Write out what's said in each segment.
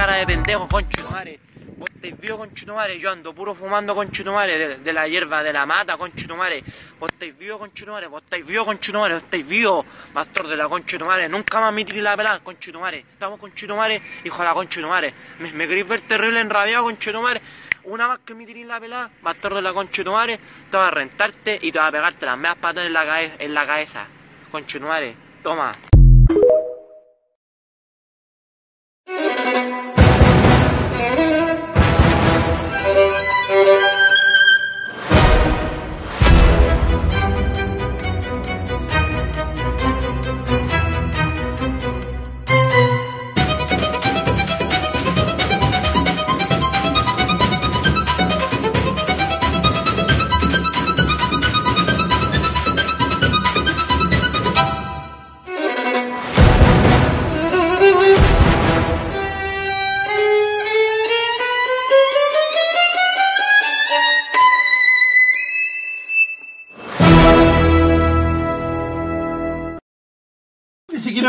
Cara de pendejo, conchetumare. Vos estáis vivo, conchetumare, yo ando puro fumando, conchetumare, de, de la hierba de la mata, conchetumare. Vos estáis vivo, conchetumare, vos estáis vivo, conchetumare, vos estáis vivo, pastor de la conchetumare. Nunca más me tiré la pelada, conchetumare. Estamos, conchetumare, hijo de la conchetumare. Me, me queréis ver terrible enrabiado, conchetumare. Una más que me tiré la pelada, pastor de la conchetumare, te va a rentarte y te va a pegarte las meas patas en la, cabe- en la cabeza. Toma.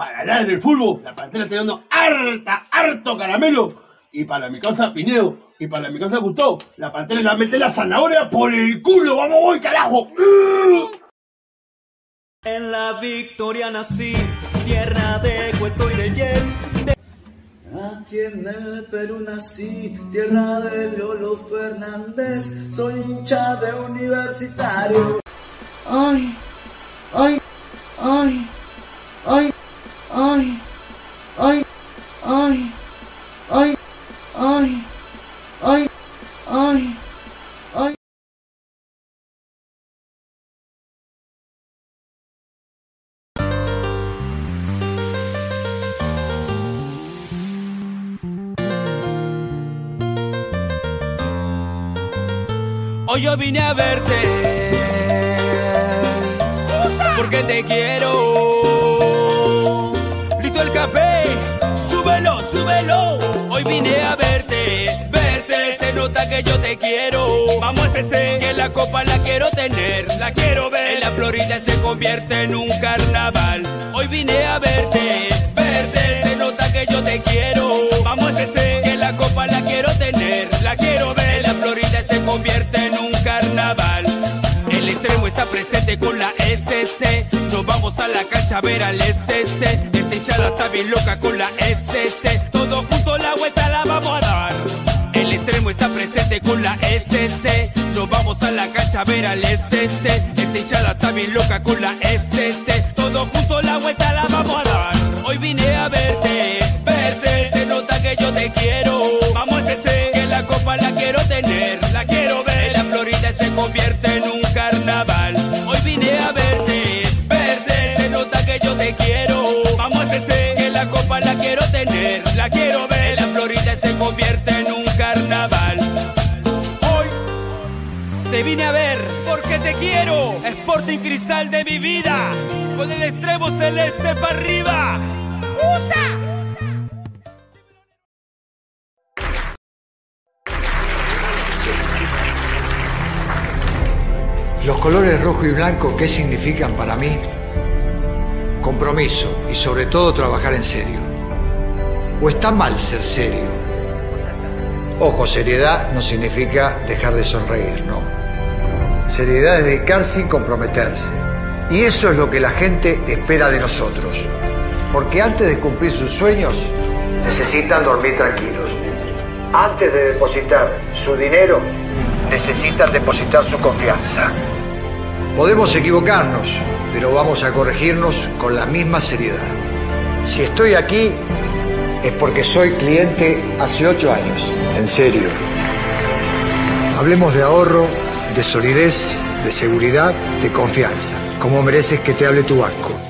Para hablar del fútbol, la pantera está dando harta, harto caramelo. Y para mi casa Pineo, y para mi casa Gustavo, la pantera la mete la zanahoria por el culo. ¡Vamos, voy, carajo! En la victoria nací, tierra de cuento y de yen. Aquí en el Perú nací, tierra de Lolo Fernández. Soy hincha de universitario. Ay, ay, ay, ay, ay, ay, ay, ay, ay, ay, ay, ay. Hoy yo vine a verte porque te quiero. Café, súbelo. Hoy vine a verte, verte. Se nota que yo te quiero. Vamos a FC, que la copa la quiero tener, la quiero ver. La Florida se convierte en un carnaval. Hoy vine a verte, verte. Se nota que yo te quiero. Vamos a FC, que la copa la quiero tener, la quiero ver. La Florida se convierte en un carnaval. El extremo está presente con la SC. Nos vamos a la cancha a ver al SC. Esta hinchada está bien loca con la SC. Todos juntos la vuelta la vamos a dar. El extremo está presente con la SC. Nos vamos a la cancha a ver al SC. Esta hinchada está bien loca con la SC. Todos juntos la vuelta la vamos a dar. Hoy vine a verte, verte. Se nota que yo te quiero. La quiero ver. La Florida se convierte en un carnaval. Hoy te vine a ver porque te quiero. Sporting Cristal de mi vida. Con el extremo celeste para arriba. ¡Usa! Los colores rojo y blanco, ¿qué significan para mí? Compromiso y sobre todo trabajar en serio. ¿O está mal ser serio? Ojo, seriedad no significa dejar de sonreír, no. Seriedad es dedicarse y comprometerse. Y eso es lo que la gente espera de nosotros. Porque antes de cumplir sus sueños, necesitan dormir tranquilos. Antes de depositar su dinero, necesitan depositar su confianza. Podemos equivocarnos, pero vamos a corregirnos con la misma seriedad. Si estoy aquí, es porque soy cliente hace ocho años. En serio. Hablemos de ahorro, de solidez, de seguridad, de confianza. Como mereces que te hable tu banco.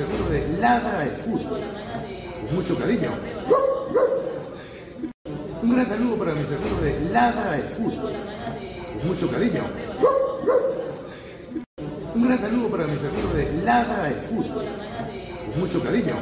amigos de Ladra del Fútbol. Con mucho cariño. Un gran saludo para mis amigos de Ladra del Fútbol. Con mucho cariño. Un gran saludo para mis amigos de Ladra del Fútbol. Con mucho cariño.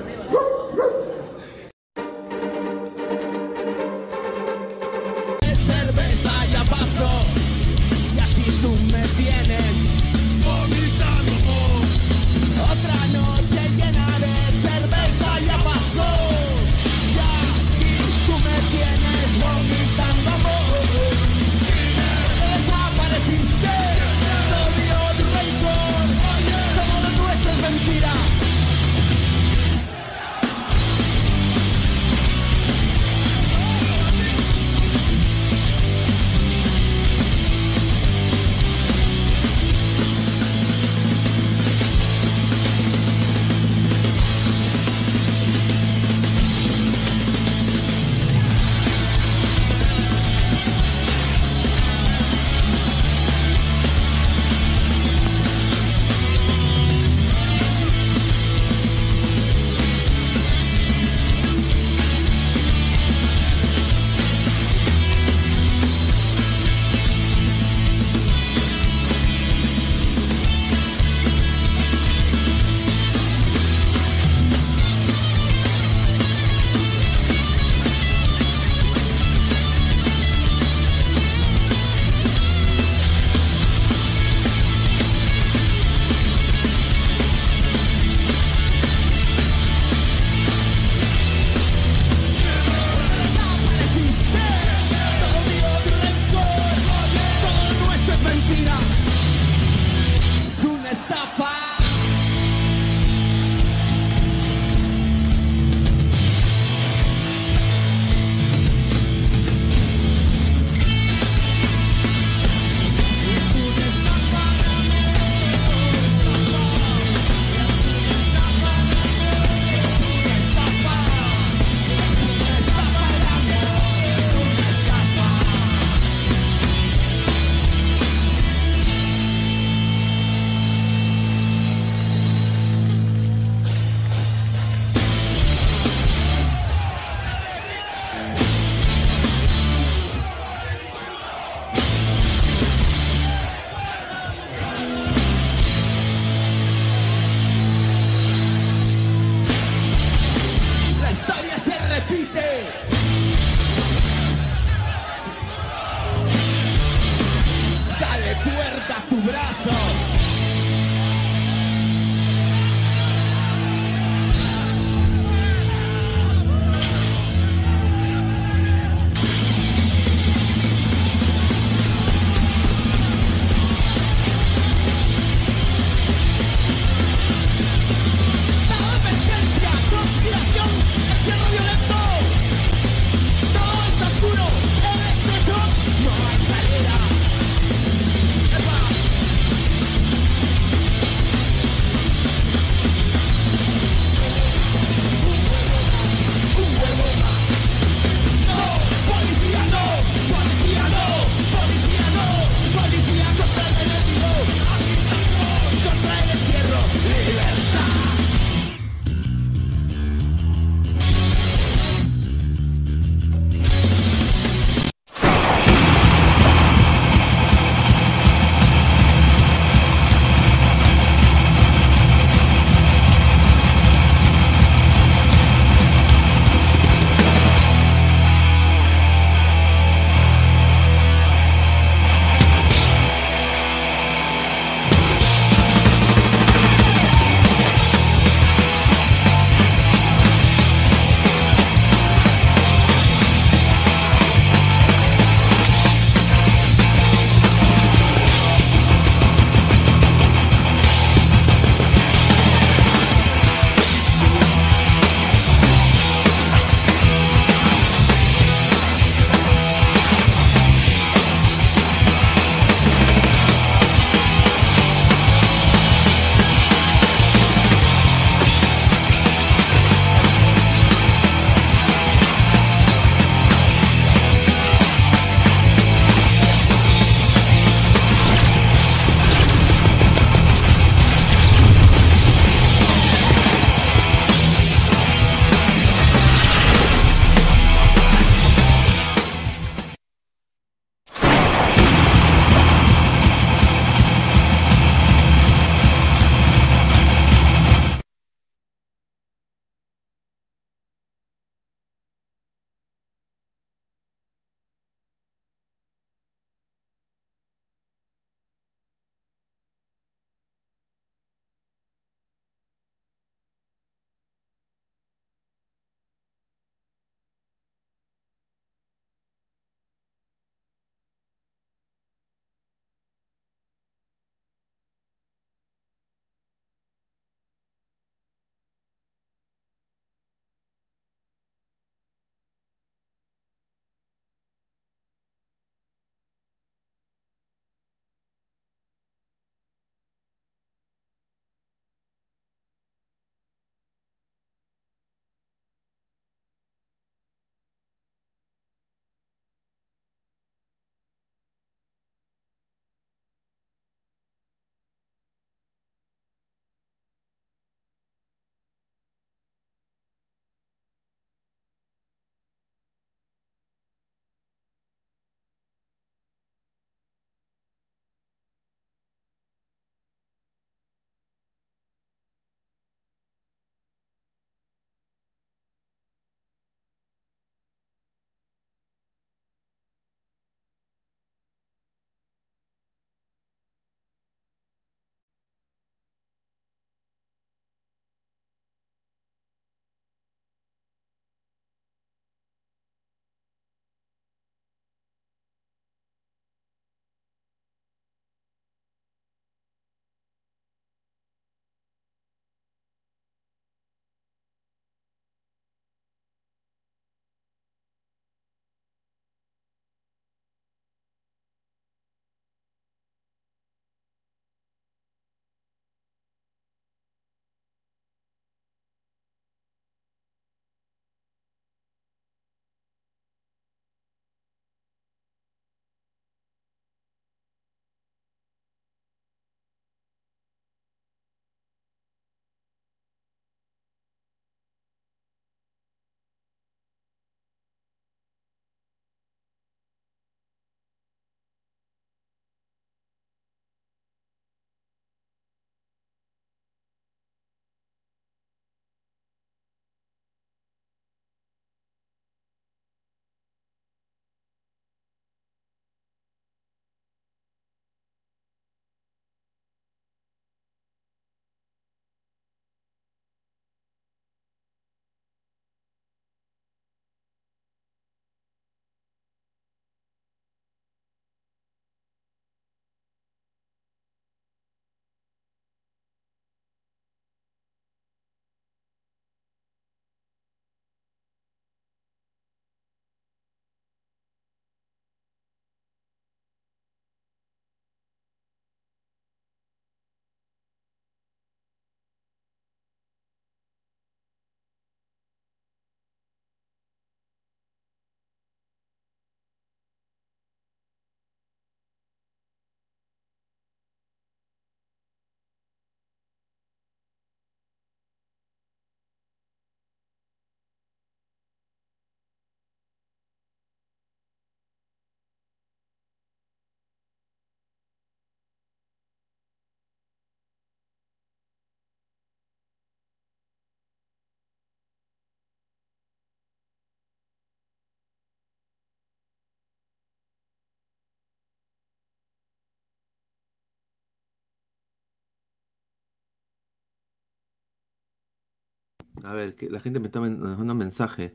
A ver, que la gente me está mandando un mensaje.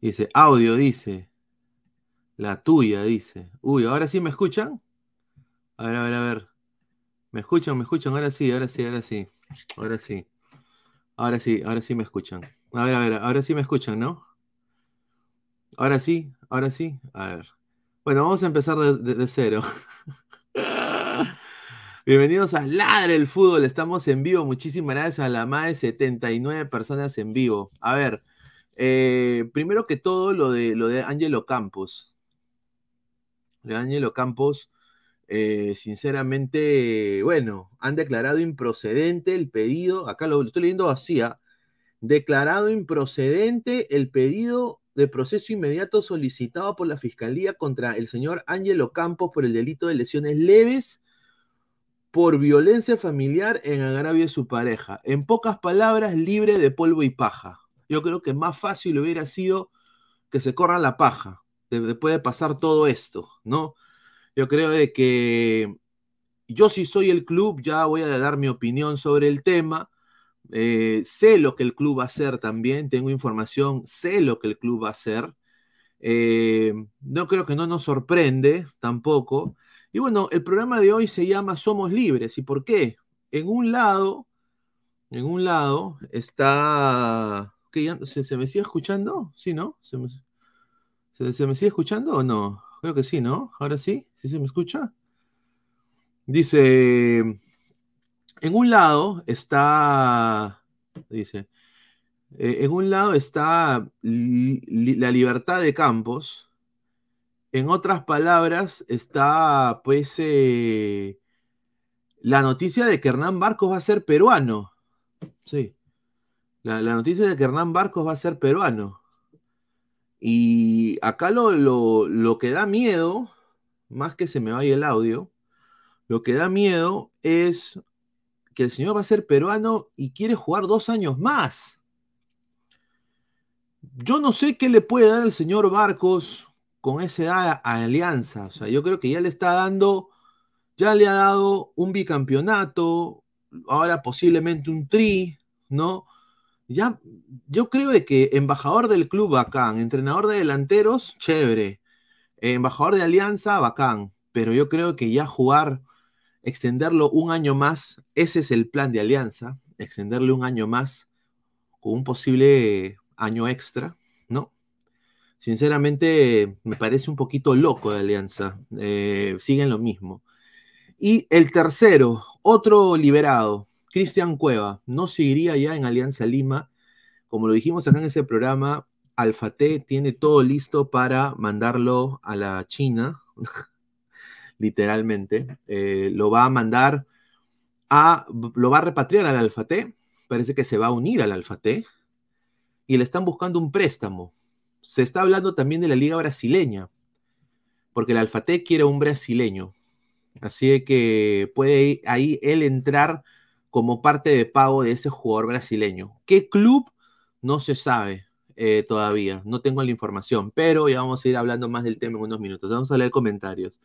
Dice, audio, dice. La tuya, dice. Uy, ¿ahora sí me escuchan? A ver, a ver, a ver. ¿Me escuchan? ¿Me escuchan? Ahora sí, ahora sí, ahora sí. Ahora sí. Ahora sí, ahora sí me escuchan. A ver, a ver, ahora sí me escuchan, ¿no? Ahora sí, ahora sí. A ver. Bueno, vamos a empezar de, de cero. Bienvenidos a Ladre el Fútbol. Estamos en vivo. Muchísimas gracias a la más de 79 personas en vivo. A ver, eh, primero que todo, lo de, lo de Angelo Campos. Lo de Angelo Campos, eh, sinceramente, bueno, han declarado improcedente el pedido. Acá lo, estoy leyendo así, ¿ah? declarado improcedente el pedido de proceso inmediato solicitado por la Fiscalía contra el señor Ángelo Campos por el delito de lesiones leves por violencia familiar en agravio de su pareja. En pocas palabras, libre de polvo y paja. Yo creo que más fácil hubiera sido que se corra la paja después de pasar todo esto, ¿no? Yo creo de que yo si soy el club ya voy a dar mi opinión sobre el tema. Eh, sé lo que el club va a hacer también, tengo información, sé lo que el club va a hacer. Eh, no creo que no nos sorprende tampoco. Y bueno, el programa de hoy se llama Somos Libres. ¿Y por qué? En un lado, en un lado está... ¿Qué, ¿se, me sigue escuchando? ¿Sí, no? ¿Se me, ¿se, me sigue escuchando o no? Creo que sí, ¿no? Ahora sí, ¿sí se me escucha? Dice, en un lado está, dice, eh, en un lado está la libertad de campos, en otras palabras, está pues eh, la noticia de que Hernán Barcos va a ser peruano. Sí. La, noticia de que Hernán Barcos va a ser peruano. Y acá lo, lo, que da miedo, más que se me vaya el audio, lo que da miedo es que el señor va a ser peruano y quiere jugar dos años más. Yo no sé qué le puede dar el señor Barcos con esa alianza. O sea, yo creo que ya le está dando, ya le ha dado un bicampeonato, ahora posiblemente un tri, ¿no? Ya, yo creo que embajador del club, bacán, entrenador de delanteros, chévere, embajador de alianza, bacán, pero yo creo que ya jugar, extenderlo un año más, ese es el plan de alianza, extenderle un año más con un posible año extra. Sinceramente me parece un poquito loco de Alianza. Eh, siguen lo mismo. Y el tercero, otro liberado, Cristian Cueva, no seguiría ya en Alianza Lima. Como lo dijimos acá en ese programa, Alfate tiene todo listo para mandarlo a la China, literalmente. Eh, lo va a mandar a, lo va a repatriar al Alfate. Parece que se va a unir al Alfate. Y le están buscando un préstamo se está hablando también de la liga brasileña, porque el Alfatec quiere un brasileño. Así que puede ahí él entrar como parte de pago de ese jugador brasileño. ¿Qué club? No se sabe eh, todavía, no tengo la información, pero ya vamos a ir hablando más del tema en unos minutos. Vamos a leer comentarios.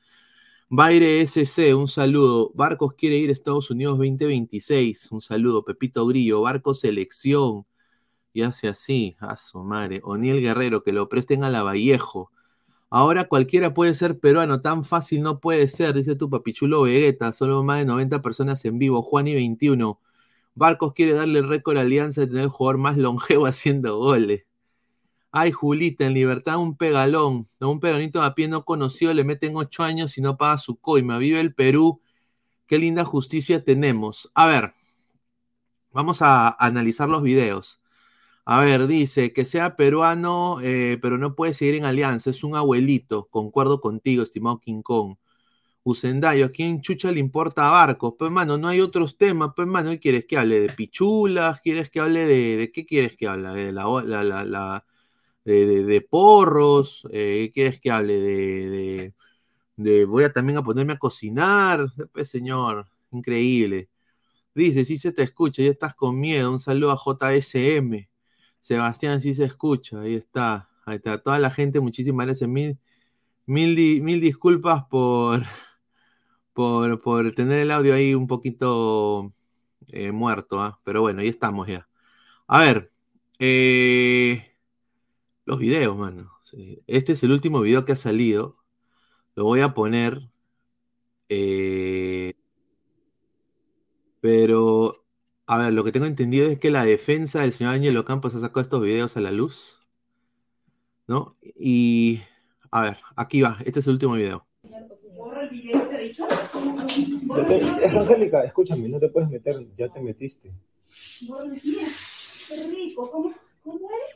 Baire SC, un saludo. Barcos quiere ir a Estados Unidos 2026. Un saludo. Pepito Grillo, Barcos Selección y hace así, a su madre. Oniel Guerrero, que lo presten a la Vallejo. Ahora cualquiera puede ser peruano, tan fácil no puede ser, dice tu papichulo Vegeta, solo más de 90 personas en vivo, Juan y 21. Barcos quiere darle el récord a Alianza de tener el jugador más longevo haciendo goles. Ay, Julita, en libertad un pegalón, un peronito a pie no conocido, le meten 8 años y no paga su coima. Vive el Perú, qué linda justicia tenemos. A ver, vamos a analizar los videos. A ver, dice que sea peruano, eh, pero no puede seguir en alianza. Es un abuelito. Concuerdo contigo, estimado King Kong. Usendayo, ¿a quién chucha le importa Barcos? Pues, mano, no hay otros temas. Pues, mano, ¿qué quieres que hable? ¿De pichulas? ¿Quieres que hable de, qué quieres que hable? ¿De la, la, la, de, porros? Eh, ¿Qué quieres que hable? De, de, voy a también a ponerme a cocinar. Pues, señor, increíble. Dice, sí se te escucha, ya estás con miedo. Un saludo a JSM. Sebastián sí se escucha, ahí está. Ahí está. Toda la gente, muchísimas gracias. Mil, mil, disculpas por, por, tener el audio ahí un poquito eh, muerto, ¿ah? pero bueno, ahí estamos ya. A ver, Eh, los videos, mano. Este es el último video que ha salido. Lo voy a poner. eh, pero, a ver, lo que tengo entendido es que la defensa del señor Ángelo Campos ha sacado estos videos a la luz. ¿No? Y, a ver, aquí va. Este es el último video. Borra el video, te he dicho. No te- es Angélica, escúchame, no te puedes meter, ya te metiste. Borra el video. Qué rico. ¿Cómo, cómo es?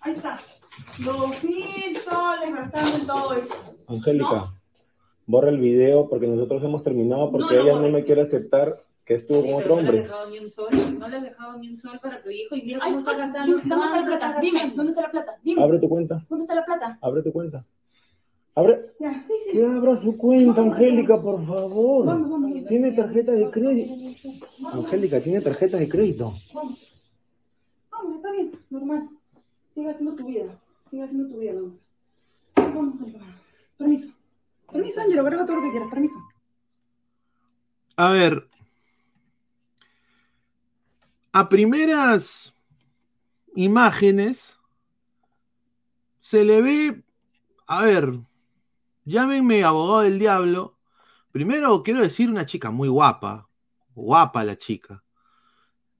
Ahí está. Dos mil soles gastando en todo eso. Angélica, borra el video porque nosotros hemos terminado porque No, no ella no me quiere aceptar que estuvo con otro No le hombre. has dejado ni un sol. No le has dejado ni un sol para tu hijo. Y mira Ay, cómo está ¿dónde- gastando. dónde está la plata? Dime, ¿dónde está la plata? Dime. Abre tu cuenta, ¿Dónde está la plata? abre tu cuenta. Abre. Ya, sí, sí. Que abra su cuenta, Angélica, por favor. Vamos, vamos. Tiene tarjeta de crédito. Angélica, tiene tarjeta de crédito. Vamos. Vamos, está bien. Normal. Sigue haciendo tu vida. Sigue haciendo tu vida, vamos. Vamos, vamos. Permiso. Permiso, Angelo. Graba todo lo que quieras. Permiso. A ver. A primeras imágenes se le ve, a ver, llámenme abogado del diablo. Primero quiero decir una chica muy guapa, guapa la chica.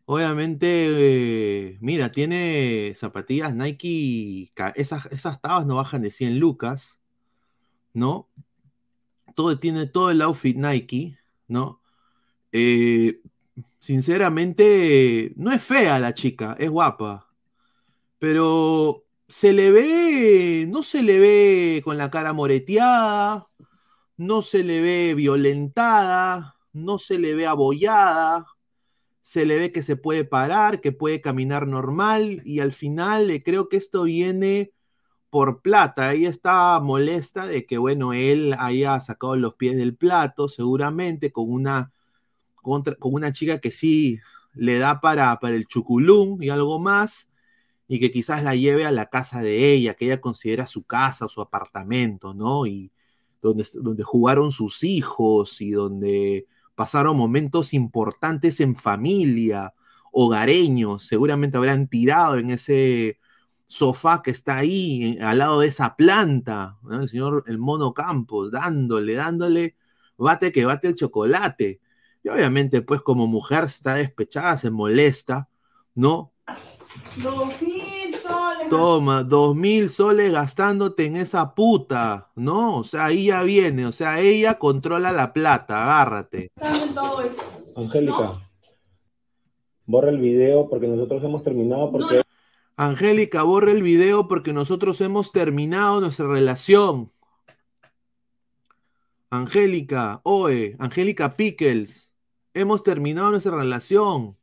Obviamente, eh, mira, tiene zapatillas Nike, esas, esas tabas no bajan de 100 lucas, ¿no? Todo tiene todo el outfit Nike, ¿no? Eh, sinceramente, no es fea la chica, es guapa. Pero se le ve, no se le ve con la cara moreteada, no se le ve violentada, no se le ve abollada, se le ve que se puede parar, que puede caminar normal y al final eh, creo que esto viene por plata. Ella está molesta de que, bueno, él haya sacado los pies del plato, seguramente con una, contra- con una chica que sí le da para, para el chuculún y algo más, y que quizás la lleve a la casa de ella, que ella considera su casa su apartamento, ¿no? Y donde, donde jugaron sus hijos y donde pasaron momentos importantes en familia, hogareños, seguramente habrán tirado en ese sofá que está ahí, al lado de esa planta, ¿no? el señor, el mono Campos, dándole, dándole, bate que bate el chocolate. Y obviamente, pues como mujer está despechada, se molesta, ¿no? Dos mil soles. Toma, dos mil soles gastándote en esa puta, ¿no? O sea, ahí ya viene, o sea, ella controla la plata, agárrate. Todo eso. Angélica, borra el video porque nosotros hemos terminado porque Angélica, borra el video porque nosotros hemos terminado nuestra relación. Angélica, oe, Angélica Pickles, hemos terminado nuestra relación.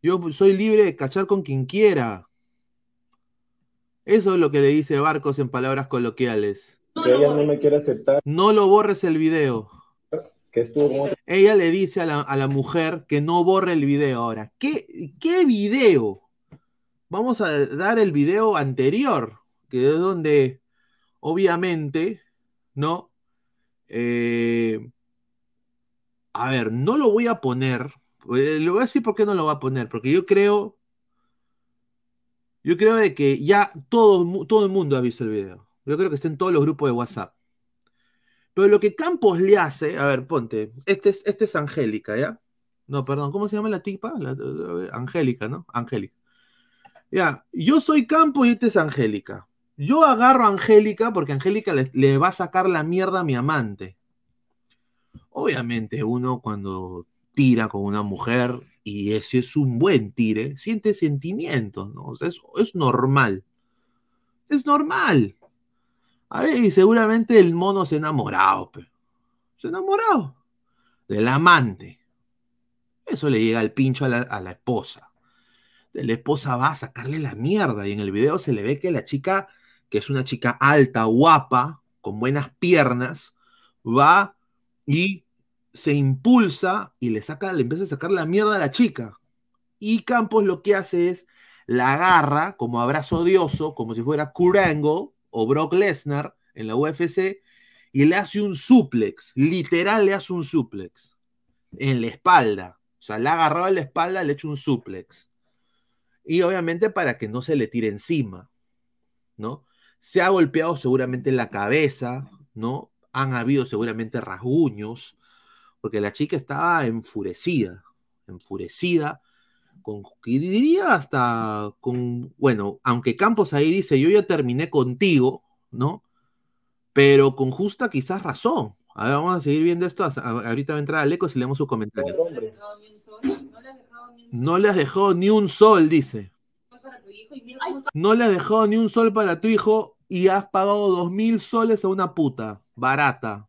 Yo soy libre de cachar con quien quiera. Eso es lo que le dice Barcos en palabras coloquiales. que ella no me quiere aceptar No lo borres el video. que estuvo Ella le dice a la, a la mujer que no borre el video ahora. ¿Qué, qué video? Vamos a dar el video anterior, que es donde, obviamente, ¿no? Eh, a ver, no lo voy a poner. eh, Le voy a decir por qué no lo voy a poner, porque yo creo, yo creo de que ya todo, todo el mundo ha visto el video. Yo creo que está en todos los grupos de WhatsApp. Pero lo que Campos le hace, a ver, ponte, este es, este es Angélica, ¿ya? No, perdón, ¿cómo se llama la tipa? Angélica, ¿no? Angélica. Ya, yo soy Campos y este es Angélica. Yo agarro a Angélica porque Angélica le va a sacar la mierda a mi amante. Obviamente uno cuando tira con una mujer y ese es un buen tire, siente sentimientos, ¿no? O es, normal. Es normal. A ver, y seguramente el mono se ha enamorado, pe. se ha enamorado del amante. Eso le llega al pincho a la esposa. La esposa va a sacarle la mierda y en el video se le ve que la chica, que es una chica alta, guapa, con buenas piernas, va y se impulsa y le saca, le empieza a sacar la mierda a la chica. Y Campos lo que hace es la agarra como abrazo odioso, como si fuera Kurt Angle o Brock Lesnar en la UFC, y le hace un suplex, literal le hace un suplex en la espalda. O sea, le ha agarrado en la espalda, le ha hecho un suplex. Y obviamente para que no se le tire encima, ¿no? Se ha golpeado seguramente en la cabeza, ¿no? Han habido seguramente rasguños, porque la chica estaba enfurecida, enfurecida, con, y diría hasta con, bueno, aunque Campos ahí dice, yo ya terminé contigo, ¿no? Pero con justa quizás razón. A ver, vamos a seguir viendo esto. Ahorita va a entrar Aleco y leemos su comentario. No le has dejado ni un sol, dice. No le has dejado ni un sol para tu hijo y has pagado dos mil soles a una puta. Barata.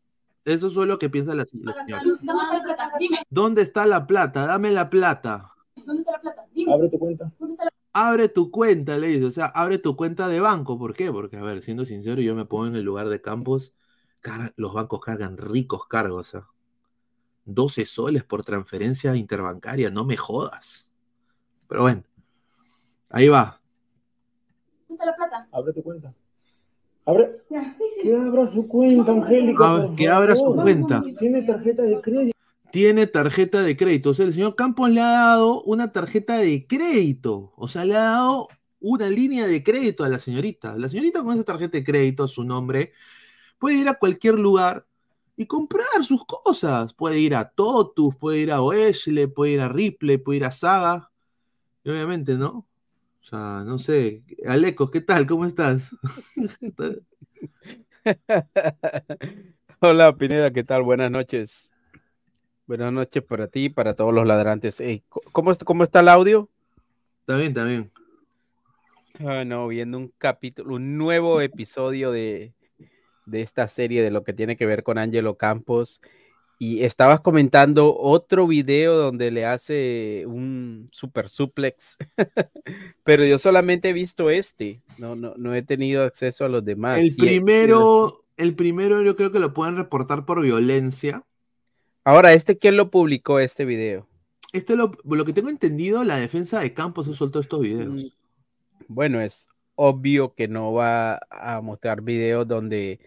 Eso es lo que piensa la, la señora. ¿Dónde está la plata? Dime. ¿Dónde está la plata? Dame la plata. ¿Dónde está la plata? Dime. Abre tu cuenta. ¿Dónde está la Abre tu cuenta, le dice. O sea, abre tu cuenta de banco. ¿Por qué? Porque, a ver, siendo sincero, yo me pongo en el lugar de Campos. Car- los bancos cargan ricos cargos. ¿ah? 12 soles por transferencia interbancaria. No me jodas. Pero bueno. Ahí va. ¿Dónde está la plata? Abre tu cuenta. Abre. Ya, sí, sí. Que abra su cuenta, Angélica. A que abra su cuenta. Tiene tarjeta de crédito. Tiene tarjeta de crédito. O sea, el señor Campos le ha dado una tarjeta de crédito. O sea, le ha dado una línea de crédito a la señorita. La señorita con esa tarjeta de crédito su nombre puede ir a cualquier lugar y comprar sus cosas. Puede ir a Totus, puede ir a Oesle, puede ir a Ripley, puede ir a Saga. Y obviamente, ¿no? O sea, no sé. Alecos, ¿qué tal? ¿Cómo estás? Hola Pineda, ¿qué tal? Buenas noches. Buenas noches para ti y para todos los ladrantes. ¿cómo, ¿Cómo está el audio? Está bien, está bien. Ah, no, viendo un capítulo, un nuevo episodio de, de esta serie de lo que tiene que ver con Angelo Campos. Y estabas comentando otro video donde le hace un super suplex, pero yo solamente he visto este, no, no, no he tenido acceso a los demás. El primero, el primero yo creo que lo pueden reportar por violencia. Ahora, ¿este quién lo publicó este video? Este lo, lo que tengo entendido, la defensa de Campos se soltó estos videos. Bueno, es obvio que no va a mostrar videos donde,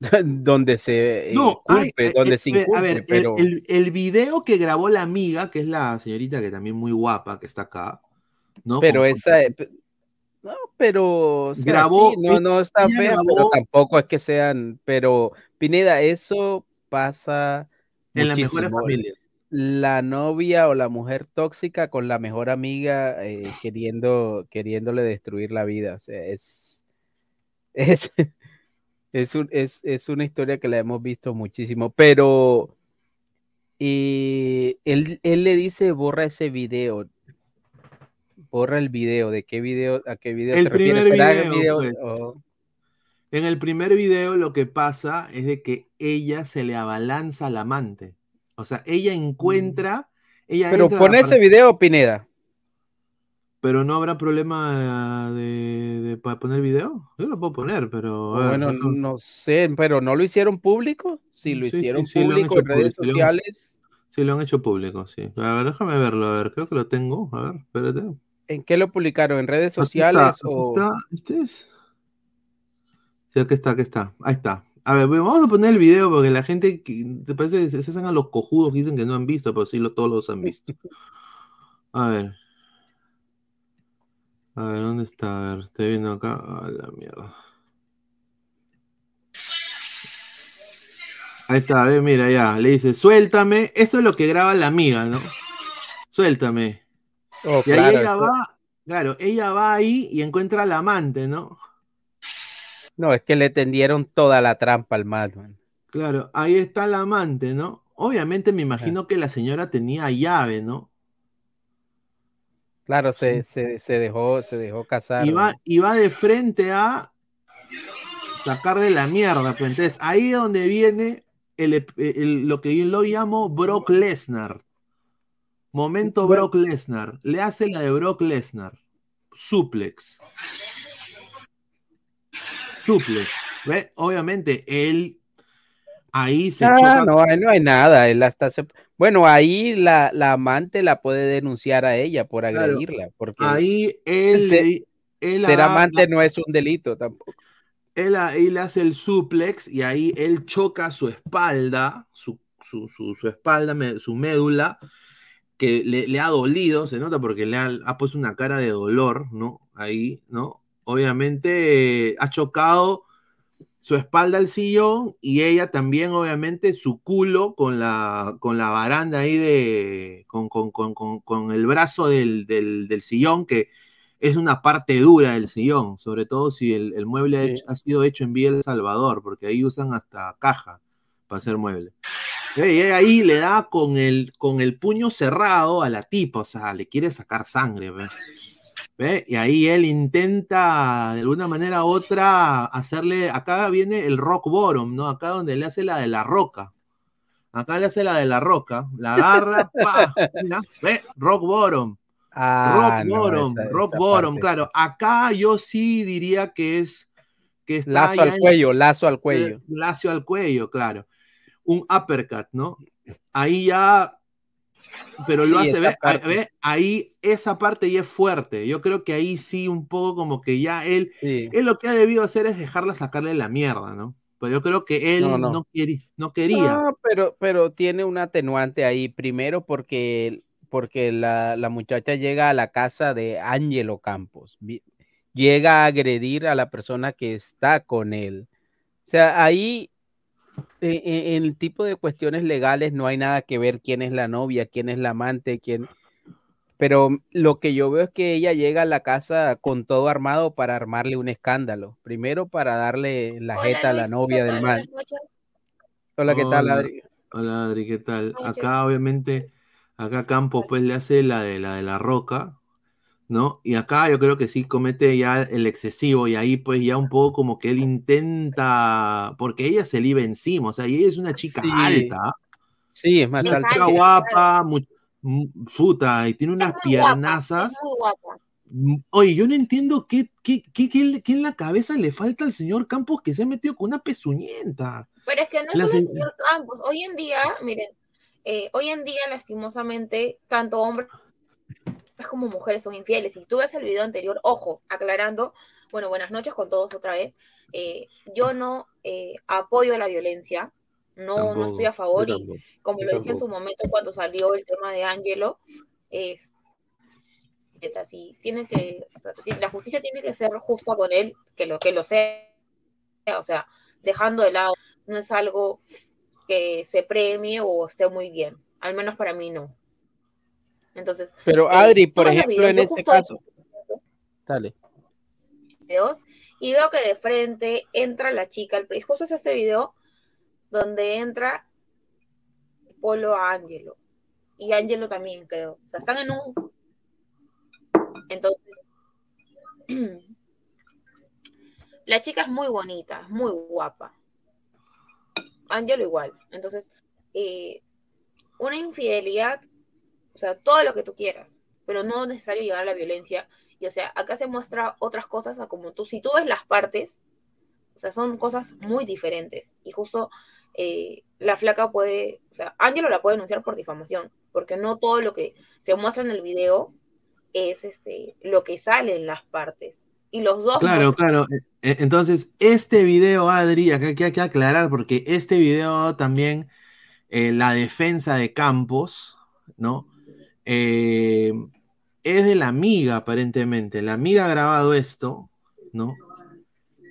donde se eh, No, hay- eh, donde eh, se a inculpe, ver, el- pero el, el video que grabó la amiga, que es la señorita que también muy guapa, que está acá, ¿no? pero Con- esa eh, no, pero o sea, Grabó- sí, no, no está fea, pero grabó- tampoco es que sean, pero Pineda, eso pasa En las mejores familias. La novia o la mujer tóxica con la mejor amiga eh, queriendo, queriéndole destruir la vida. O sea, es, es, es, un- es, es una historia que la hemos visto muchísimo, pero eh, él, él le dice borra ese video. Borra el video. ¿De qué video? ¿A qué video El se primer ¿Será el video, pues. Oh, En el primer video lo que pasa es de que ella se le abalanza al amante. O sea, ella encuentra, ella Pero pon ese video, Pineda. Pero no habrá problema de, de- para poner video. Yo lo puedo poner, pero ver, Bueno, no sé, pero ¿no lo hicieron público? Si lo Sí, hicieron sí, público en redes público, sociales, Sí, lo han hecho público, sí. A ver, déjame verlo, a ver, creo que lo tengo. A ver, espérate. ¿en qué lo publicaron? ¿En redes Aquí sociales aquí o...? está, ¿este es? Sí, aquí está, aquí está. Ahí está. A ver, vamos a poner el video porque la gente, te parece que se, se hacen a los cojudos que dicen que no han visto, pero sí lo, todos los han visto. A ver. A ver, ¿dónde está? A ver, estoy viendo acá. A la mierda. Ahí está, a ver, mira, ya. Le dice, suéltame. Esto es lo que graba la amiga, ¿no? Suéltame. Oh, y ahí claro, ella esto- va, claro, ella va ahí y encuentra al amante, ¿no? No, es que le tendieron toda la trampa al mal, man. Claro, ahí está el amante, ¿no? Obviamente me imagino que la señora tenía llave, ¿no? Claro, se, se, se dejó, se dejó casar. Y va, y va de frente a sacarle la mierda. Pues entonces, ahí es donde viene el, el- lo que yo lo llamo Brock Lesnar. Momento Brock Lesnar. Le hace la de Brock Lesnar. Suplex. Suplex. ¿Ve? Obviamente, él ahí se Ah, choca. no, no hay nada. Él hasta se- Bueno, ahí la, la amante la puede denunciar a ella por Claro, agredirla, porque Ahí él, se- él ser amante no es un delito tampoco. Él ahí le hace el suplex y ahí él choca su espalda, su, su, su- su espalda, su médula, que le, le ha dolido, se nota porque le ha, ha puesto una cara de dolor, ¿no? Ahí, ¿no? Obviamente eh, ha chocado su espalda al sillón y ella también, obviamente, su culo con la, con la baranda ahí de. con, con, con, con, el brazo del, del, del sillón, que es una parte dura del sillón, sobre todo si el, el mueble ha, hecho- ha sido hecho en Vía El Salvador, porque ahí usan hasta caja para hacer mueble. Y ella ahí le da con el, con el puño cerrado a la tipa, o sea, le quiere sacar sangre, ¿ve? ¿Ve? Y ahí él intenta de alguna manera u otra hacerle, acá viene el rock bottom, ¿no? Acá donde le hace la de la roca. Acá le hace la de la roca, la agarra, pa, mira, ¿ve? Rock bottom. Ah, rock no, bottom, esa- rock esa bottom, parte. claro. Acá yo sí diría que es que está Lazo al en- cuello, lazo al cuello. Lazo al cuello, claro. Un uppercut, ¿no? Ahí ya. Pero lo Sí, hace, ve, ahí- parte. ve, ahí esa parte ya es fuerte. Yo creo que ahí sí, un poco como que ya él. Él lo que ha debido hacer es dejarla sacarle la mierda, ¿no? Pero yo creo que él No, no, no. queri- no quería. No, pero, pero tiene un atenuante ahí. Primero porque, porque la, la muchacha llega a la casa de Ángelo Campos. Llega a agredir a la persona que está con él. O sea, ahí en el tipo de cuestiones legales no hay nada que ver quién es la novia, quién es la amante, quién. Pero lo que yo veo es que ella llega a la casa con todo armado para armarle un escándalo. Primero para darle la Hola, jeta a la novia ¿qué del mal. Buenas noches. Hola, ¿qué tal, Hola, Adri? Hola, Adri, ¿qué tal? Acá, obviamente, acá Campos pues le hace la de la de la roca, ¿no? Y acá yo creo que sí comete ya el excesivo y ahí pues ya un poco como que él intenta, porque ella se le iba encima, o sea, y ella es una chica Sí. alta, Sí, es más una alta. chica guapa, puta, y tiene unas Muy guapa, piernazas. es muy guapa. Mm, Oye, yo no entiendo qué, qué, qué, qué- qué en la cabeza le falta al señor Campos que se ha metido con una pezuñenta. Pero es que no es el se- señor Campos. Hoy en día, miren, eh, hoy en día, lastimosamente, tanto hombres como mujeres son infieles. Si tú ves el video anterior, ojo, aclarando, bueno, buenas noches con todos otra vez. Eh, yo no eh, apoyo la violencia, no, no estoy a favor y tampoco, como lo dije en su momento cuando salió el tema de Angelo, es así, tiene que, la justicia tiene que ser justa con él, que lo que lo sea, o sea, dejando de lado, no es algo que se premie o esté muy bien, al menos para mí no. Entonces, Pero eh, Adri, por ejemplo, en este caso. Dale. videos y veo que de frente entra la chica, el- justo es este video donde entra Polo a Angelo y Angelo también creo, o sea, están en un entonces la chica es muy bonita, es muy guapa. Angelo igual. Entonces, eh, una infidelidad, sea, todo lo que tú quieras, pero no es necesario llegar a la violencia. Y o sea, acá se muestra otras cosas como tú, si tú ves las partes, o sea, son cosas muy diferentes. Y justo eh, la flaca puede, o sea, Angelo la puede denunciar por difamación, porque no todo lo que se muestra en el video es este lo que sale en las partes. Y los dos Claro, claro. E- Entonces, este video, Adri, acá hay que aclarar, porque este video también, eh, la defensa de Campos, ¿no? Eh, es de la amiga, aparentemente. La amiga ha grabado esto, ¿no?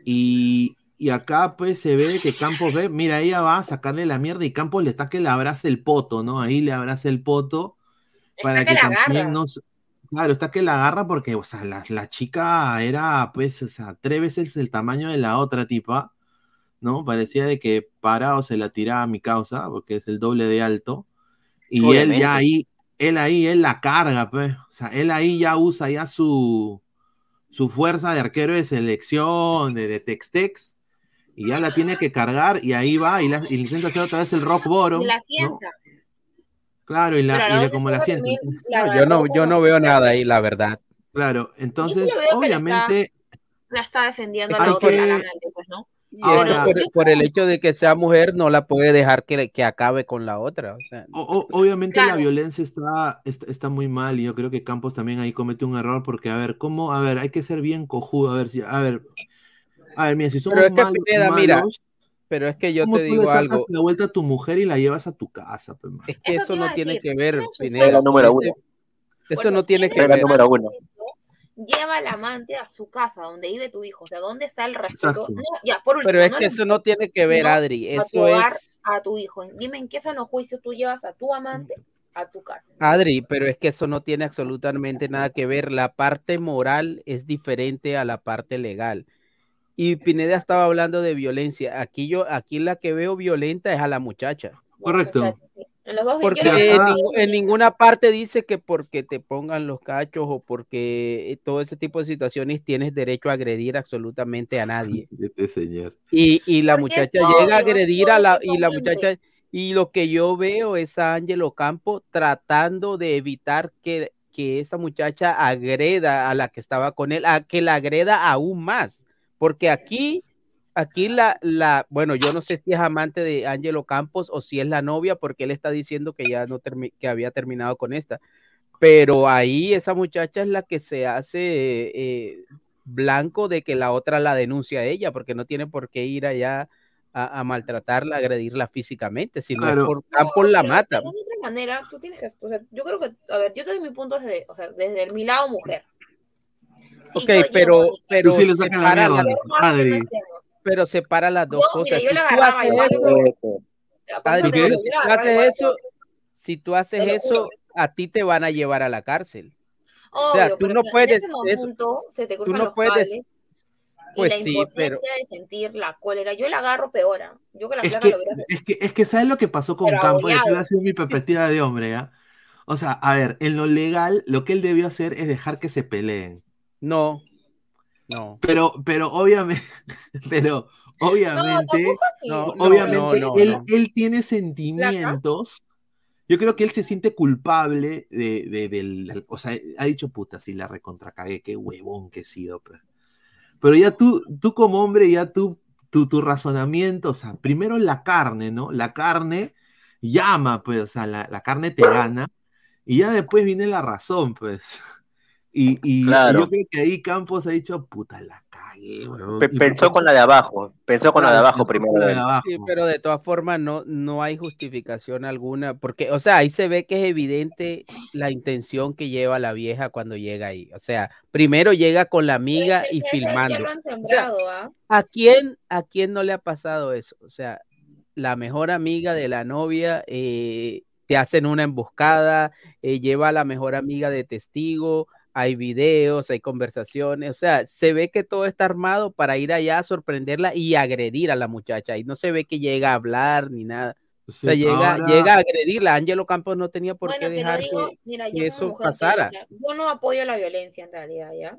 Y, y acá pues se ve que Campos ve, mira, ella va a sacarle la mierda y Campos le está que le abraza el poto, ¿no? Ahí le abraza el poto para que también no Claro, está que la agarra porque, o sea, la, la chica era, pues, o sea, tres veces el tamaño de la otra tipa, ¿no? Parecía de que parado se la tiraba a mi causa, porque es el doble de alto. Y él ya ahí, él ahí, él la carga, pues. O sea, él ahí ya usa ya su, su fuerza de arquero de selección, de, de Tex-Tex, y ya la tiene que cargar, y ahí va, y, la, y intenta hacer otra vez el rock bottom. Y la ¿no? sienta. Claro, y, la, y le- como la No, yo no, yo no veo nada ahí, la verdad. Claro, entonces, la está- obviamente, la está defendiendo a la otra, la Ahora- por, por el hecho de que sea mujer, no la puede dejar que, que acabe con la otra. O sea, O- o- obviamente la violencia está, está, está muy mal y yo creo que Campos también ahí comete un error porque, a ver, ¿cómo? A ver, hay que ser bien cojudo. A ver, si, a ver, a ver, mira, si somos Pero es que, malos, Pineda, mira, malos, pero es que yo ¿Cómo te tú digo le sacas algo. la vuelta a tu mujer y la llevas a tu casa, man? Es que Eso no tiene decir, que ver, Pineda. Regla número Eso- uno. Eso no tiene que ver. número uno. Lleva al amante a su casa, donde vive tu hijo. O sea, ¿dónde está el respeto? No, ya, por último, Pero es no que eso no tiene que ver, no Adri. Eso es. a tu hijo. Dime en qué sano juicio tú llevas a tu amante a tu casa. Adri, pero es que eso no tiene absolutamente nada que ver. La parte moral es diferente a la parte legal. Y Pineda estaba hablando de violencia. Aquí yo, aquí la que veo violenta es a la muchacha. Correcto. En los dos Porque no- en, ninguna parte dice que porque te pongan los cachos o porque eh, todo ese tipo de situaciones tienes derecho a agredir absolutamente a nadie. Este señor. Y, y la muchacha llega a agredir a la, y la muchacha, y lo que yo veo es a Ángelo Campo tratando de evitar que, que esa muchacha agreda a la que estaba con él, a que la agreda aún más. Porque aquí, aquí la, la, bueno, yo no sé si es amante de Ángelo Campos o si es la novia, porque él está diciendo que ya no termi- que había terminado con esta. Pero ahí esa muchacha es la que se hace eh, blanco de que la otra la denuncia a ella, porque no tiene por qué ir allá a, a maltratarla, a agredirla físicamente. Si no Claro. por Campos la mata. De otra manera, tú tienes que, o sea, yo creo que, a ver, yo te doy mi punto desde, o sea, desde mi lado mujer. Ok, pero, pero Tú sí le sacas la mierda, Adri. Pero separa las dos No, mira, cosas. yo si la tú haces eso, te pero si tú haces eso, si tú haces eso, a ti te van a llevar a la cárcel. Obvio, o sea, tú no en puedes, eso- momento se te tú no los puedes, cables pues y la sí, impotencia pero de sentir la cólera. Yo la agarro peor. ¿ah? Yo que la Es que, lo es que, es que ¿sabes lo que pasó con Pero Campos? Esta abollado. ha sido mi perspectiva de hombre, ¿ya? O sea, a ver, en lo legal, lo que él debió hacer es dejar que se peleen. no, no. Pero, pero obviamente, pero obviamente. No, no, obviamente, no, no, él, no. él tiene sentimientos. Yo creo que él se siente culpable de, de- del, o sea, ha dicho, puta, si la recontracagué, qué huevón que he sido, pues". Pero ya tú, tú como hombre, ya tú, tu, tu razonamiento, o sea, primero la carne, ¿no? La carne llama, pues, o sea, la, la carne te gana, y ya después viene la razón, pues. Y, y- yo creo que ahí Campos ha dicho, puta, la cagué, pensó con la de abajo. Pensó con la de abajo primero. la de él. abajo. Sí, pero de todas formas no, no hay justificación alguna, porque, o sea, ahí se ve que es evidente la intención que lleva la vieja cuando llega ahí. O sea, primero llega con la amiga y filmando. O sea, ¿ah? ¿a quién, ¿A quién no le ha pasado eso? O sea, la mejor amiga de la novia eh, te hacen una emboscada, eh, lleva a la mejor amiga de testigo, hay videos, hay conversaciones, o sea, se ve que todo está armado para ir allá a sorprenderla y agredir a la muchacha, y no se ve que llega a hablar ni nada. O sea, llega, ahora- llega a agredirla. Ángelo Campos no tenía por Bueno, qué dejar digo, que, mira, que yo como eso pasara. o sea, yo no apoyo la violencia en realidad, ¿ya?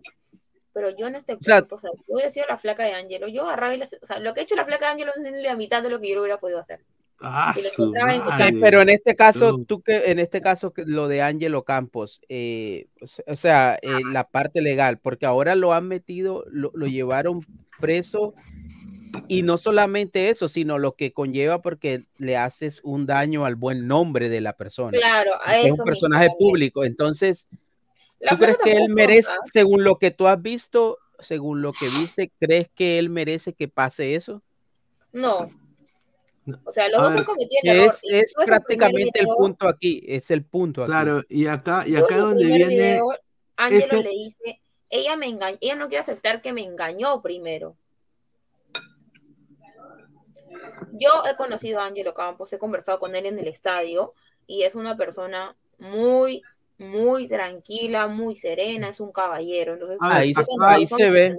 Pero yo en este punto, sea, o sea, yo hubiera sido la flaca de Ángelo, yo agarraba y la- o sea, lo que ha hecho la flaca de Ángelo es la mitad de lo que yo hubiera podido hacer. Ah, pero en este caso, No. tú que en este caso lo de Ángelo Campos, eh, o se- o sea, eh, la parte legal, porque ahora lo han metido, lo, lo llevaron preso y no solamente eso, sino lo que conlleva porque le haces un daño al buen nombre de la persona. Claro, a porque es eso un personaje también. público, entonces, La ¿tú crees que él merece, según lo que tú has visto, según lo que viste, crees que él merece que pase eso? No. O sea, los A dos ver, Que error. es, el prácticamente el punto aquí, es el punto aquí. Claro, y acá, y acá el donde viene, video, Ángelo este- le dice, ella me engañó, ella no quiere aceptar que me engañó primero. Yo he conocido a Ángelo Campos, he conversado con él en el estadio y es una persona muy, muy tranquila, muy serena, es un caballero. Entonces, Ahí, se ve.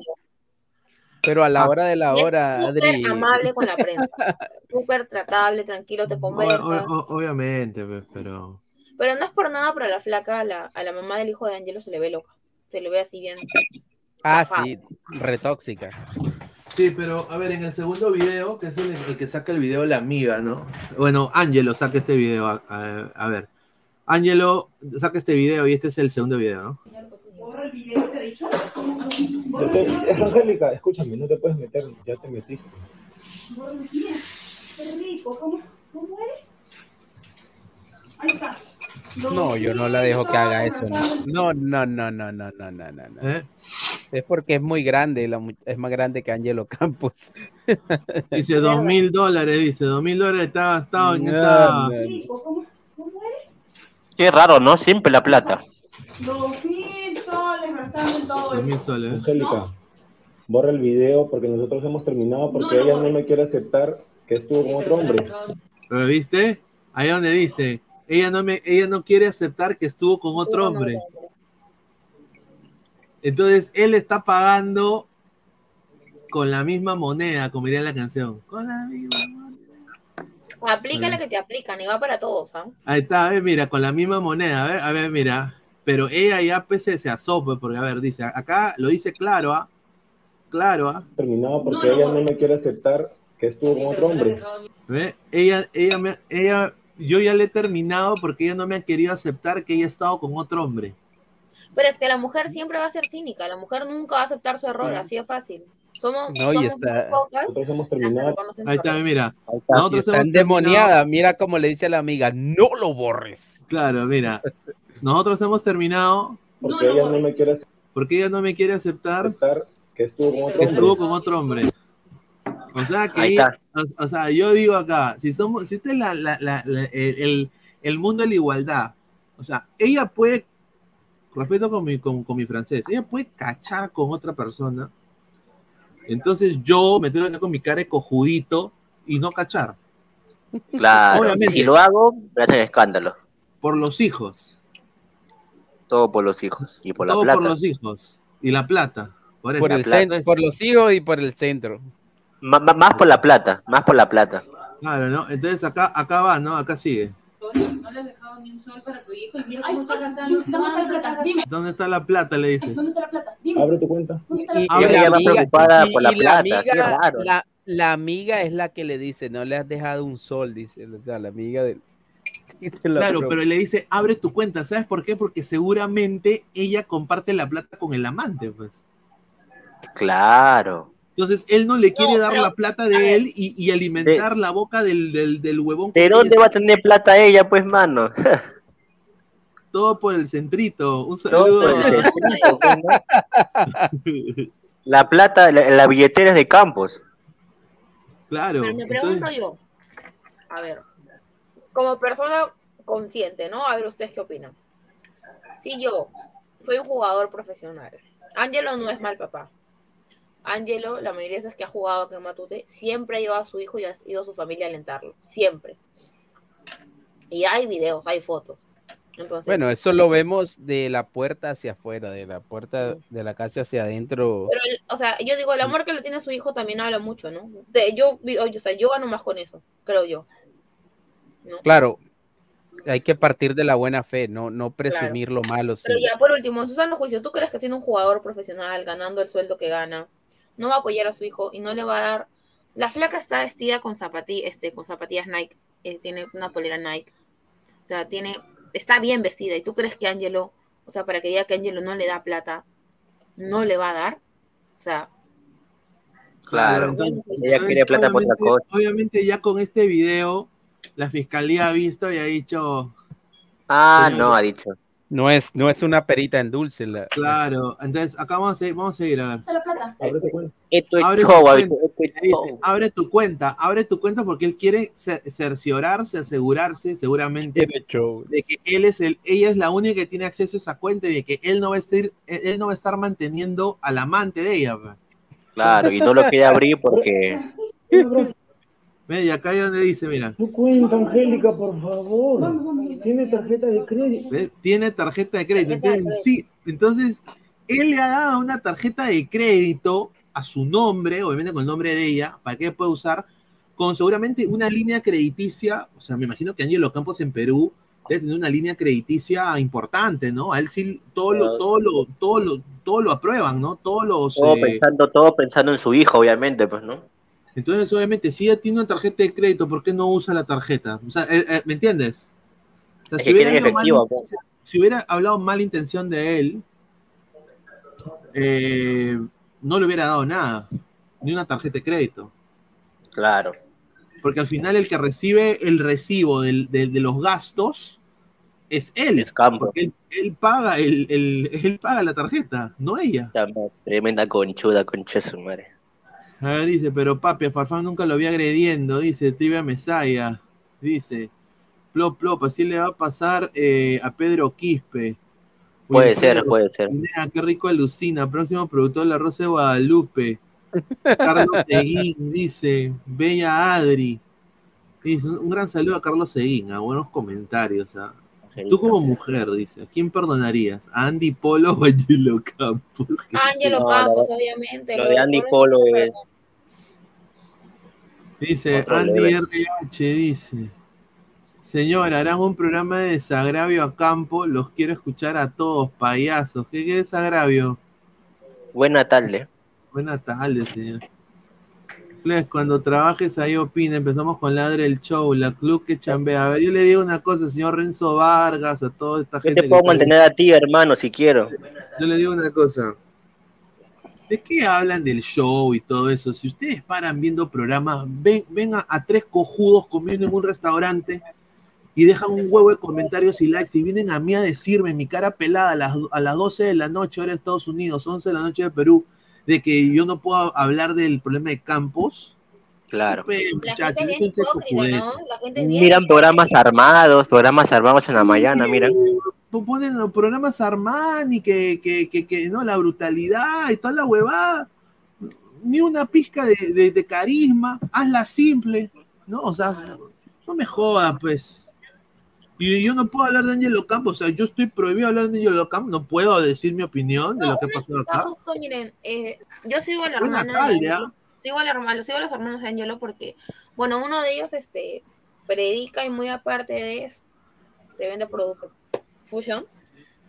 Pero a la Ah, hora de la hora, súper Adri, amable con la prensa, súper tratable, tranquilo, te conversa. o- o- obviamente, pues, pero Pero no es por nada, pero a la flaca, a la, a la mamá del hijo de Ángelo se le ve loca. Se le ve así bien. ah, chafada. sí, retóxica. Sí, pero a ver, en el segundo video, que es el, el que saca el video la amiga, ¿no? Bueno, Ángelo saca este video. A, a- a ver, Ángelo saca este video y este es el segundo video, ¿no? Borra el video, es Angélica, escúchame, no te puedes meter, ya te metiste. Bueno, qué rico, ¿cómo, cómo eres? Ahí está. No, yo no la dejo que haga eso. No, no, no, no, no, no, no, no. no. ¿Eh? Es porque es muy grande, es más grande que Angelo Campos. Dice dos mil dólares, dice dos mil dólares está gastado en esa. Qué raro, ¿no? Siempre la plata gastando en todo Dos eso. mil soles. ¿eh? Angélica, borra el video porque nosotros hemos terminado porque No lo ella no me quiere aceptar que estuvo con otro hombre. ¿Pero viste? Ahí donde dice, ella no me, ella no quiere aceptar que estuvo con otro hombre. Entonces él está pagando con la misma moneda, como diría la canción. Con la misma moneda. Aplica la que te aplican y va para todos, ¿ah? Ahí está, a ver, mira, con la misma moneda, a ver, a ver, mira. Pero ella ya pues, se, se asopa, porque a ver, dice, acá lo dice claro, ¿ah? Claro, ¿ah? Terminado porque ella no me quiere aceptar que estuvo con otro hombre. ¿Ve? Ella, ella, me, ella, yo ya le he terminado porque ella no me ha querido aceptar que ella ha estado con otro hombre. Pero es que la mujer siempre va a ser cínica, la mujer nunca va a aceptar su error, así de fácil. Somos, No, y somos está- muy pocas Nosotros hemos terminado. Ahí está, mira. Y Nosotros está hemos endemoniada. Mira cómo le dice a la amiga, no lo borres. Claro, mira. Nosotros hemos terminado Porque ella no me quiere porque ella no me quiere aceptar aceptar que estuvo con otro que hombre. estuvo con otro hombre. O sea que Ahí ella- está. o, o sea, yo digo acá, si somos, si este es la, la- la- la- el, el- el mundo de la igualdad, o sea, ella puede, respeto con mi, con, con mi francés, ella puede cachar con otra persona. Entonces yo me tengo que con mi cara de cojudito y no cachar. Claro. Obviamente. Si lo hago, me hacen escándalo. Por los hijos. Todo por los hijos y por la todo plata. por los hijos. Y la plata. Por, el centro, por los hijos y por el centro. Ma- más por la plata, más por la plata. Claro, ¿no? Entonces acá, acá va, ¿no? Acá sigue. No le has dejado ni un sol para tu hijo y mira cómo está gastando. ¿Dónde está la plata? Dime. ¿Dónde está la plata? Le dice. ¿Dónde está la plata? Dime. Abre tu cuenta. ¿Dónde está la Y, plata? y Ella la va amiga, preocupada y- por la y plata, amiga- qué raro. la- la amiga es la que le dice, no le has dejado un sol, dice. O sea, la amiga del. Claro, pero le dice, abre tu cuenta. ¿Sabes por qué? Porque seguramente ella comparte la plata con el amante, pues. Claro. Entonces él no le quiere No, dar pero- la plata de él y, y alimentar la boca del, del, del huevón. ¿De dónde va a tener plata ella, pues, mano? Todo por el centrito. Un Todo saludo. por el centrito, pues, ¿no? La plata, la, la billetera es de Campos. claro. Pero me pregunto entonces- yo, a ver, como persona consciente, ¿no? A ver, ¿ustedes qué opinan? Si yo soy un jugador profesional, Ángelo no es mal papá. Ángelo, la mayoría de veces que ha jugado aquí en Matute, siempre ha llevado a su hijo y ha ido a su familia a alentarlo. Siempre. Y hay videos, hay fotos. Entonces, Bueno, eso lo vemos de la puerta hacia afuera, de la puerta de la casa hacia adentro. pero, o sea, yo digo, el amor que le tiene a su hijo también habla mucho, ¿no? De- yo, o sea, yo gano más con eso, creo yo. ¿No? Claro, hay que partir de la buena fe, no, no presumir lo malo. Pero sí. ya, por último, en su sano juicio, ¿tú crees que siendo un jugador profesional, ganando el sueldo que gana, no va a apoyar a su hijo y no le va a dar... La flaca está vestida con zapatillas, este, con zapatillas Nike, eh, tiene una polera Nike, o sea, tiene, está bien vestida, y tú crees que Angelo, o sea, para que diga que Angelo no le da plata, no le va a dar, o sea, Claro. Ella quiere plata por obviamente, cosa. obviamente ya con este video la fiscalía ha visto y ha dicho, Ah, Señor. no, ha dicho. No es, no es una perita en dulce. La, claro, entonces acá vamos a seguir, vamos a seguir a ver. Esto es Abre tu show, cuenta. esto es dice, abre tu cuenta, abre tu cuenta porque él quiere cer- cerciorarse, asegurarse seguramente de que él es el, ella es la única que tiene acceso a esa cuenta y de que él no va a estar, él, él no va a estar manteniendo al amante de ella. pues. Claro, y no lo quiere abrir porque. Ve, y acá hay donde dice, mira, Tu cuenta, Angélica, por favor. Tiene tarjeta de crédito. ¿ves? tiene tarjeta de crédito. Entonces, sí, entonces él le ha dado una tarjeta de crédito a su nombre, obviamente con el nombre de ella, para que ella pueda usar con seguramente una línea crediticia, o sea, me imagino que Angelo Campos en Perú debe tener una línea crediticia importante, ¿no? A él sí todo lo, todo lo, todo lo, todo lo aprueban, ¿no? Todos los Todo eh, pensando, todo pensando en su hijo, obviamente, pues, ¿no? Entonces, obviamente, si ella tiene una tarjeta de crédito, ¿por qué no usa la tarjeta? O sea, eh, eh, ¿me entiendes? O sea, Es que quieren hablado efectivo, mal- pues. si hubiera hablado mala intención de él, eh, no le hubiera dado nada, ni una tarjeta de crédito. Claro. Porque al final el que recibe el recibo del- de, de los gastos es él. Es. Porque él, él paga el, el- él paga la tarjeta, no ella. Tremenda conchuda, concha su madre. A ver, dice, pero papi, a Farfán nunca lo vi agrediendo, dice Trivia Mesaya. Dice, plop, plop, así le va a pasar eh, a Pedro Quispe. Puede ser, puede ser. Pineda, qué rico alucina. Próximo productor La Rosa de Guadalupe. Carlos Seguín dice, Bella Adri. Dice, un gran saludo a Carlos Seguín, a buenos comentarios. ¿ah? Tú como mujer, dice, ¿a quién perdonarías? ¿A Andy Polo o a Angelo Campos? Ángelo No, Campos, lo- obviamente. Lo de Andy Polo es. Dice Andy. RH, dice. Señor, harán un programa de desagravio a campo. Los quiero escuchar a todos, payasos. ¿Qué, qué desagravio? Buena tarde. Buenas tardes, señor. Flex, cuando trabajes ahí opina. Empezamos con Ladre el Show, la club que chambea. A ver, yo le digo una cosa, señor Renzo Vargas, a toda esta Yo gente. te puedo que está- mantener a ti, hermano, si quiero. Yo le digo una cosa. ¿De qué hablan del show y todo eso? Si ustedes paran viendo programas, ven, ven a, a tres cojudos comiendo en un restaurante y dejan un huevo de comentarios y likes y vienen a mí a decirme en mi cara pelada a las, a las 12 de la noche, hora de Estados Unidos, 11 de la noche de Perú, de que yo no puedo hablar del problema de campos. Claro. La muchachos, gente es bien déjense hipócrita, cojudeces. ¿no? La gente es bien Miran programas armados, programas armados en la mañana, miran. Ponen los programas Armani, que, que, que, que, no, la brutalidad y toda la huevada. Ni una pizca de, de- de carisma, hazla simple, ¿no? O sea, no me jodas, pues. Y yo no puedo hablar de Angelo Campos, o sea, yo estoy prohibido hablar de Angelo Campos, no puedo decir mi opinión de lo que ha pasado Está acá. justo, miren, eh, yo sigo a la Buena hermana tarde, de. Angelo, sigo a la sigo a los hermanos de Angelo porque, bueno, uno de ellos este predica y muy aparte de eso, se vende producto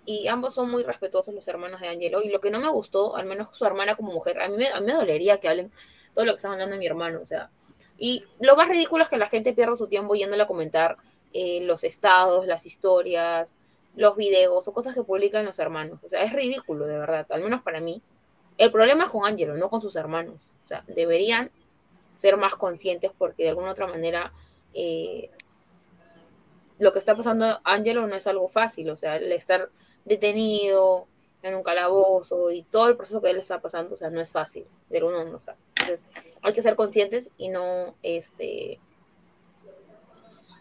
Y ambos son muy respetuosos los hermanos de Angelo y lo que no me gustó, al menos su hermana como mujer, a mí, me- a mí me dolería que hablen todo lo que están hablando de mi hermano, o sea, y lo más ridículo es que la gente pierda su tiempo yéndole a comentar eh, los estados, las historias, los videos o cosas que publican los hermanos. O sea, es ridículo, de verdad, al menos para mí. El problema es con Angelo, no con sus hermanos. O sea, deberían ser más conscientes porque de alguna otra manera eh, lo que está pasando a Angelo no es algo fácil. O sea, el estar detenido en un calabozo y todo el proceso que él está pasando, o sea, no es fácil. De alguna no está. Entonces, hay que ser conscientes y no, este,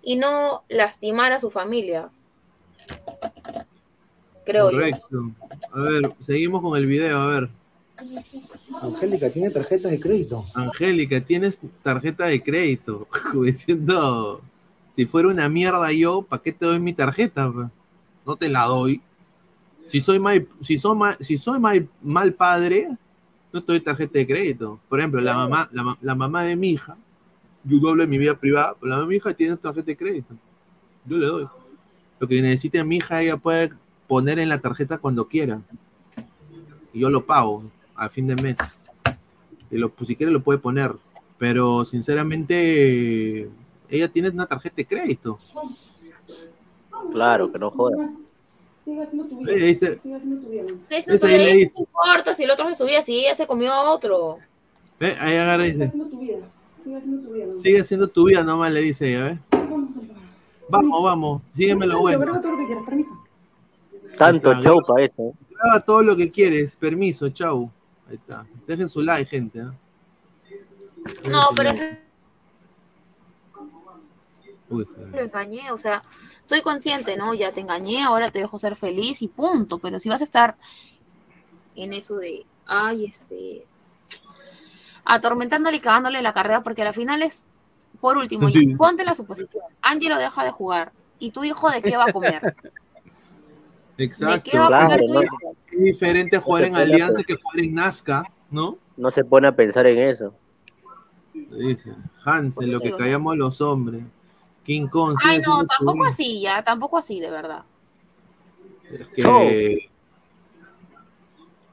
y no lastimar a su familia. Creo yo. Correcto. A ver, seguimos con el video, a ver. Angélica, ¿tiene tarjeta de crédito? Angélica, tienes tarjeta de crédito. Como diciendo, si fuera una mierda yo, ¿para qué te doy mi tarjeta? No te la doy. Si soy mal, si soy mal, si soy mal, mal padre, no te doy tarjeta de crédito. Por ejemplo, la mamá, la, la mamá de mi hija, yo no hablo de mi vida privada, pero la mamá de mi hija tiene tarjeta de crédito. Yo le doy. Lo que necesite mi hija, ella puede poner en la tarjeta cuando quiera. Y yo lo pago a fin de mes. Y lo, pues, si quiere lo puede poner. Pero sinceramente, ella tiene una tarjeta de crédito. Claro, que no joda. Sigue haciendo tu vida. Eh, dice- Sigue haciendo tu vida. Sí, Esa no, ahí le ¿qué dice. importa si el otro se subía, si ella se comió a otro. Ve, Ahí agarra y Sigue dice, haciendo tu vida. Sigue haciendo tu vida. ¿no? sigue haciendo tu vida nomás, le dice ella, ¿ves? Vamos, vamos, sígueme lo bueno. Tanto está, show para eso. Graba todo lo que quieres, permiso, chau. Ahí está. Dejen su like, gente. No, pero. Uy, lo engañé, o sea, soy consciente, ¿no? Ya te engañé, ahora te dejo ser feliz y punto. Pero si vas a estar en eso de, ay, este, atormentándole y cagándole la carrera, porque al final es, por último, ya, ponte la suposición, Ángelo deja de jugar, ¿y tu hijo de qué va a comer? Exacto. qué va a Claro, comer tu ¿no? hijo? Es diferente jugar en Alianza que jugar en Nazca, ¿no? No se pone a pensar en eso. Dice Hansel, lo que digo, ¿no? callamos los hombres. King Kong. Ay, no, tampoco así, ya, tampoco así, de verdad. Es que.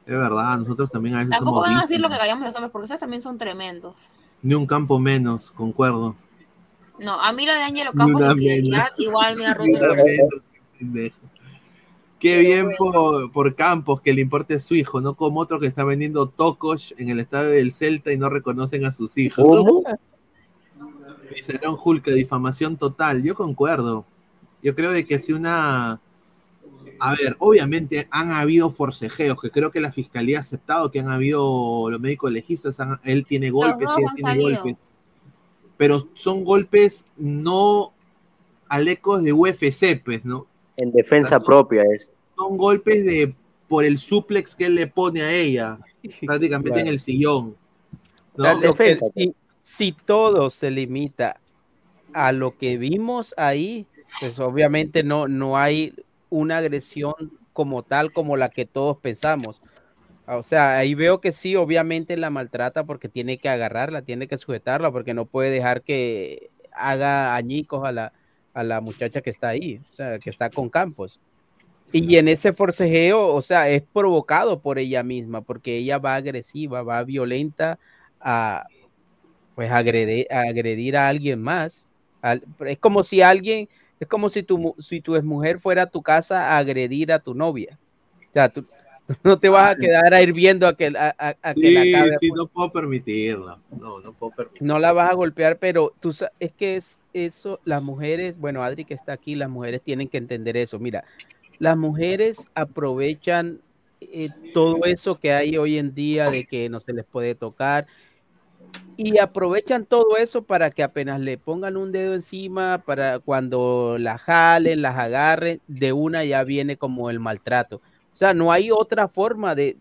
Es verdad, nosotros también a veces Tampoco somos van a decir lo que callamos los hombres, porque ustedes también son tremendos. Ni un campo menos, concuerdo. No, a mí lo de Ángelo Ni Campos de fidelidad menos. igual me ha. Qué bien por, por Campos que le importe su hijo, no como otro que está vendiendo tocos en el estadio del Celta y no reconocen a sus hijos. Aaron Hulk, difamación total. Yo concuerdo. Yo creo de que si una... A ver, obviamente han habido forcejeos, que creo que la fiscalía ha aceptado que han habido los médicos legistas, han- él tiene golpes, ella tiene salido. golpes. Pero son golpes no alecos de UFC, pues, ¿no? En defensa propia es. Son golpes de por el suplex que él le pone a ella, prácticamente Claro. en el sillón. que Defensa. Si, todo se limita a lo que vimos ahí, pues obviamente no, no hay una agresión como tal como la que todos pensamos. O sea, ahí veo que sí, obviamente la maltrata porque tiene que agarrarla, tiene que sujetarla, porque no puede dejar que haga añicos a la, a la muchacha que está ahí, o sea, que está con Campos. Y en ese forcejeo, o sea, es provocado por ella misma, porque ella va agresiva, va violenta a pues agredir, a agredir a alguien más. Al- es como si alguien, es como si tu, si tu mujer fuera a tu casa a agredir a tu novia. O sea, tú, tú no te vas a quedar a ir viendo a que, a, a- a que la Sí, acabe sí, no puedo permitirlo. No, no puedo permitirlo. no la vas a golpear, pero tú es que es eso, las mujeres, bueno, Adri que está aquí, las mujeres tienen que entender eso. Mira, las mujeres aprovechan eh, todo eso que hay hoy en día de que no se les puede tocar y aprovechan todo eso para que apenas le pongan un dedo encima, para cuando la jalen, las agarren, de una ya viene como el maltrato. O sea, no hay otra forma de,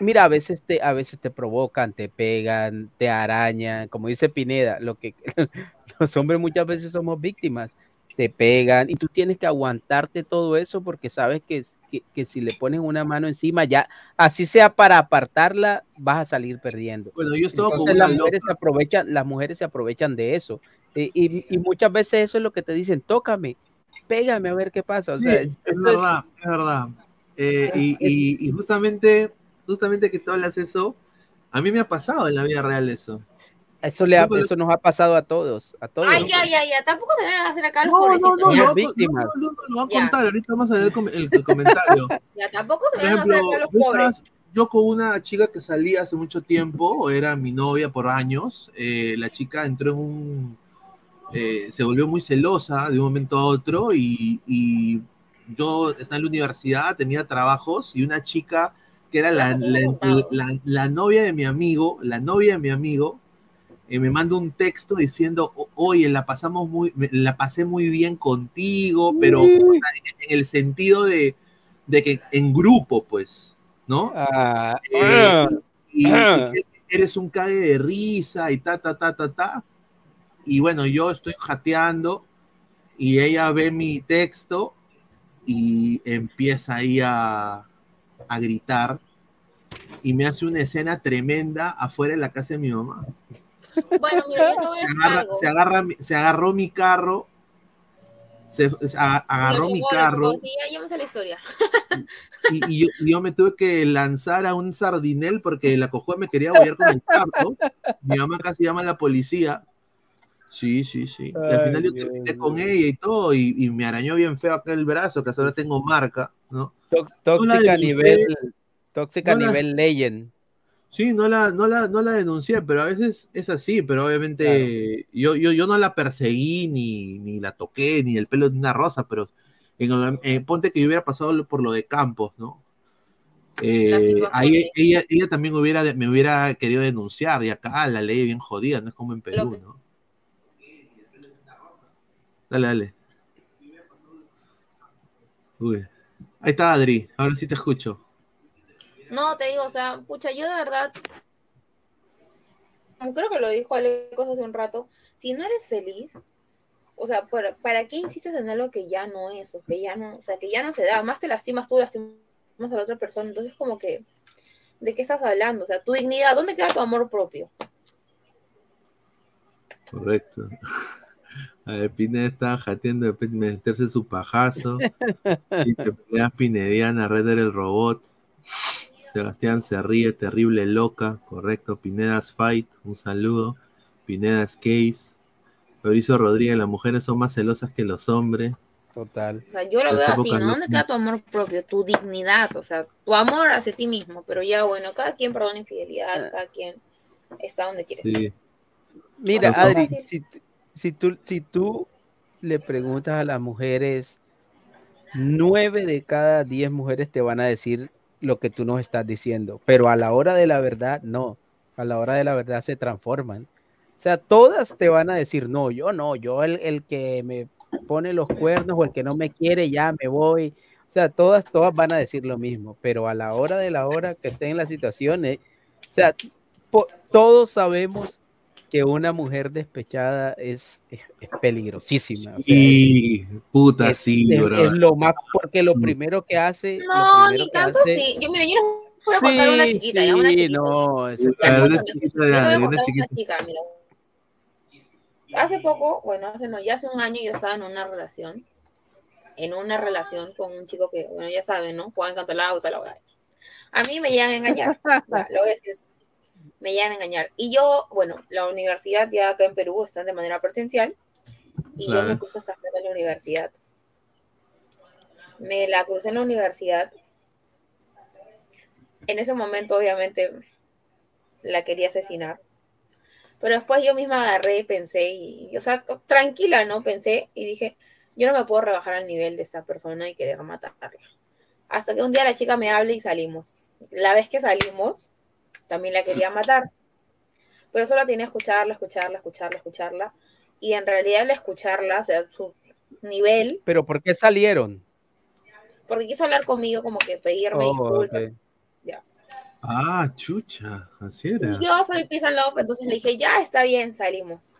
Mira, a veces te, a veces te provocan, te pegan, te arañan, como dice Pineda, lo que los hombres muchas veces somos víctimas, te pegan y tú tienes que aguantarte todo eso porque sabes que, que, que si le pones una mano encima, ya, así sea para apartarla, vas a salir perdiendo. Bueno, yo Entonces las mujeres se aprovechan, las mujeres se aprovechan de eso. Eh, Y, y muchas veces eso es lo que te dicen, tócame, pégame a ver qué pasa. O Sí, sea, es, eso es- verdad, es verdad. Eh, y, y- y justamente, justamente que tú hablas eso, a mí me ha pasado en la vida real eso. Eso, le ha- eso nos ha pasado a todos, a todos. Ay, ya, ya, ya. Tampoco se deben hacer acá los No, no, no, no, víctimas. no, no, no, a Ya. contar, ahorita vamos a ver el, com- el- el comentario. Ya, tampoco se deben hacer acá los yo, pobres. yo con una chica que salía hace mucho tiempo, era mi novia por años, eh, la chica entró en un... eh, se volvió muy celosa de un momento a otro y, y yo estaba en la universidad, tenía trabajos y una chica que era la, la- la- la novia de mi amigo, la novia de mi amigo, eh, me manda un texto diciendo, "O- oye, la pasamos muy, la pasé muy bien contigo, pero o sea, en, el sentido de, de que en grupo, pues, ¿no? Ah, Eh, ah, y, ah. eres un cague de risa y ta, ta, ta, ta, ta. Y bueno, yo estoy jateando y ella ve mi texto y empieza ahí a, a gritar y me hace una escena tremenda afuera de la casa de mi mamá. Bueno, mira, yo te voy a Se, agarra- algo. se agarra mi- se agarró mi carro, se, agarró mi carro chocó. Sí, ya, ya me sé la historia. y, y yo, y yo me tuve que lanzar a un sardinel porque la cojuda me quería bollar con el carro. Mi mamá casi llama a la policía. Sí, sí, sí. Y al Ay, final yo terminé con ella y todo, y, y me arañó bien feo acá el brazo, que hasta ahora tengo marca, ¿no? Tóxica a nivel, tóxica la- nivel legend. Sí, no la, no la, no la denuncié, pero a veces es así, pero obviamente yo, yo, yo no la perseguí, ni, ni la toqué, ni el pelo de una rosa, pero en el- eh, ponte que yo hubiera pasado por lo de Campos, ¿no? Eh, ahí ella, ella también hubiera, me hubiera querido denunciar, y acá la ley es bien jodida, no es como en Perú, ¿no? Dale, dale. Uy. Ahí está Adri, ahora sí te escucho. No, te digo, o sea, pucha, yo de verdad, como creo que lo dijo Alecos hace un rato, si no eres feliz, o sea, ¿para, ¿para qué insistes en algo que ya no es, o que ya no, o sea, que ya no se da? Más te lastimas tú, lastimas a la otra persona, entonces como que, ¿de qué estás hablando? O sea, tu dignidad, ¿dónde queda tu amor propio? Correcto. A ver, Pineda estaba jateando de meterse su pajazo. Y te peleas Pinediana, Red el robot. Sebastián se ríe, terrible loca. Correcto. Pinedas Fight, un saludo. Pinedas Case. Fabricio Rodríguez, las mujeres son más celosas que los hombres. Total. O sea, yo lo Las veo así, ¿no? ¿Dónde queda tu amor propio, tu dignidad? O sea, tu amor hacia ti mismo, pero ya, bueno, cada quien perdona infidelidad, cada quien está donde quiere estar. Mira, Eso. Adri, si tú, si tú le preguntas a las mujeres, nueve de cada diez mujeres te van a decir lo que tú nos estás diciendo, pero a la hora de la verdad, no. A la hora de la verdad se transforman. O sea, todas te van a decir, no, yo no, yo el, el que me pone los cuernos o el que no me quiere, ya me voy. O sea, todas, todas van a decir lo mismo, pero a la hora de la hora que estén en la situación, eh, o sea, todos sabemos que una mujer despechada es, es, es peligrosísima. o sea, Y puta, es, sí, es- bro. es lo más, porque lo Sí. primero que hace. No, ni tanto hace- sí. Yo, mira, yo no voy a contar una Sí, chiquita, ya una sí, chiquita. no, eso- A ver, una chiquita yo de te voy a Adri, una chiquita. una chica, mira. Hace poco, bueno, hace no, ya hace un año yo estaba en una relación, en una relación con un chico que, bueno, ya saben, ¿no? Juegan canto el auto, la. A mí me llegan a engañar, ya, lo voy a decir. Me llegan a engañar. Y yo, bueno, la universidad ya acá en Perú está de manera presencial y yo Claro. me cruzo flota en la universidad. Me la crucé en la universidad. En ese momento, obviamente, la quería asesinar. Pero después yo misma agarré y pensé, y, y, o sea, tranquila, ¿no? Pensé y dije, yo no me puedo rebajar al nivel de esa persona y querer matarla. Hasta que un día la chica me habla y salimos. La vez que salimos, también la quería matar. Pero solo tenía escucharla, escucharla, escucharla, escucharla. Y en realidad al escucharla, o sea, su nivel, Pero ¿por qué salieron? porque quiso hablar conmigo, como que pedirme Oh, disculpas. Ya. Ah, chucha, así era. Y yo soy and love, entonces le dije, ya está bien, salimos.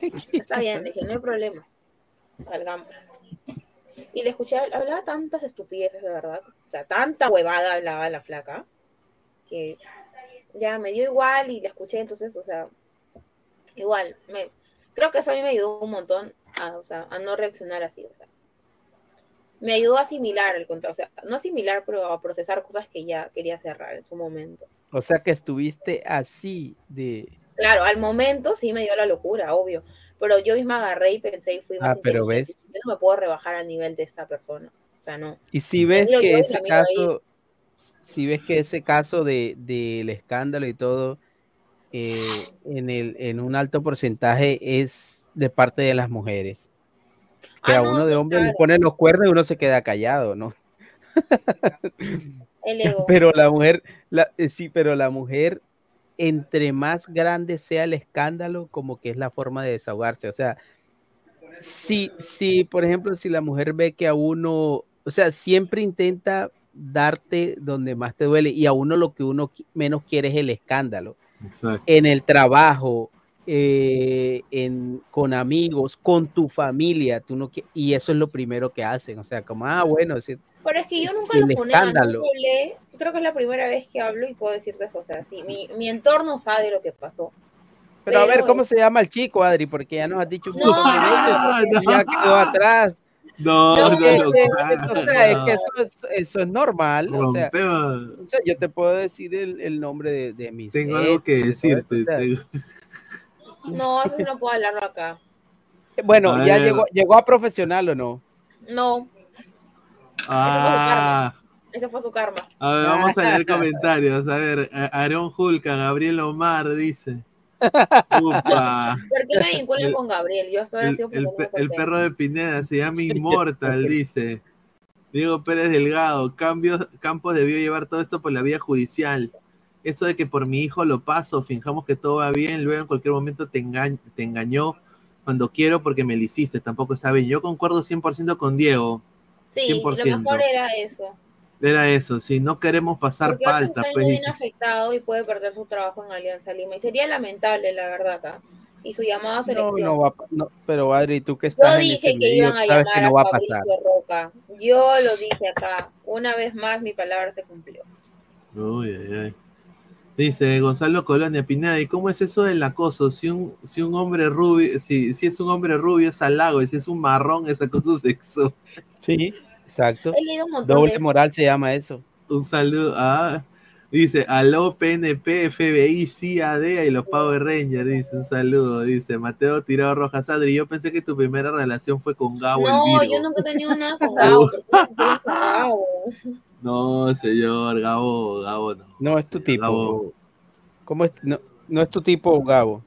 Está bien, le dije, no hay problema. Salgamos. Y le escuché, hablaba tantas estupideces, de verdad. O sea, tanta huevada hablaba la flaca, que ya me dio igual y la escuché, entonces, o sea, igual, me, creo que eso a mí me ayudó un montón a, o sea, a no reaccionar así, o sea. Me ayudó a asimilar el control, o sea, no asimilar, pero a procesar cosas que ya quería cerrar en su momento. O sea que estuviste así de. Claro, al momento sí me dio la locura, obvio. Pero yo misma agarré y pensé y fui más Ah, pero ves. Yo no me puedo rebajar al nivel de esta persona. O sea, no. Y si ves que ese ahí. Si ves que ese caso de del escándalo y todo, eh, en el, en un alto porcentaje es de parte de las mujeres. Que Ah, a no, uno de sí, hombre le claro. ponen los cuernos y uno se queda callado, ¿no? El ego. Pero la mujer, la, eh, sí, pero la mujer, entre más grande sea el escándalo, como que es la forma de desahogarse. O sea, si, si, por ejemplo, si la mujer ve que a uno, o sea, siempre intenta darte donde más te duele y a uno lo que uno menos quiere es el escándalo. Exacto. En el trabajo, eh, en, con amigos, con tu familia, tú no y eso es lo primero que hacen. O sea, como, ah, bueno, si- Pero es que yo nunca lo nunca escándalo. hablé. Creo que es la primera vez que hablo y puedo decirte eso. O sea, sí, mi, mi entorno sabe lo que pasó. Pero a ver, Pero- ¿cómo se llama el chico, Adri? Porque ya nos has dicho un No, veces, no. ya quedó atrás. No, No, no, claro, o sea, es que eso es, eso es normal. O sea, Rompemos. o sea, yo te puedo decir el, el nombre de, de mis. Tengo algo que decirte. o sea, tengo- No, eso no puedo hablarlo acá. Bueno, A ya llegó, llegó a profesional o no. No, Ah, ese fue su karma. a ver, vamos a leer comentarios. A ver, a- Aarón Julca, Gabriel Omar dice. Upa. ¿Por qué me vinculan con Gabriel? Yo hasta ahora he El, sido el pe- el perro de Pineda se llama Immortal, dice. Diego Pérez Delgado, Cambios, Campos debió llevar todo esto por la vía judicial. Eso de que por mi hijo lo paso, finjamos que todo va bien, luego en cualquier momento te, enga- te engañó cuando quiero porque me lo hiciste, tampoco está bien. Yo concuerdo 100% con Diego. Sí, 100%. lo mejor era eso. Era eso, si no queremos pasar Porque palta, está pues bien afectado y puede perder su trabajo en Alianza Lima. Y sería lamentable, la verdad. ¿ah? Y su llamada a No, selección. no va a pa- no, pero Adri, tú que Yo estás en dije ese que medio, iban a llamar que a no va a Fabricio pasar. Roca. Yo lo dije acá. Una vez más, mi palabra se cumplió. Uy, ay, ay. Dice Gonzalo Colonia Pineda, ¿y cómo es eso del acoso? Si un, si un hombre rubio, si, si es un hombre rubio es halago, y si es un marrón es acoso sexual. Sí, exacto. He leído un montón de Doble moral se llama eso. Un saludo. Ah, dice, aló PNP, FBI, CIAD y los Power Rangers. Dice, un saludo. Dice, Mateo Tirado Rojas Adri, yo pensé que tu primera relación fue con Gabo el No, Virgo. yo nunca he tenido nada con Gabo. no con Gabo. No, señor, Gabo, Gabo no. No es tu tipo. Gabo. ¿Cómo es? No, no es tu tipo, Gabo.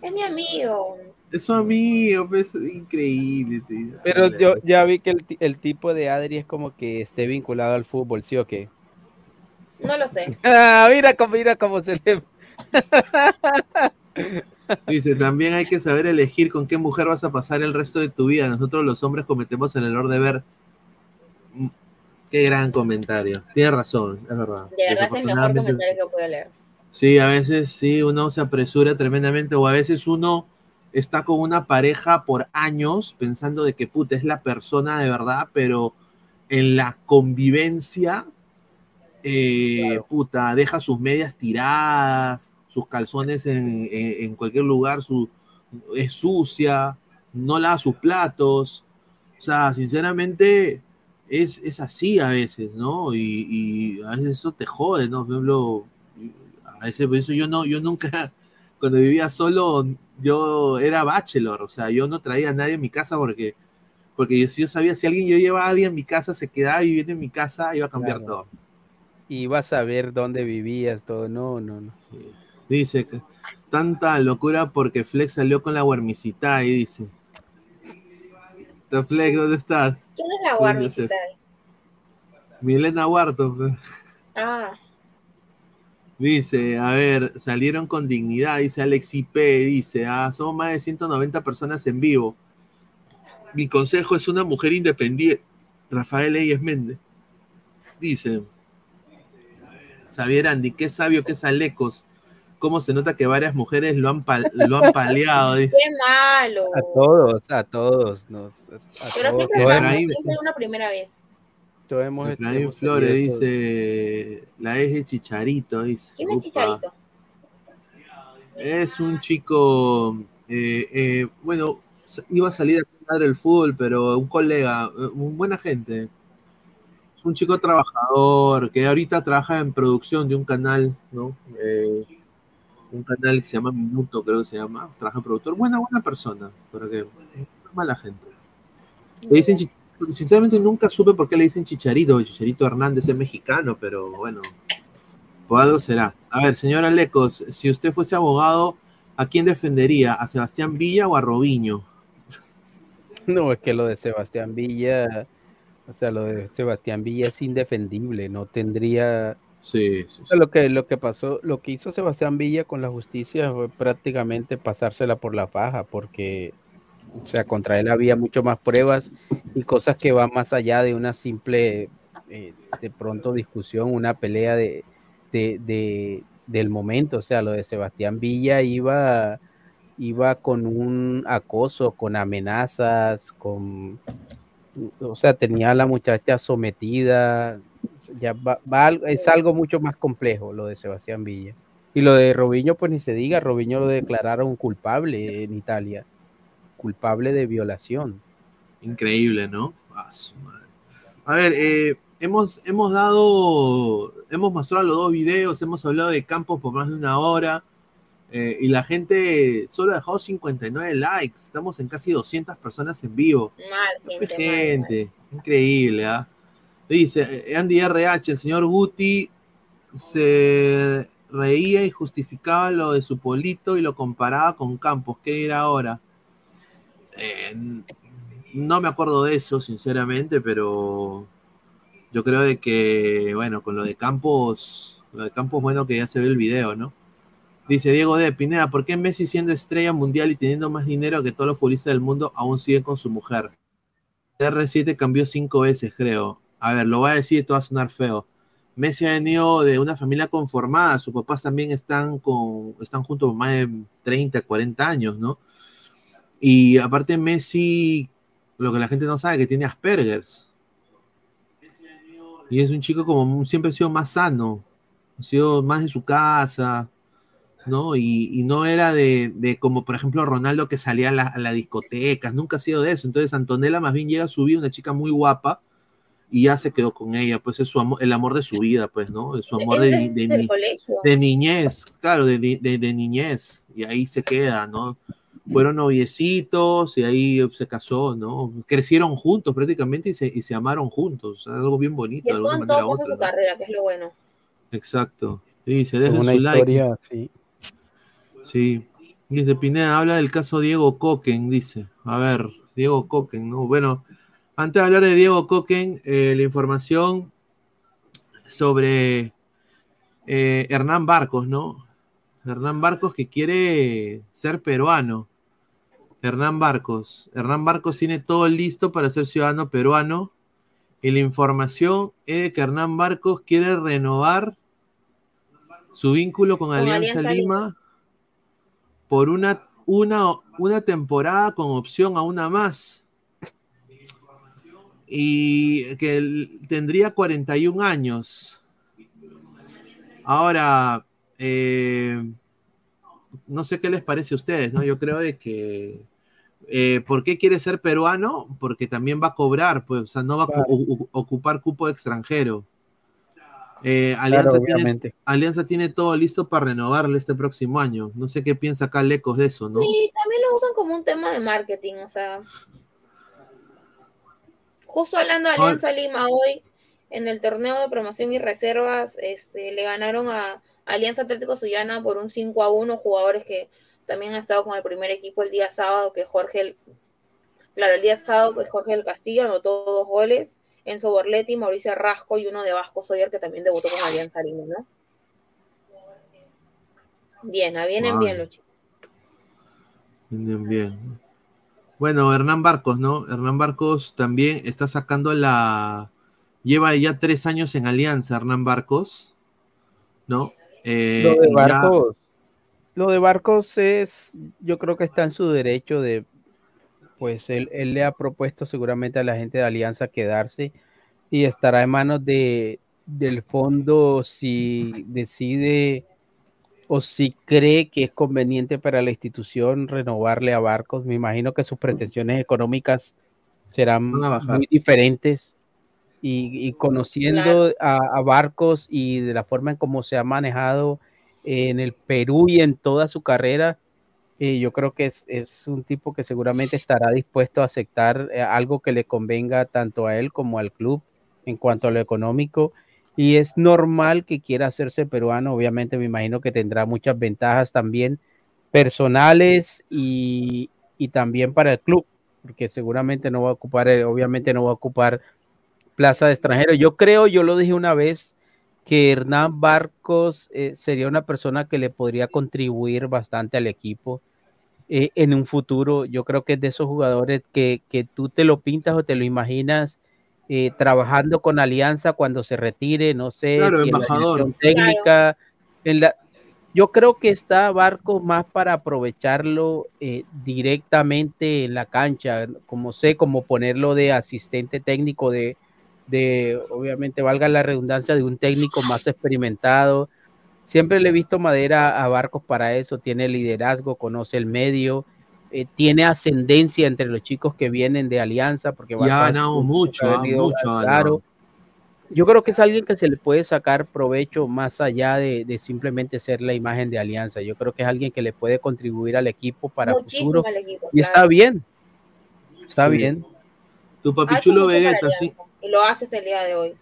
Es mi amigo. Es su amigo, pues, increíble. tío. Pero yo ya vi que el, el tipo de Adri es como que esté vinculado al fútbol, ¿sí o qué? No lo sé. Ah, mira cómo, mira cómo se le... Dice, también hay que saber elegir con qué mujer vas a pasar el resto de tu vida. Nosotros los hombres cometemos el error de ver. Qué gran comentario. Tiene razón, es verdad. De verdad es el mejor comentario que puedo leer. Sí, a veces sí, uno se apresura tremendamente o a veces uno está con una pareja por años pensando de que puta es la persona de verdad, pero en la convivencia, eh, puta, deja sus medias tiradas, sus calzones en, en- en cualquier lugar, su, es sucia, no lava sus platos. O sea, sinceramente, es, es así a veces, ¿no? Y, y a veces eso te jode, ¿no? Por ejemplo, a veces por eso yo no, yo nunca, cuando vivía solo, yo era bachelor, o sea, yo no traía a nadie a mi casa porque, porque yo, yo sabía si alguien, yo llevaba a alguien a mi casa, se quedaba viviendo en mi casa, iba a cambiar Claro. todo. Y vas a ver dónde vivías, todo. No, no, no. Dice que tanta locura porque Flex salió con la guarmicita y dice. Flex, ¿dónde estás? ¿Quién es la Pues, guarmicita? Milena Huarto. pues. Ah, Dice, a ver, salieron con dignidad, dice Alex IP, dice, ah, somos más de 190 personas en vivo. Mi consejo es una mujer independiente. Rafael Eyes Méndez. Dice, Xavier Andy, qué sabio, qué salecos. Cómo se nota que varias mujeres lo han, pal- lo han paleado. Dice. qué malo. A todos, a todos. Nos, a Pero todos, siempre hemos- siempre una primera vez. Hemos- Efraín hemos Flores dice, la es de Chicharito, dice. ¿Quién es Upa. Chicharito? Es un chico, eh, eh, bueno, iba a salir a jugar el fútbol, pero un colega, eh, un buena gente. Es un chico trabajador que ahorita trabaja en producción de un canal, ¿no? Eh, un canal que se llama Minuto, creo que se llama. Trabaja en productor. Buena, buena persona, pero que mala gente. Le dicen, chi- sinceramente nunca supe por qué le dicen Chicharito. Chicharito Hernández es mexicano, pero bueno, por algo será. A ver, señora Lecos, si usted fuese abogado, ¿a quién defendería? ¿A Sebastián Villa o a Robinho? No, es que lo de Sebastián Villa, o sea, lo de Sebastián Villa es indefendible, no tendría... Sí, O sea, lo que, lo que pasó, lo que hizo Sebastián Villa con la justicia fue prácticamente pasársela por la faja, porque, o sea, contra él había mucho más pruebas y cosas que van más allá de una simple, eh, de pronto, discusión, una pelea de, de, de- del momento. O sea, lo de Sebastián Villa iba, iba con un acoso, con amenazas, con, o sea, tenía a la muchacha sometida. Ya va- es algo mucho más complejo lo de Sebastián Villa. Y lo de Robinho, pues ni se diga, Robinho lo declararon culpable en Italia, culpable de violación. Increíble, ¿no? A su madre. A ver, eh, hemos, hemos dado, hemos mostrado los dos videos, hemos hablado de campos por más de una hora eh, y la gente solo ha dejado 59 likes. Estamos en casi 200 personas en vivo. Mal, Qué gente, mal. increíble, ¿ah? Dice eh, Andy RH, el señor Guti se reía y justificaba lo de su polito y lo comparaba con Campos. ¿Qué dirá ahora? Eh, no me acuerdo de eso, sinceramente, pero yo creo de que, bueno, con lo de Campos, lo de Campos, bueno, que ya se ve el video, ¿no? Dice Diego de Pineda, ¿por qué Messi siendo estrella mundial y teniendo más dinero que todos los futbolistas del mundo aún sigue con su mujer? R7 cambió cinco veces, creo. A ver, lo voy a decir, esto va a sonar feo. Messi ha venido de una familia conformada, sus papás también están con, están juntos más de 30, 40 años, ¿no? Y aparte Messi, lo que la gente no sabe, que tiene Asperger's. Y es un chico como siempre ha sido más sano, ha sido más en su casa, ¿no? Y, y no era de, de como por ejemplo Ronaldo que salía a, la- a las discotecas, nunca ha sido de eso. Entonces Antonella más bien llega a su vida, una chica muy guapa, y ya se quedó con ella, pues es su amor, el amor de su vida, pues, ¿no? Es su amor de, de, colegio. de niñez, claro, de, de- de- de niñez, y ahí se queda, ¿no? Fueron noviecitos y ahí se casó, ¿no? Crecieron juntos prácticamente y se, y se amaron juntos, algo bien bonito, Y de alguna manera todo otra, su ¿no? carrera, que es lo bueno. Exacto. Sí, se dejen una su like. historia, sí. Sí. Dice Pineda, habla del caso Diego Coquen, dice. A ver, Diego Coquen, ¿no? Bueno, antes de hablar de Diego Coquen, eh, la información sobre eh, Hernán Barcos, ¿no? Hernán Barcos que quiere ser peruano. Hernán Barcos. Hernán Barcos tiene todo listo para ser ciudadano peruano. Y la información es que Hernán Barcos quiere renovar su vínculo con, Con Alianza, Alianza Lima, Lima. por una, una, una temporada con opción a una más. Y que él tendría 41 años. Ahora, eh, no sé qué les parece a ustedes, ¿no? Yo creo de que eh, ¿por qué quiere ser peruano? Porque también va a cobrar, pues, o sea, no va a ocupar cupo extranjero. Eh, Alianza, tiene, obviamente. Alianza tiene todo listo para renovarle este próximo año. No sé qué piensa acá Lecos de eso, ¿no? Sí, también lo usan como un tema de marketing, o sea. Justo hablando de Ahora- Alianza Lima hoy, en el torneo de promoción y reservas, este, le ganaron a Alianza Atlético Sullana por un 5 a 1, jugadores que también han estado con el primer equipo el día sábado, que Jorge, el- claro, el día sábado que Jorge del Castillo anotó dos goles, Enzo Borletti, Mauricio Rasco y uno de Vasco Soyer que también debutó con Alianza Lima, ¿no? Bien, ah, vienen bien los chicos. Bien, bien. Bueno, Hernán Barcos, ¿no? Hernán Barcos también está sacando la. Lleva ya tres años en Alianza, Hernán Barcos, ¿no? Eh, Lo de Barcos, lo de Barcos es, yo creo que está en su derecho de, pues él, él le ha propuesto seguramente a la gente de Alianza quedarse y estará en manos de, del fondo si decide o si cree que es conveniente para la institución renovarle a Barcos. Me imagino que sus pretensiones económicas serán muy diferentes y, y conociendo a, a Barcos y de la forma en cómo se ha manejado en el Perú y en toda su carrera, eh, yo creo que es, es un tipo que seguramente estará dispuesto a aceptar eh, algo que le convenga tanto a él como al club en cuanto a lo económico. Y es normal que quiera hacerse peruano, obviamente me imagino que tendrá muchas ventajas también personales y, y también para el club, porque seguramente no va a ocupar, eh, obviamente no va a ocupar plaza de extranjero. Yo creo, yo lo dije una vez, que Hernán Barcos eh, sería una persona que le podría contribuir bastante al equipo eh, en un futuro. Yo creo que es de esos jugadores que, que tú te lo pintas o te lo imaginas eh, trabajando con Alianza cuando se retire, no sé, Claro, si en la técnica, en la, yo creo que está Barco más para aprovecharlo directamente en la cancha, como sé, como ponerlo de asistente técnico de, de, obviamente, valga la redundancia, de un técnico más experimentado. Siempre le he visto madera a Barcos para eso, tiene liderazgo, conoce el medio, eh, tiene ascendencia entre los chicos que vienen de Alianza, porque Y ha Barcos ganado mucho, ha ah, mucho claro. Yo creo que es alguien que se le puede sacar provecho más allá de, de simplemente ser la imagen de Alianza. Yo creo que es alguien que le puede contribuir al equipo para Muchísimo futuro. al equipo, y está bien. Está Sí. bien. Tu Ha papi hecho chulo mucho para Vegeta, sí. Alianza, Y lo hace hasta el día de hoy.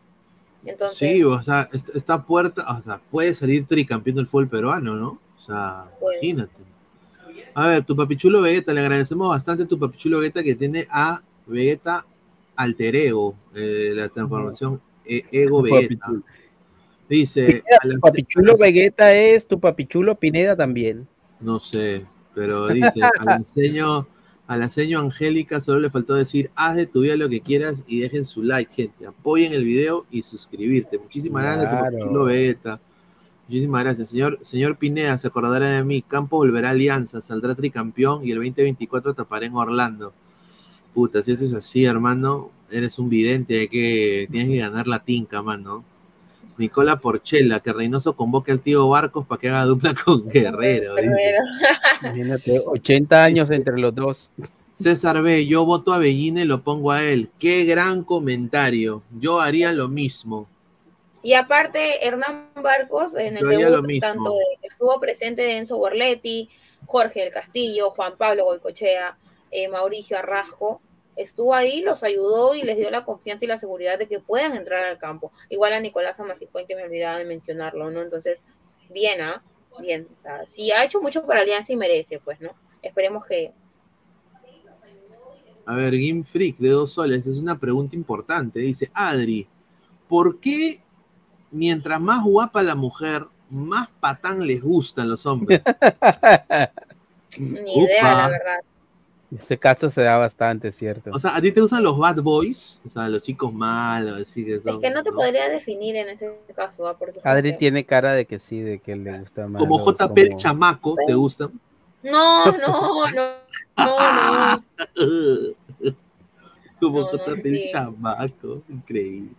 Entonces, Sí, o sea, est- esta puerta, o sea, puede salir tricampeón del fútbol peruano, ¿no? O sea, Puede. imagínate. A ver, tu papichulo Vegeta, le agradecemos bastante a tu papichulo Vegeta que tiene a Vegeta Alter Ego, eh, la transformación e- Ego Vegeta. Papichulo. Dice, Pineda, tu papichulo Vegeta es tu papichulo Pineda también. no sé, pero dice, al enseño, a la seño Angélica solo le faltó decir, haz de tu vida lo que quieras y dejen su like, gente. Apoyen el video y suscribirte. Muchísimas gracias, papichulo Vegeta. Muchísimas gracias, señor. Señor Pineda, se acordará de mí. Campo volverá a Alianza, saldrá tricampeón y el 2024 taparé en Orlando. Puta, si eso es así, hermano, eres un vidente de que tienes que ganar la tinca, mano. Nicola Porchela, que Reynoso convoque al tío Barcos para que haga dupla con Guerrero. Imagínate, 80 años entre los dos. César B, yo voto a Bellina y lo pongo a él. Qué gran comentario. Yo haría lo mismo. Y aparte, Hernán Barcos en el debut, mismo. tanto de, que estuvo presente Enzo Borletti, Jorge del Castillo, Juan Pablo Goicochea, eh, Mauricio Arrasco, estuvo ahí, los ayudó y les dio la confianza y la seguridad de que puedan entrar al campo. Igual a Nicolás Amasifuen, que me olvidaba de mencionarlo, ¿no? Entonces, bien, ¿ah? bien. O sea, si ha hecho mucho para Alianza y merece, pues, ¿no? Esperemos que. A ver, Game Freak de dos soles, es una pregunta importante. Dice, Adri, ¿por qué mientras más guapa la mujer, más patán les gustan los hombres? Ni idea, la verdad. Ese caso se da bastante, ¿cierto? O sea, ¿a ti te gustan los bad boys? O sea, los chicos malos, así que Es son... que no te podría definir en ese caso, ¿ah? porque Adri tiene cara de que sí, de que le gusta más. Como JP el como- chamaco, ¿te gustan? No, no, no, no, no. Como No, JP sí. el chamaco, increíble.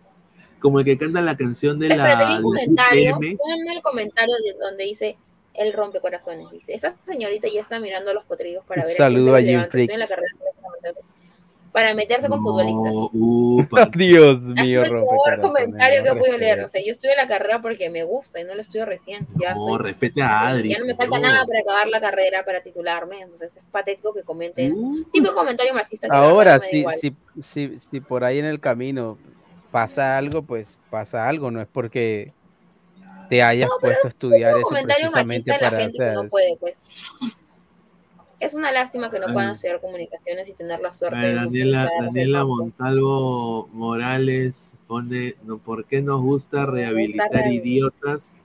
Como el que canta la canción de la... tenía un comentario, el comentario de- donde dice el rompecorazones. Dice, esa señorita ya está mirando a los potrillos para ver saludo a Jim en la carrera para meterse, con futbolistas. No, upa. Dios Ha sido mío, el peor comentario que podido leer. O sea, yo estudio la carrera porque me gusta y no lo estudio recién. Ya, No, soy- respete a Adri. ya no me falta nada para acabar la carrera, para titularme. Entonces es patético que comenten. Uh. tipo de comentario machista. que Ahora, si, si, si, si por ahí en el camino pasa algo, pues pasa algo, no es porque te hayas No, puesto a estudiar un eso comentario precisamente machista de la gente que no es- puede, pues. Es una lástima que no puedan estudiar comunicaciones y tener la suerte de Daniela, utilizar Daniela. Montalvo Morales pone, no, ¿por qué nos gusta rehabilitar idiotas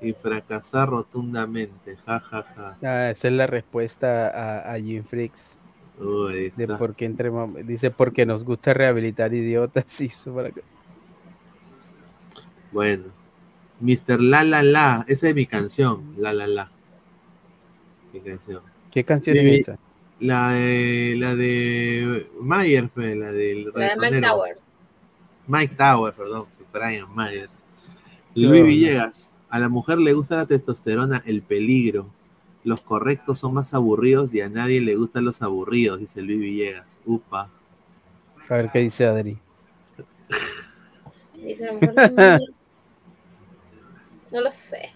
y fracasar rotundamente? Ja, ja, ja. Ah, esa es la respuesta a, a Jim Freaks. Uy, De por qué entre dice porque nos gusta rehabilitar idiotas y eso para que- Bueno, Mr. La La La, esa es mi canción, La La La. Mi canción. ¿Qué canción Mi- es esa? La de, la de Mayer, pues, la del La de Mike. Tower. Mike Tower, perdón, Brian Mayer. Luis. Villegas, a la mujer le gusta la testosterona, el peligro. Los correctos son más aburridos y a nadie le gustan los aburridos, dice Luis Villegas. Upa. A ver qué dice Adri. Dice la mujer de mí. No lo sé.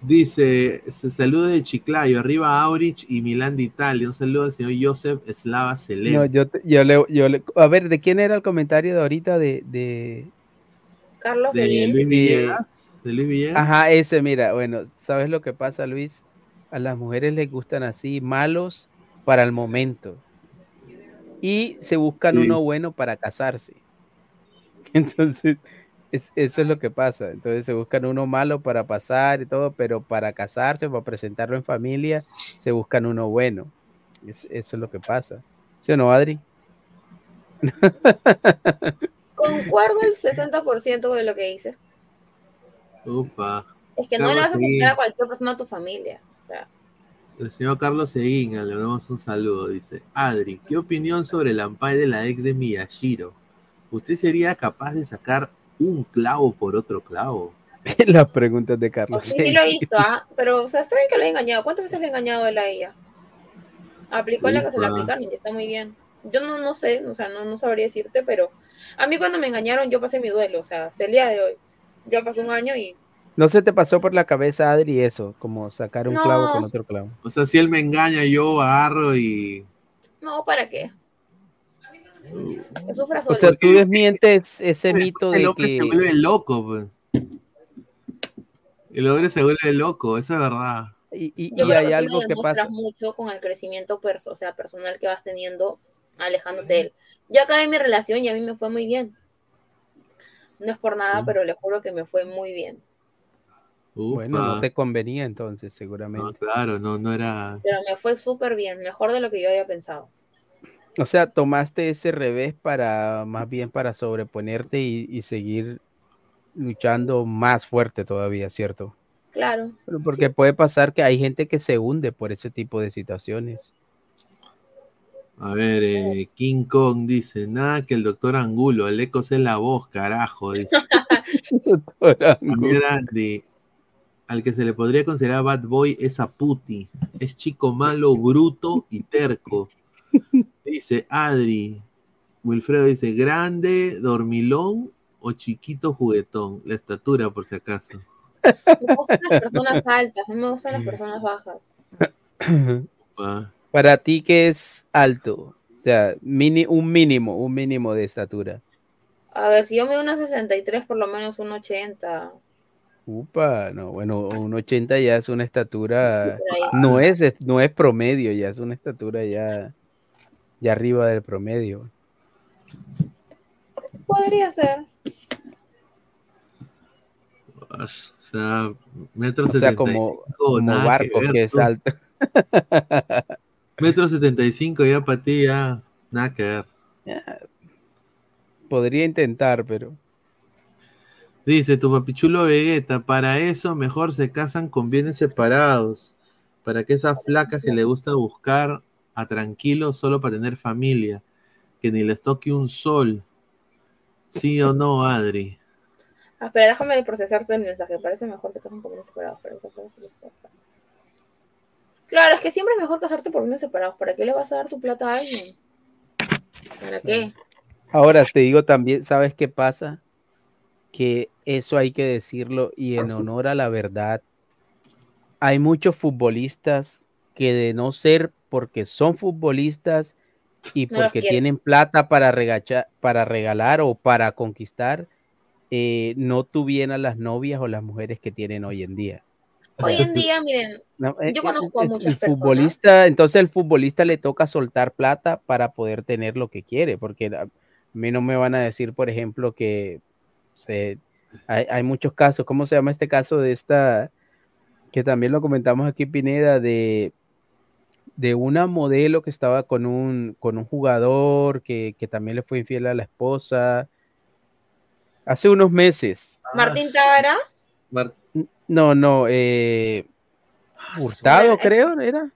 Dice, se saluda de Chiclayo, arriba Aurich y Milán de Italia. Un saludo al señor Joseph Slava Selem. No, yo, le, yo le- a ver, ¿de quién era el comentario de ahorita de, de, Carlos de. Luis de- Villegas. De Luis Villegas. Ajá, ese, mira, bueno, ¿sabes lo que pasa, Luis? A las mujeres les gustan así, malos para el momento. Y se buscan Sí. uno bueno para casarse. Entonces, es- eso es lo que pasa. Entonces se buscan uno malo para pasar y todo, pero para casarse, para presentarlo en familia, se buscan uno bueno. Es- eso es lo que pasa. ¿Sí o no, Adri? Concuerdo el 60% de lo que dices. Upa. Es que no le vas a presentar a cualquier persona a tu familia. O sea, El señor Carlos Seguín, le damos un saludo, dice. Adri, ¿qué opinión sobre el ampay de la ex de Miyashiro? ¿Usted sería capaz de sacar un clavo por otro clavo? Las preguntas de Carlos. sí, sí lo hizo, ¿ah? Pero, o sea, está bien que le he engañado. ¿Cuántas veces le he engañado él a ella? Aplicó la que se le Upa. aplicaron y está muy bien. Yo no, no sé, o sea, no, no sabría decirte, pero a mí cuando me engañaron yo pasé mi duelo, o sea, hasta el día de hoy. Ya pasó un año y ¿No se te pasó por la cabeza, Adri, eso? Como sacar un clavo con otro clavo. O sea, si él me engaña, yo agarro y... no, ¿para qué? O sea, tú desmientes ese mito El de hombre que... se vuelve loco, pues. El hombre se vuelve loco, eso es verdad. Y, y- Yo y creo hay que algo que pasa. mucho con el crecimiento perso, o sea, personal que vas teniendo alejándote de él. Yo acabé mi relación y a mí me fue muy bien. No es por nada, pero le juro que me fue muy bien. Bueno, no te convenía entonces, seguramente. No, claro, no, no era... Pero me fue súper bien, mejor de lo que yo había pensado. O sea, tomaste ese revés para más bien para sobreponerte y, y seguir luchando más fuerte todavía, ¿cierto? Claro. Pero porque puede pasar que hay gente que se hunde por ese tipo de situaciones. A ver, eh, King Kong dice, nada que el doctor Angulo, el eco es la voz, carajo, dice. Andy, al que se le podría considerar bad boy es a Puti. Es chico malo, bruto y terco. Dice Adri. Wilfredo dice, grande, dormilón o chiquito juguetón. La estatura, por si acaso. Me gustan las personas altas, no me gustan las personas bajas. Pa. Para ti, ¿qué es alto? O sea, mini, un mínimo, un mínimo de estatura. A ver, si yo me doy una 63, por lo menos un 80. Upa, no, bueno, un 80 ya es una estatura, no es, no es promedio, ya es una estatura ya, ya arriba del promedio. Podría ser. O sea, metro O sea, como, 75, como nada barco ver, que es tú. alto. Metro 75 ya para ti, ya, nada que ver. Podría intentar, pero Dice tu papichulo Vegeta, para eso mejor se casan con bienes separados. Para que esas flacas que le gusta buscar a tranquilo solo para tener familia. Que ni les toque un sol. ¿Sí o no, Adri? Ah, espera, déjame procesar todo el mensaje. Parece mejor se casan por bienes separados. pero Claro, es que siempre es mejor casarte por bienes separados. ¿Para qué le vas a dar tu plata a alguien? ¿Para qué? ahora te digo también, ¿sabes qué pasa? Que eso hay que decirlo y en honor a la verdad, hay muchos futbolistas que de no ser porque son futbolistas y No porque tienen plata para, regacha- para regalar o para conquistar, eh, no tuvieran las novias o las mujeres que tienen hoy en día. Hoy en día, miren, No, eh, yo conozco a muchas el personas. futbolista, entonces el futbolista le toca soltar plata para poder tener lo que quiere, porque a mí no me van a decir, por ejemplo, que se, hay, hay muchos casos, ¿cómo se llama este caso de esta, que también lo comentamos aquí, Pineda, de, de una modelo que estaba con un, con un jugador que, que también le fue infiel a la esposa hace unos meses. Martín Tábara, No, no, eh, Hurtado, creo, era.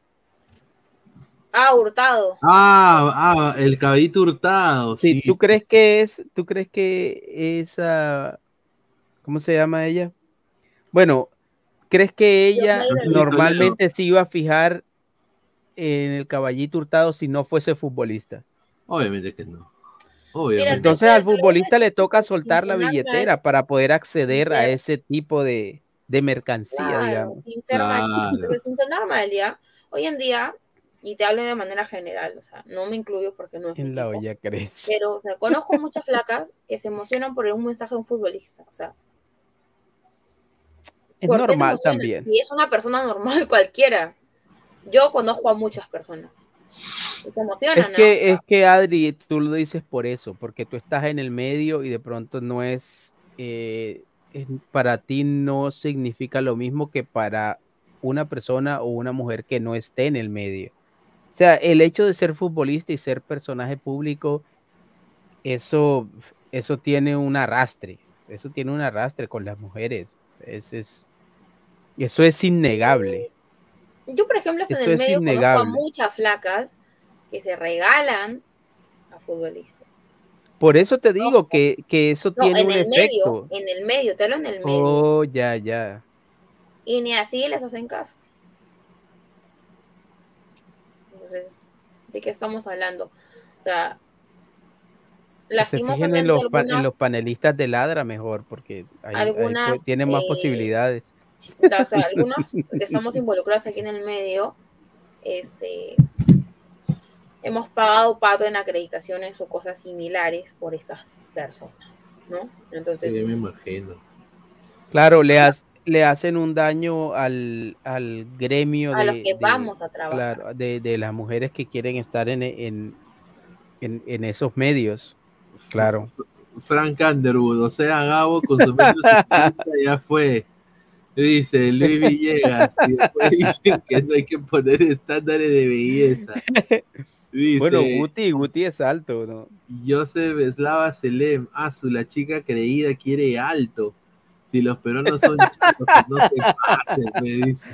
ah, Hurtado. Ah, ah, el caballito hurtado. Sí, Sí, ¿tú crees que es, tú crees que esa, ¿cómo se llama ella? Bueno, ¿crees que ella normalmente se iba a fijar en el caballito hurtado si no fuese futbolista? Obviamente que no. Obviamente. Entonces al futbolista le toca soltar la billetera para poder acceder a ese tipo de, de mercancía, Claro, digamos. sin ser Claro. sin ya. Hoy en día, y te hablo de manera general, o sea, no me incluyo porque no es mi En la tipo, olla crees. pero o sea, conozco muchas flacas que se emocionan por un mensaje de un futbolista, o sea, Es ¿por qué te normal también. Si es una persona normal cualquiera. Yo conozco a muchas personas. Y se emocionan, Es ¿no? que, es que Adri, tú lo dices por eso, porque tú estás en el medio y de pronto no es, eh, es- para ti no significa lo mismo que para una persona o una mujer que no esté en el medio. O sea, el hecho de ser futbolista y ser personaje público, eso, eso tiene un arrastre, eso tiene un arrastre con las mujeres. Es, es- eso es innegable. Yo, por ejemplo, en el medio conozco a innegable. muchas flacas que se regalan a futbolistas. Por eso te digo que, que eso No, tiene en un el efecto. medio, en el medio, te hablo en el medio. Oh, ya, ya. Y ni así les hacen caso. Entonces, ¿de qué estamos hablando? O sea, se fijen en los, en los panelistas de Ladra mejor, porque pu- Algunas, tienen más eh, posibilidades. O sea, algunos que estamos involucrados aquí en el medio, este, hemos pagado pato en acreditaciones o cosas similares por estas personas, ¿no? Entonces, Sí, me imagino. Claro, le, ha- le hacen un daño al, al gremio A de, los que de- vamos a trabajar. claro, de, de las mujeres que quieren estar en, en, en, en esos medios. Claro. Frank Underwood, o sea, Gabo con su ya fue. Dice Luis Villegas, y después dicen que no hay que poner estándares de belleza. Dice, Bueno, Guti, Guti es alto, ¿no? Joseph Slava Selem, Azu, la chica creída quiere alto. Si los peruanos son chicos, no se pasen, me dice.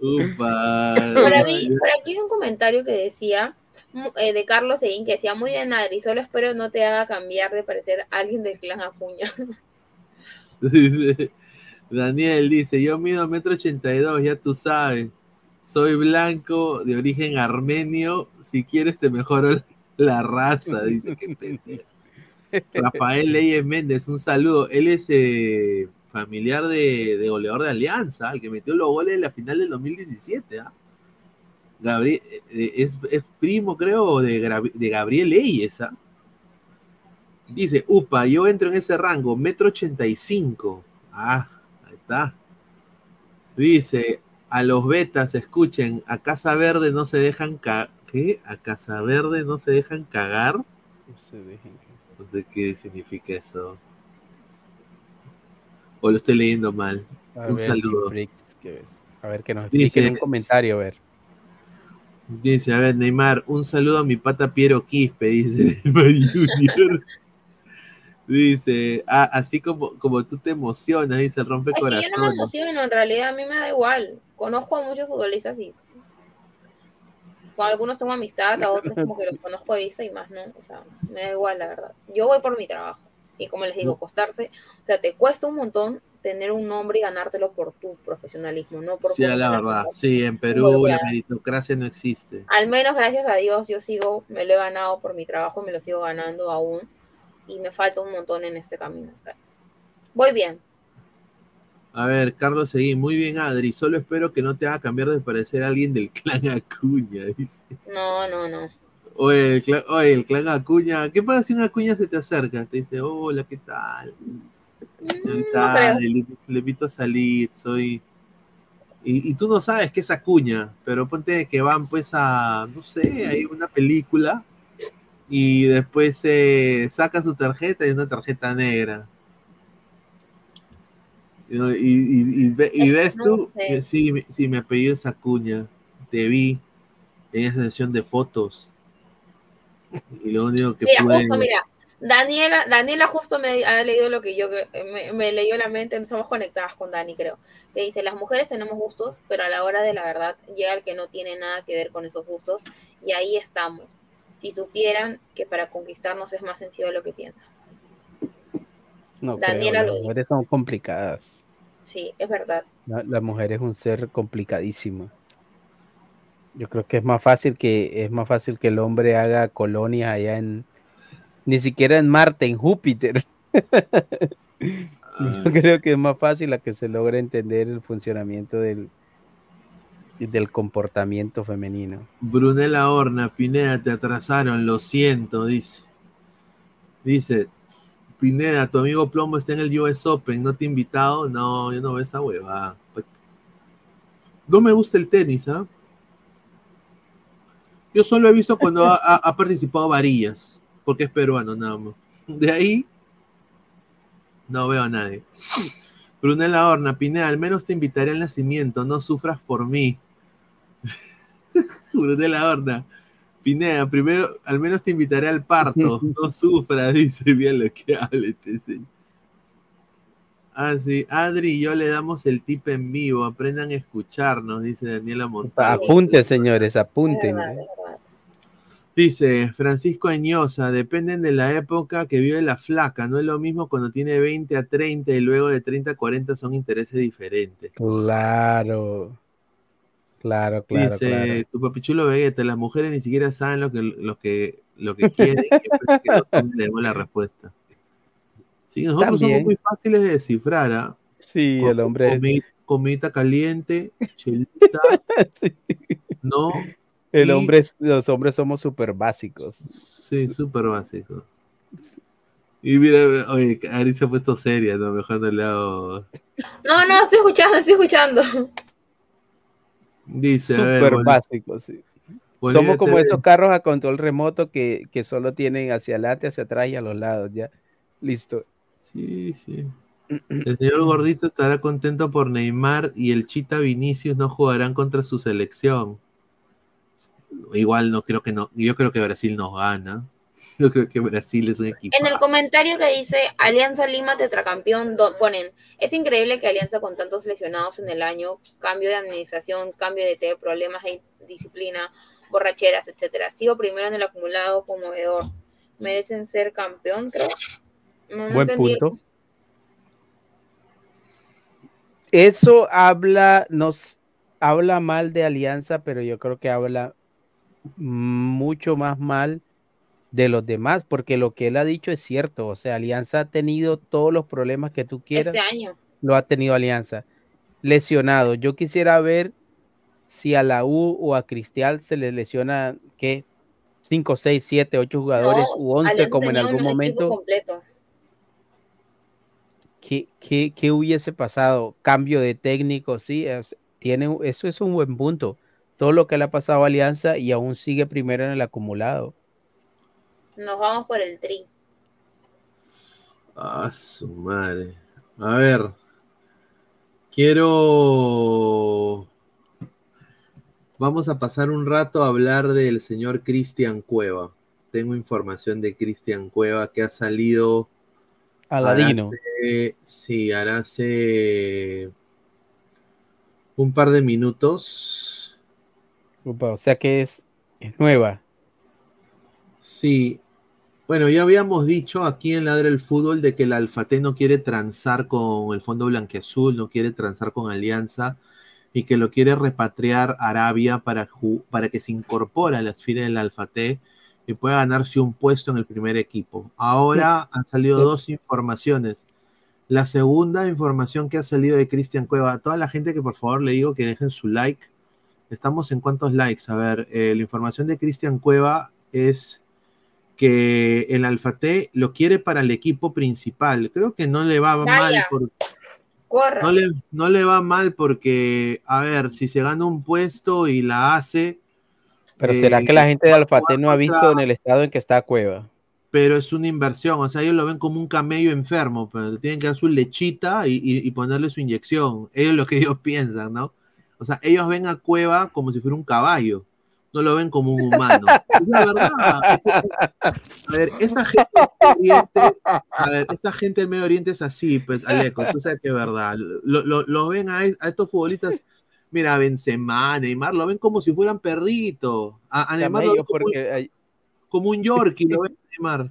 Upa. Por, ahí- por aquí hay un comentario que decía, eh, de Carlos Seguín, que decía, muy bien, Adri, solo espero no te haga cambiar de parecer alguien del clan Acuña. Dice, Daniel dice, yo mido metro ochenta y dos, ya tú sabes. Soy blanco, de origen armenio. Si quieres te mejoro la raza. Dice, pendejo. Rafael Leyes Méndez, un saludo. Él es eh, familiar de, goleador de Alianza, el que metió los goles en la final del 2017. ¿ah? Gabriel, eh, es, es primo, creo, de, de Gabriel Leyes. ¿ah? Dice, upa, yo entro en ese rango, metro ochenta y cinco. Ah, ahí está. Dice, a los betas, escuchen, a Casa Verde no se dejan cagar. ¿Qué? ¿A Casa Verde no se dejan cagar? No se dejen que- No sé qué significa eso. O lo estoy leyendo mal. A Un ver, saludo. Freaks, ¿qué ves? A ver que nos Dice- en un comentario, a ver. Dice, a ver, Neymar, un saludo a mi pata Piero Quispe, dice Neymar Junior. Dice, ah, así como, como tú te emocionas, dice, rompe Es que yo no me emociono, en realidad a mí me da igual. Conozco a muchos futbolistas y con algunos tengo amistad, a otros como que los conozco a vista y más no. O sea, me da igual, la verdad. Yo voy por mi trabajo. Y como les digo, costarse, o sea, te cuesta un montón tener un nombre y ganártelo por tu profesionalismo, no por Sí, la verdad, sí, en Perú la meritocracia no existe. Al menos gracias a Dios yo sigo, me lo he ganado por mi trabajo y me lo sigo ganando aún. Y me falta un montón en este camino. o sea, voy bien. A ver, Carlos Seguí, muy bien, Adri, solo espero que no te haga cambiar de parecer a alguien del clan Acuña, dice. No, no, no. Oye, el clan, oye, el clan Acuña, ¿qué pasa si un Acuña se te acerca? Te dice, hola, ¿qué tal? Señorita creo. Adri, le, le invito a salir, soy... Y, y tú no sabes qué es Acuña, pero ponte que van pues a, no sé, hay una película y después eh, saca su tarjeta y es una tarjeta negra. Y, ves no tú, sé. que sí, sí, mi apellido es Acuña, te vi en esa sesión de fotos. Y lo único que Mira, pude... justo, mira, Daniela, Daniela justo me ha leído lo que yo, me, me leyó la mente, estamos conectadas con Dani, creo, que dice, las mujeres tenemos gustos, pero a la hora de la verdad llega el que no tiene nada que ver con esos gustos, y ahí estamos. Si supieran que para conquistarnos es más sencillo de lo que piensan. No Daniela creo, lo las dijo. mujeres son complicadas. Sí, es verdad. La, la mujer es un ser complicadísimo. Yo creo que es más fácil que es más fácil que el hombre haga colonias allá en ni siquiera en Marte, en Júpiter. Yo creo que es más fácil a que se logre entender el funcionamiento del del comportamiento femenino. Brunella Horna, Pineda, te atrasaron, lo siento, dice. Dice, Pineda, tu amigo Plomo está en el US Open, ¿no te ha invitado? No, yo no veo esa hueva. No me gusta el tenis, ¿ah? Yo solo he visto cuando ha participado Varillas, porque es peruano nada más. De ahí, no veo a nadie. Brunella Horna, Pineda, al menos te invitaré al nacimiento, no sufras por mí. Brunella Horna, Pineda, primero, al menos te invitaré al parto, no sufras, dice bien lo que hable este señor. Ah, sí, Adri y yo le damos el tip en vivo, aprendan a escucharnos, dice Daniela Montalvo. Apunten, señores, apunten. ¿eh? Dice Francisco Añosa, dependen de la época que vive la flaca, no es lo mismo cuando tiene 20 a 30 y luego de 30 a 40 son intereses diferentes. Claro. Claro, claro, Dice claro. tu papichulo Vegeta, las mujeres ni siquiera saben lo que, lo que, lo que quieren, que los hombres le demos la respuesta. Sí, nosotros También. somos muy fáciles de descifrar, ¿ah? Sí, el hombre es- Comi- comidita caliente, chelita, no, El y- hombre, es- los hombres somos súper básicos. Sí, súper básico. Y mira, oye, Ari se ha puesto seria, ¿no? Mejor no le hago... No, no, estoy escuchando, estoy escuchando. Dice, Súper básicos, sí. Somos como TV. esos carros a control remoto que, que solo tienen hacia adelante, hacia atrás y a los lados, ya. Listo. Sí, sí. El señor Gordito estará contento por Neymar y el Chita Vinicius no jugarán contra su selección. Igual no creo que no, yo creo que Brasil nos gana. Yo creo que Brasil es un equipo. En el comentario que dice Alianza Lima tetracampeón, ponen, es increíble que Alianza con tantos lesionados en el año, cambio de administración, cambio de té, problemas de disciplina, borracheras, etcétera. Sigo primero en el acumulado conmovedor. Merecen ser campeón, creo. No, no Buen entendí punto. Eso habla, nos habla mal de Alianza, pero yo creo que habla mucho más mal de los demás, porque lo que él ha dicho es cierto. O sea, Alianza ha tenido todos los problemas que tú quieras. Este año. Lo ha tenido Alianza. Lesionado. Yo quisiera ver si a la U o a Cristial se les lesiona, ¿qué? 5, 6, 7, 8 jugadores No, u 11 Alianza como en algún momento. ¿qué, qué, qué hubiese pasado? Cambio de técnico, sí, es- tiene, eso es un buen punto. Todo lo que le ha pasado a Alianza y aún sigue primero en el acumulado. Nos vamos por el tri. Ah, su madre. A ver. Quiero. Vamos a pasar un rato a hablar del señor Cristian Cueva. Tengo información de Cristian Cueva que ha salido. Aladino. hace- sí, hará hace un par de minutos. Upa, O sea que es, es nueva. Sí. Bueno, ya habíamos dicho aquí en Ladra el Fútbol de que el Alfate no quiere transar con el Fondo Blanqueazul, no quiere transar con Alianza y que lo quiere repatriar a Arabia para, para que se incorpore a las filas del Alfate y pueda ganarse un puesto en el primer equipo. Ahora han salido dos informaciones. La segunda información que ha salido de Cristian Cueva, a toda la gente que por favor le digo que dejen su like. Estamos en cuántos likes. A ver, eh, la información de Cristian Cueva es que el Alfate lo quiere para el equipo principal. Creo que no le va mal Vaya. por- Corra. no le, no le va mal porque, a ver, si se gana un puesto y la hace, Pero Eh, ¿será que la gente de Alfate no ha visto en el estado en que está Cueva? pero es una inversión, o sea, ellos lo ven como un camello enfermo, pero tienen que dar su lechita y, y- y ponerle su inyección. Ellos es lo que ellos piensan, ¿no? O sea, ellos ven a Cueva como si fuera un caballo, no lo ven como un humano. Es la verdad. A ver, esa gente del Medio Oriente, a ver, esa gente del Medio Oriente es así, pues, Aleco, tú sabes que es verdad. Lo, lo- lo ven a, es- a estos futbolistas, mira, a Benzema, Neymar, lo ven como si fueran perritos. A, a Neymar lo ven como, porque hay- como un Yorkie, lo ven a Neymar.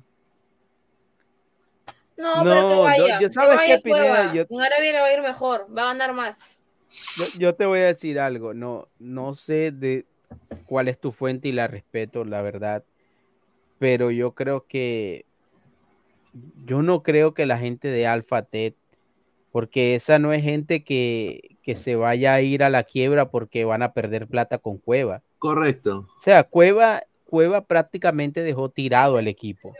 No, No, pero que yo- vaya. yo- que ¿sabes vaya qué, Pineda? Yo- En Arabia le va a ir mejor. Va a ganar más. Yo, yo te voy a decir algo, no, no sé de cuál es tu fuente y la respeto, la verdad, pero yo creo que yo no creo que la gente de Alpha Tet, porque esa no es gente que, que se vaya a ir a la quiebra porque van a perder plata con Cueva. Correcto. O sea, Cueva, Cueva prácticamente dejó tirado al equipo.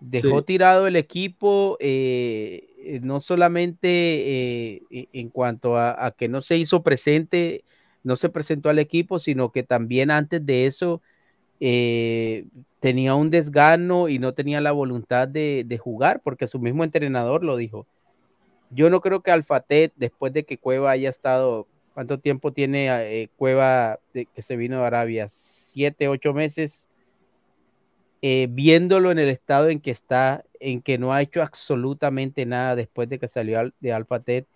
Dejó Sí. tirado el equipo, eh, no solamente eh, en cuanto a, a que no se hizo presente, no se presentó al equipo, sino que también antes de eso eh, tenía un desgano y no tenía la voluntad de, jugar, porque su mismo entrenador lo dijo. Yo no creo que Alfatet, después de que Cueva haya estado, ¿cuánto tiempo tiene eh, Cueva que se vino de Arabia? Siete, ocho meses. Eh, viéndolo en el estado en que está, en que no ha hecho absolutamente nada después de que salió al- de Alfatet,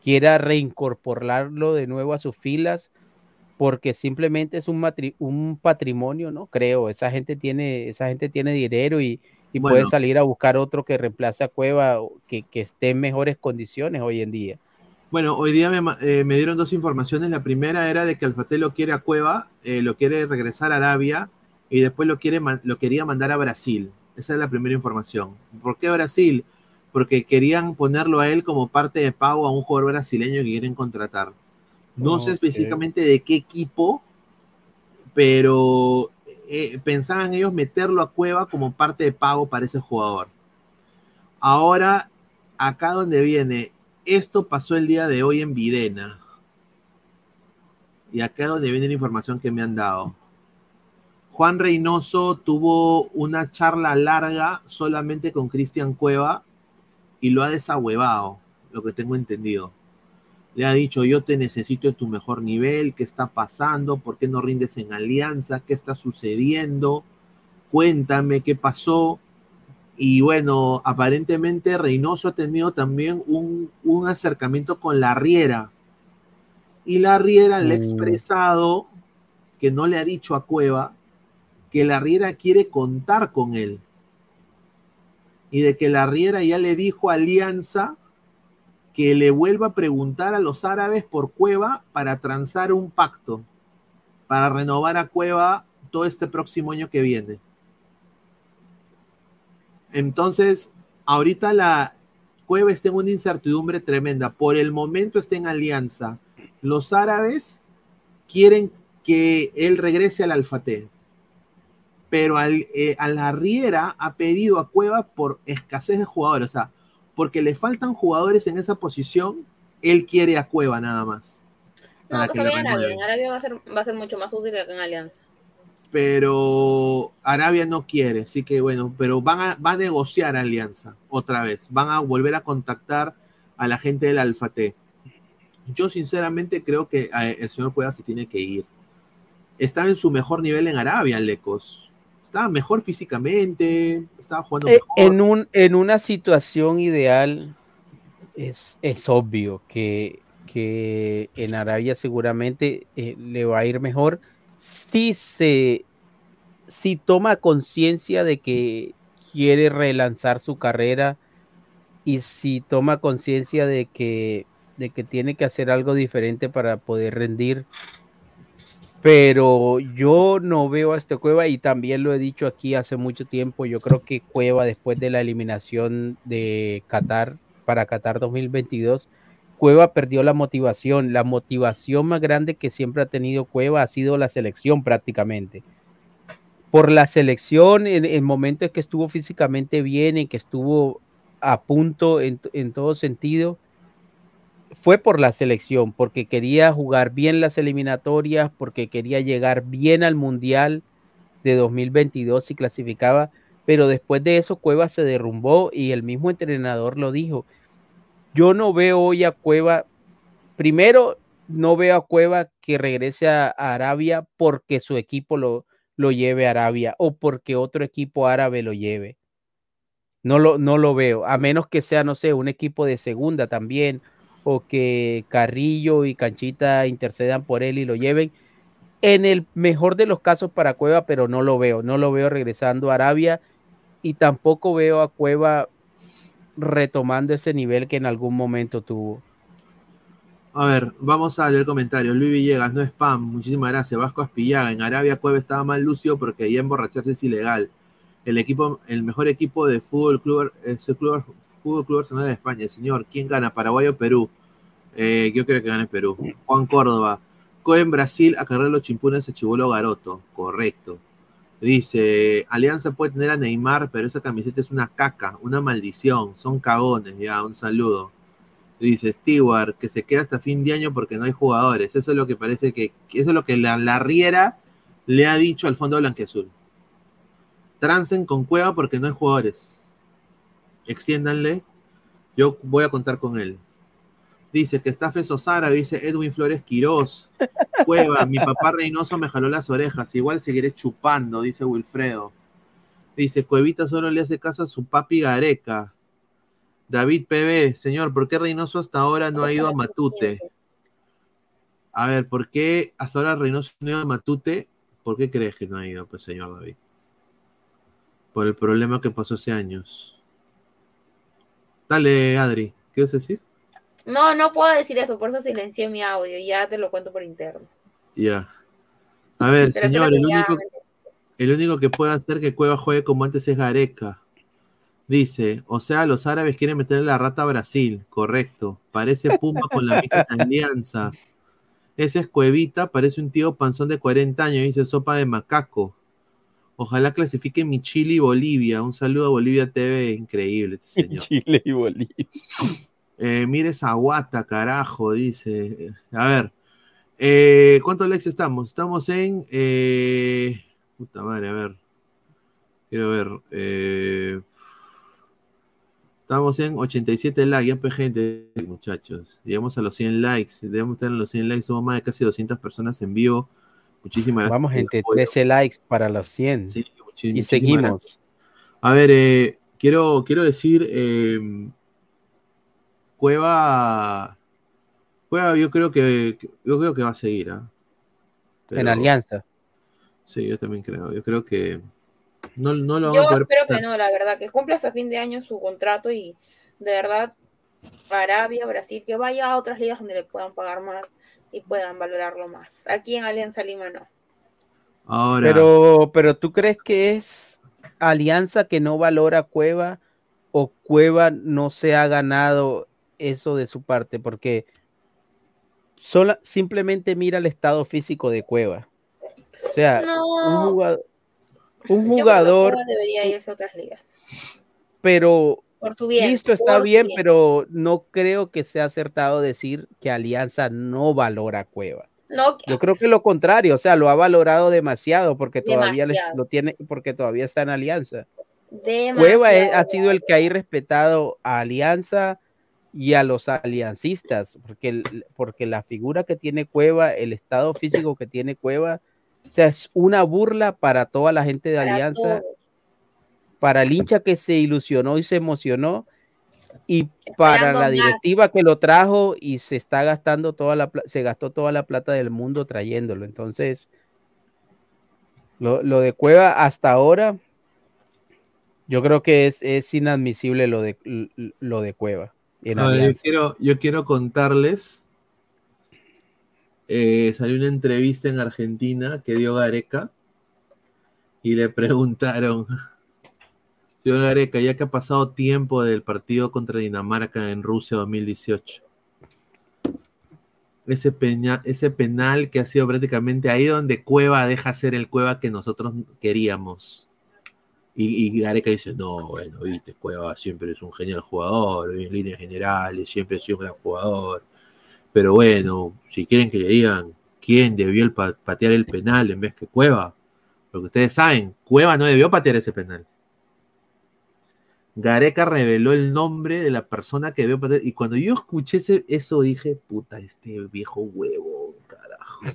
quiera reincorporarlo de nuevo a sus filas, porque simplemente es un, matri- un patrimonio, ¿no? Creo, esa gente tiene, esa gente tiene dinero y, y puede salir a buscar otro que reemplace a Cueva que, que esté en mejores condiciones hoy en día. Bueno, hoy día me, eh, me dieron dos informaciones. La primera era de que Alfate lo quiere a Cueva, eh, lo quiere regresar a Arabia y después lo, quiere lo quería mandar a Brasil. Esa es la primera información. ¿Por qué Brasil? Porque querían ponerlo a él como parte de pago a un jugador brasileño que quieren contratar. No sé específicamente de qué equipo, pero eh, pensaban ellos meterlo a Cueva como parte de pago para ese jugador. Ahora, acá donde viene, esto pasó el día de hoy en Videna. Y acá es donde viene la información que me han dado. Juan Reynoso tuvo una charla larga solamente con Cristian Cueva y lo ha desahuevado, lo que tengo entendido. Le ha dicho, yo te necesito en tu mejor nivel, ¿qué está pasando? ¿Por qué no rindes en alianza? ¿Qué está sucediendo? Cuéntame qué pasó. Y bueno, aparentemente Reynoso ha tenido también un, un acercamiento con la Riera. Y la Riera le ha Mm. expresado que no le ha dicho a Cueva que la Riera quiere contar con él. Y de que la Riera ya le dijo a Alianza que le vuelva a preguntar a los árabes por Cueva para transar un pacto, para renovar a Cueva todo este próximo año que viene. Entonces, ahorita la Cueva está en una incertidumbre tremenda. Por el momento está en alianza. Los árabes quieren que él regrese al Alfate. Pero al, eh, a la Riera ha pedido a Cueva por escasez de jugadores. O sea, porque le faltan jugadores en esa posición, él quiere a Cueva nada más. No, que que se lo vaya en Arabia. renueven. En Arabia va a ser, va a ser mucho más útil que en Alianza. Pero Arabia no quiere, así que bueno, pero van a, va a negociar Alianza otra vez, van a volver a contactar a la gente del Alfate. Yo sinceramente creo que eh, el señor Cueva se tiene que ir. Estaba en su mejor nivel en Arabia, Lecos. Estaba mejor físicamente, estaba jugando Eh, mejor. en, un, en una situación ideal es, es obvio que, que en Arabia seguramente eh, le va a ir mejor si se si toma conciencia de que quiere relanzar su carrera y si toma conciencia de que de que tiene que hacer algo diferente para poder rendir pero yo no veo a este Cueva y también lo he dicho aquí hace mucho tiempo. Yo creo que Cueva, después de la eliminación de Qatar para Qatar 2022, Cueva perdió la motivación. La motivación más grande que siempre ha tenido Cueva ha sido la selección prácticamente. Por la selección, en, en momentos que estuvo físicamente bien, en que estuvo a punto en, en todo sentido, fue por la selección, porque quería jugar bien las eliminatorias, porque quería llegar bien al Mundial de 2022 si clasificaba, pero después de eso Cueva se derrumbó y el mismo entrenador lo dijo. Yo no veo hoy a Cueva, primero no veo a Cueva que regrese a, a Arabia porque su equipo lo, lo lleve a Arabia o porque otro equipo árabe lo lleve. No lo, no lo veo, a menos que sea, no sé, un equipo de segunda también, o que Carrillo y Canchita intercedan por él y lo lleven. En el mejor de los casos para Cueva, pero no lo veo, no lo veo regresando a Arabia y tampoco veo a Cueva retomando ese nivel que en algún momento tuvo. A ver, vamos a leer comentarios. Luis Villegas, no spam. Muchísimas gracias. Vasco Aspillaga. En Arabia Cueva estaba mal lucio porque ahí emborracharse es ilegal. El equipo, el mejor equipo de fútbol club es el club, Fútbol Club Arsenal de España. Señor, ¿quién gana? ¿Paraguay o Perú? Eh, yo creo que gane Perú. Juan Córdoba. Coen Brasil a los chimpunes a Chibolo Garoto. Correcto. Dice, Alianza puede tener a Neymar, pero esa camiseta es una caca, una maldición. Son cagones, ya, un saludo. Dice Stewart, que se queda hasta fin de año porque no hay jugadores. Eso es lo que parece que, eso es lo que la, la Riera le ha dicho al fondo blanqueazul. Transen con cueva porque no hay jugadores. Extiéndanle. Yo voy a contar con él. Dice que está Feso Sara, dice Edwin Flores Quirós. Cueva, mi papá Reynoso me jaló las orejas. Igual seguiré chupando, dice Wilfredo. Dice, Cuevita solo le hace caso a su papi Gareca. David PB, señor, ¿por qué Reynoso hasta ahora no ha ido a Matute? A ver, ¿por qué hasta ahora Reynoso no ha ido a Matute? ¿Por qué crees que no ha ido, pues, señor David? Por el problema que pasó hace años. Dale, Adri, ¿qué vas a decir? No, no puedo decir eso, por eso silencié mi audio ya te lo cuento por interno. Ya. A ver, Pero señor, el único, el único que puede hacer que Cueva juegue como antes es Gareca. Dice, o sea, los árabes quieren meterle la rata a Brasil. Correcto. Parece Puma con la de alianza. Ese es Cuevita, parece un tío panzón de 40 años, dice sopa de macaco. Ojalá clasifique mi Chile y Bolivia. Un saludo a Bolivia TV, increíble este señor. Chile y Bolivia. Eh, mire esa guata, carajo, dice. A ver, eh, ¿cuántos likes estamos? Estamos en. eh, puta madre, a ver. Quiero ver. eh, estamos en 87 likes, ya pues, gente, muchachos. Llegamos a los 100 likes. Debemos estar en los 100 likes. Somos más de casi 200 personas en vivo. Muchísimas gracias. Vamos, gente, apoyo. 13 likes para los 100. muchi- y seguimos. gracias. A ver, eh, quiero, quiero decir, eh, Cueva, Cueva, yo creo que, yo creo que va a seguir. En Pero- Alianza. Sí, yo también creo. Yo creo que no, no lo van Yo a espero que no, la verdad, que cumpla hasta fin de año su contrato y de verdad Arabia, Brasil, que vaya a otras ligas donde le puedan pagar más y puedan valorarlo más. Aquí en Alianza Lima no. Ahora, Pero, pero tú crees que es Alianza que no valora Cueva o Cueva no se ha ganado eso de su parte, porque sola, simplemente mira el estado físico de Cueva. O sea, No. un jugador, un Yo creo que jugador Cueva debería irse a otras ligas. pero Por su bien. Listo, está su bien, pero no creo que sea acertado decir que Alianza no valora a Cueva. No, Yo creo que lo contrario, o sea, lo ha valorado demasiado porque todavía les- Demasiado. lo tiene, porque todavía está en Alianza. demasiado. Cueva es- ha sido el que ha irrespetado a Alianza y a los aliancistas, porque, el- porque la figura que tiene Cueva, el estado físico que tiene Cueva, o sea, es una burla para toda la gente de Para Alianza, todos. Para el hincha que se ilusionó y se emocionó, y para la más. directiva que lo trajo y se está gastando toda la se gastó toda la plata del mundo trayéndolo. Entonces, lo, lo de Cueva hasta ahora, yo creo que es, es inadmisible lo de lo de Cueva. en A ver, yo, quiero, yo quiero contarles. eh, salió una entrevista en Argentina que dio Gareca y le preguntaron, señor Gareca, ya que ha pasado tiempo del partido contra Dinamarca en Rusia 2018, ese, peña- ese penal que ha sido prácticamente ahí donde Cueva deja ser el Cueva que nosotros queríamos. Y, y dice, no, bueno, viste, Cueva siempre es un genial jugador, en líneas generales, siempre ha sido un gran jugador. Pero bueno, si quieren que le digan quién debió patear el penal en vez que Cueva, porque ustedes saben, Cueva no debió patear ese penal. Gareca reveló el nombre de la persona que debió patear. Y cuando yo escuché ese- eso, dije, puta, este viejo huevo, carajo.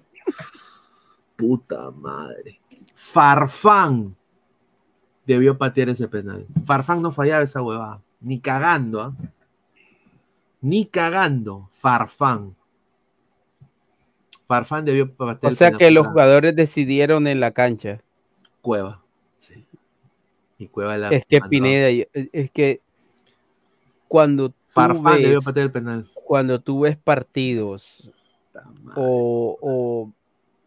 Puta madre. Farfán debió patear ese penal. Farfán no fallaba esa huevada. Ni cagando, ¿ah? Ni cagando. Farfán. Farfán debió patear O el sea penal. que los jugadores decidieron en la cancha. Cueva. Y Cueva la Es que mandó. Pineda, y- es que cuando tú Farfán ves, el penal. cuando tú ves partidos o, o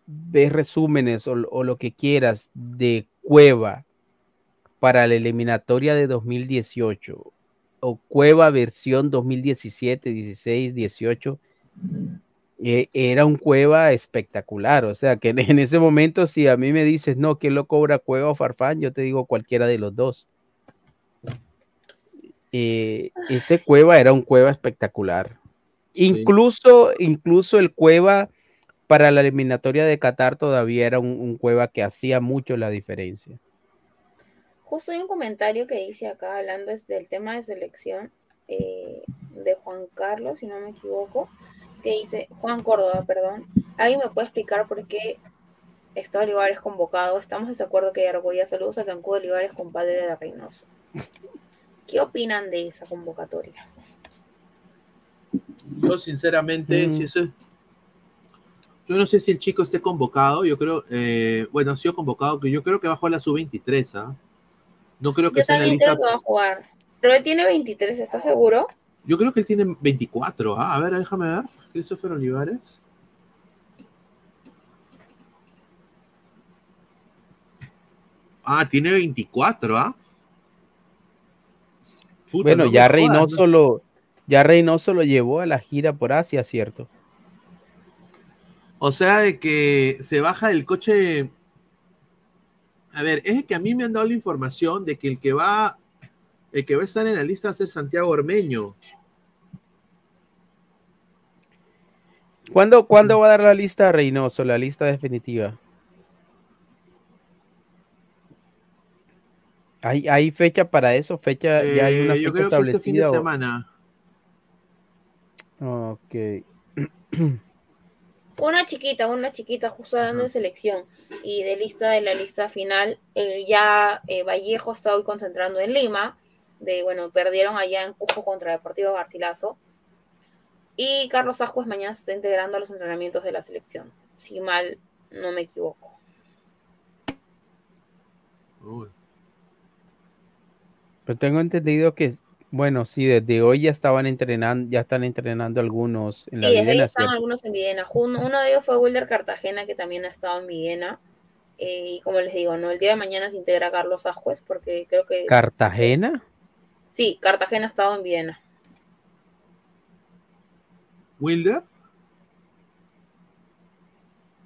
ves resúmenes o, o lo que quieras de Cueva para la eliminatoria de 2018 o Cueva versión 2017, 16, 18, eh, era un Cueva espectacular. O sea, que en, ese momento, si a mí me dices, no, ¿quién lo cobra Cueva o Farfán? Yo te digo cualquiera de los dos. Eh, ese Cueva era un Cueva espectacular. Incluso, incluso el Cueva para la eliminatoria de Qatar todavía era un, un Cueva que hacía mucho la diferencia. Justo hay un comentario que dice acá, hablando del tema de selección eh, de Juan Carlos, si no me equivoco, que dice, Juan Córdoba, perdón, ¿alguien me puede explicar por qué está Olivares convocado? Estamos de acuerdo que Argolla saludos a Zancudo Olivares, compadre de Reynoso. ¿Qué opinan de esa convocatoria? Yo, sinceramente, Mm. si eso es- Yo no sé si el chico esté convocado. Yo creo. eh, bueno, ha sido convocado. que Yo creo que va a jugar la sub-23. ¿ah? No creo que Yo sea en la también lista. creo que va a jugar. Pero él tiene 23, ¿estás seguro? Yo creo que él tiene 24. ¿ah? A ver, déjame ver. Christopher Olivares. Ah, tiene 24, ¿ah? Bueno, no ya Reynoso lo, ya Reynoso lo llevó a la gira por Asia, ¿cierto? O sea, de que se baja del coche. A ver, es que a mí me han dado la información de que el que va, el que va a estar en la lista va a ser Santiago Ormeño. ¿Cuándo, ¿Cuándo va a dar la lista a Reynoso, la lista definitiva? ¿Hay, hay fecha para eso? ¿Fecha, ¿Ya hay una Eh, yo fecha creo que este fin de establecida? o- semana. Ok. Una chiquita, una chiquita, justo hablando de selección y de lista de la lista final, eh, ya eh, Vallejo está hoy concentrando en Lima, de bueno, perdieron allá en Cusco contra Deportivo Garcilaso, y Carlos Ascuez mañana se está integrando a los entrenamientos de la selección, si mal no me equivoco. Uy. Pero tengo entendido que, bueno, sí, desde hoy ya estaban entrenando, ya están entrenando algunos en la Sí, desde ahí Videna, estaban ¿cierto? algunos en Videna. Uno, uno de ellos fue Wilder Cartagena, que también ha estado en Videna. Eh, y como les digo, no el día de mañana se integra Carlos Ascuez, porque creo que ¿Cartagena? sí, Cartagena ha estado en Videna. Wilder.